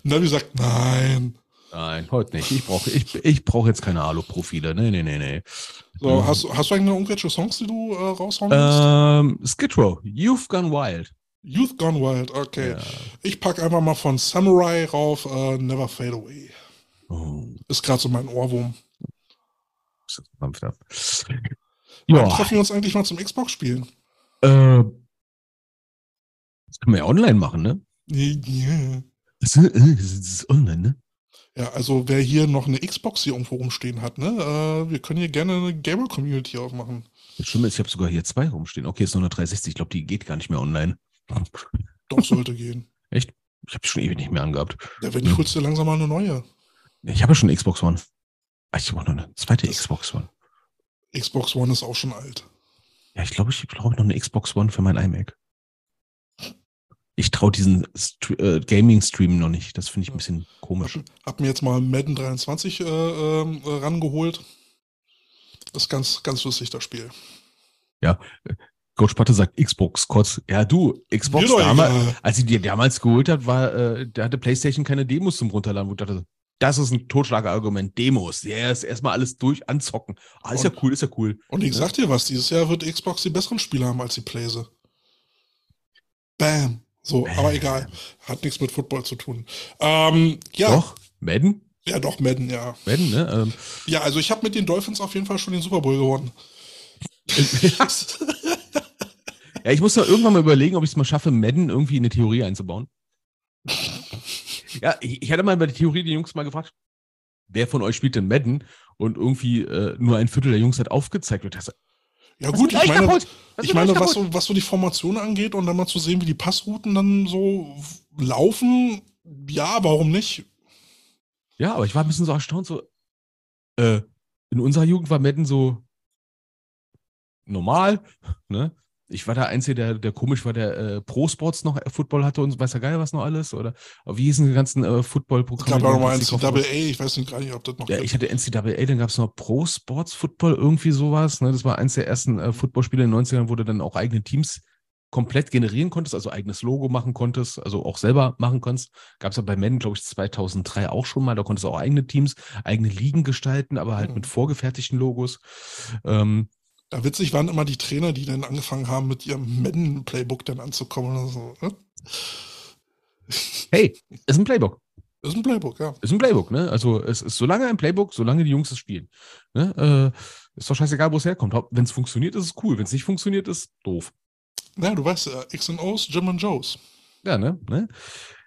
Navi sagt, nein. Nein, heute nicht. Ich brauche ich, ich brauch jetzt keine Alu-Profile. Nee, nee, nee, nee. So, ähm, hast, hast du eigentlich noch irgendwelche Songs, die du äh, raushauen willst? Ähm, Skid Row, You've Gone Wild. Youth Gone Wild, okay. Ja. Ich packe einfach mal von Samurai rauf, uh, Never Fade Away. Oh. Ist gerade so mein Ohrwurm. Ja. treffen wir uns eigentlich mal zum Xbox spielen? Äh, das können wir ja online machen, ne? Ja. Das, äh, das ist online, ne? Ja, also wer hier noch eine Xbox hier irgendwo rumstehen hat, ne, äh, wir können hier gerne eine Gamer-Community aufmachen. Das Schlimme ist, ich habe sogar hier zwei rumstehen. Okay, ist noch eine 360. Ich glaube, die geht gar nicht mehr online. Doch, sollte gehen. Echt? Ich habe schon ewig nicht mehr angehabt. Ja, wenn nicht, holst du langsam mal eine neue. Ich habe ja schon eine Xbox One. Ah, ich habe noch eine zweite das Xbox One. Xbox One ist auch schon alt. Ja, ich glaube, ich brauche noch eine Xbox One für mein iMac ich traue diesen äh, Gaming-Stream noch nicht. Das finde ich ein bisschen komisch. Hab, hab, mir jetzt mal Madden 23 äh, äh, rangeholt. Das ist ganz, ganz lustig, das Spiel. Ja, Coach Patte sagt Xbox kurz. Ja, du, Xbox damals, als sie die damals geholt hat, war, äh, da hatte PlayStation keine Demos zum Runterladen, wo ich dachte, das ist ein Totschlagargument. Demos. Ja, ist erstmal alles durch anzocken. Ah, ist und, ja cool, ist ja cool. Und ich sag dir was, dieses Jahr wird Xbox die besseren Spiele haben als die Playse. Bam. So, aber egal. Hat nichts mit Football zu tun. Ähm, ja. Doch, Madden? Ja, doch, Madden, ja. Madden, ne? Ähm. Ja, also ich habe mit den Dolphins auf jeden Fall schon den Super Bowl gewonnen. ja, ich muss doch irgendwann mal überlegen, ob ich es mal schaffe, Madden irgendwie in eine Theorie einzubauen. ja, ich, ich hatte mal bei der Theorie die Jungs mal gefragt, wer von euch spielt denn Madden? Und irgendwie äh, nur ein Viertel der Jungs hat aufgezeigt. Und das, ja gut, ich meine, ich meine was, so, was so die Formation angeht und dann mal zu sehen, wie die Passrouten dann so laufen, ja, warum nicht? Ja, aber ich war ein bisschen so erstaunt, so, äh, in unserer Jugend war Madden so normal, ne? Ich war der Einzige, der, der komisch war, der äh, Pro Sports noch äh, Football hatte und weiß ja geil was noch alles. Oder wie hießen die ganzen äh, Football-Programme? gab auch noch mal NCAA, ich weiß nicht gar nicht, ob das noch ja, ich hatte NCAA, dann gab es noch Pro Sports Football, irgendwie sowas. Ne? Das war eins der ersten äh, Footballspiele in den 90ern, wo du dann auch eigene Teams komplett generieren konntest, also eigenes Logo machen konntest, also auch selber machen konntest. Gab es ja bei Madden, glaube ich, 2003 auch schon mal. Da konntest du auch eigene Teams, eigene Ligen gestalten, aber halt Mhm. mit vorgefertigten Logos. Ähm, Ja, witzig waren immer die Trainer, die dann angefangen haben, mit ihrem Madden-Playbook dann anzukommen oder so. Ne? hey, ist ein Playbook. Ist ein Playbook, ja. Ist ein Playbook, ne? Also es ist solange ein Playbook, solange die Jungs es spielen. Ne? Äh, ist doch scheißegal, wo es herkommt. Wenn es funktioniert, ist es cool. Wenn es nicht funktioniert, ist es doof. Ja, du weißt ja, X und O's, Jim und Joes. Ja, ne? ne?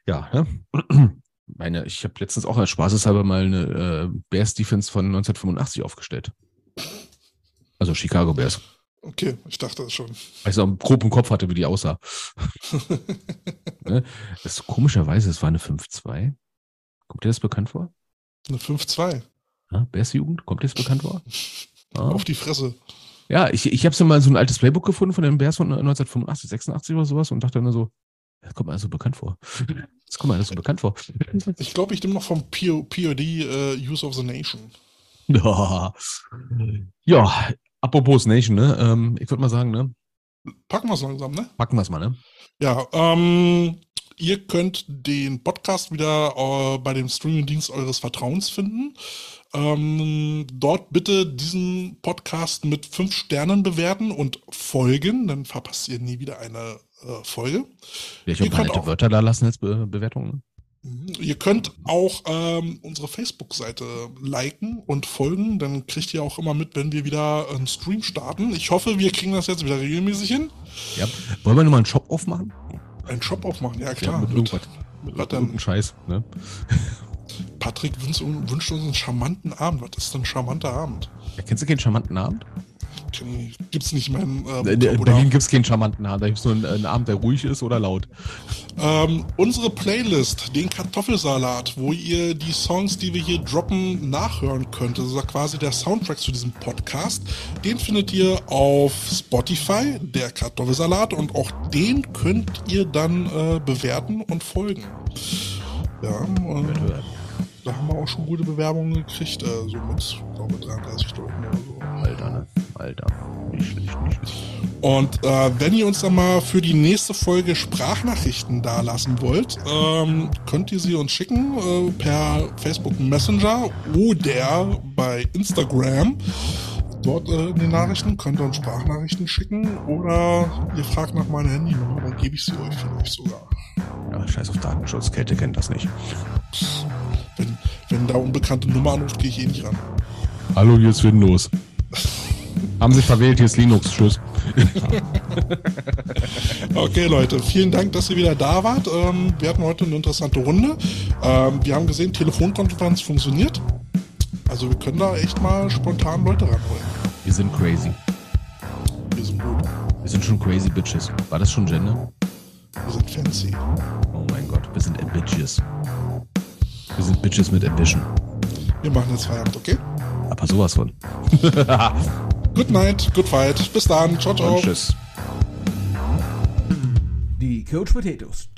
Ja, ne? Meine, ich habe letztens auch als Spaßeshalber mal eine äh, Bears Defense von 1985 aufgestellt. Also Chicago Bears. Okay, ich dachte das schon. Weil ich so grob im Kopf hatte, wie die aussah. ne? Das komischerweise, es war eine 5-2. Kommt dir das bekannt vor? Eine 5-2. Ja, Bears Jugend, kommt dir das bekannt vor? Ah. Auf die Fresse. Ja, ich, ich habe so mal so ein altes Playbook gefunden von den Bears von 1985, 86 oder sowas und dachte nur so, das kommt mir alles so bekannt vor. Das kommt mir alles so bekannt vor. Ich glaube, ich nehme noch vom POD äh, Use of the Nation. Ja, ja apropos Nation, ne? Ähm, ich würde mal sagen, ne? Packen wir es langsam, ne? Packen wir es mal, ne? Ja, ähm, ihr könnt den Podcast wieder äh, bei dem Streamingdienst eures Vertrauens finden. Ähm, dort bitte diesen Podcast mit fünf Sternen bewerten und folgen, dann verpasst ihr nie wieder eine äh, Folge. Ein paar könnt nette Wörter da lassen jetzt Be Bewertungen. Mhm. Ihr könnt auch ähm, unsere Facebook-Seite liken und folgen, dann kriegt ihr auch immer mit, wenn wir wieder einen Stream starten. Ich hoffe, wir kriegen das jetzt wieder regelmäßig hin. Ja. Wollen wir nochmal einen Shop aufmachen? Einen Shop aufmachen, ja klar. Ja, mit mit, irgendwas. mit was denn? Scheiß, ne? Patrick wünscht, wünscht uns einen charmanten Abend. Was ist denn ein charmanter Abend? Ja, kennst du keinen charmanten Abend? Ich- Gibt's nicht in meinem äh, In. Berlin gibt es keinen charmanten Abend. Da gibt es nur einen, einen Abend, der ruhig ist oder laut. Ähm, unsere Playlist, den Kartoffelsalat, wo ihr die Songs, die wir hier droppen, nachhören könnt. Das ist ja quasi der Soundtrack zu diesem Podcast. Den findet ihr auf Spotify, der Kartoffelsalat, und auch den könnt ihr dann äh, bewerten und folgen. Ja, äh, da haben wir auch schon gute Bewerbungen gekriegt, äh, so mit, glaube 33 Leuten oder so. Alter, ne? Alter. Nicht schlecht, nicht schlecht. Und äh, wenn ihr uns dann mal für die nächste Folge Sprachnachrichten dalassen wollt, ähm, könnt ihr sie uns schicken äh, per Facebook Messenger oder bei Instagram. Dort äh, in den Nachrichten könnt ihr uns Sprachnachrichten schicken oder ihr fragt nach meiner Handynummer, dann gebe ich sie euch vielleicht sogar. Ja, scheiß auf Datenschutz. Kälte kennt das nicht. Wenn, wenn da unbekannte Nummer anruft, gehe ich eh nicht ran. Hallo, hier ist Windows. Haben sich verwählt, hier ist Linux. Tschüss. Okay, Leute, vielen Dank, dass ihr wieder da wart. Ähm, wir hatten heute eine interessante Runde. Ähm, wir haben gesehen, Telefonkonferenz funktioniert. Also wir können da echt mal spontan Leute ranholen. Wir sind crazy. Wir sind gut. Wir sind schon crazy Bitches. War das schon Gender? Wir sind fancy. Oh mein Gott, wir sind Bitches. Wir sind Bitches mit Ambition. Wir machen jetzt Feierabend, okay? Aber sowas von. Good night, good fight. Bis dann. Ciao, ciao. Und tschüss. Die Coach Potatoes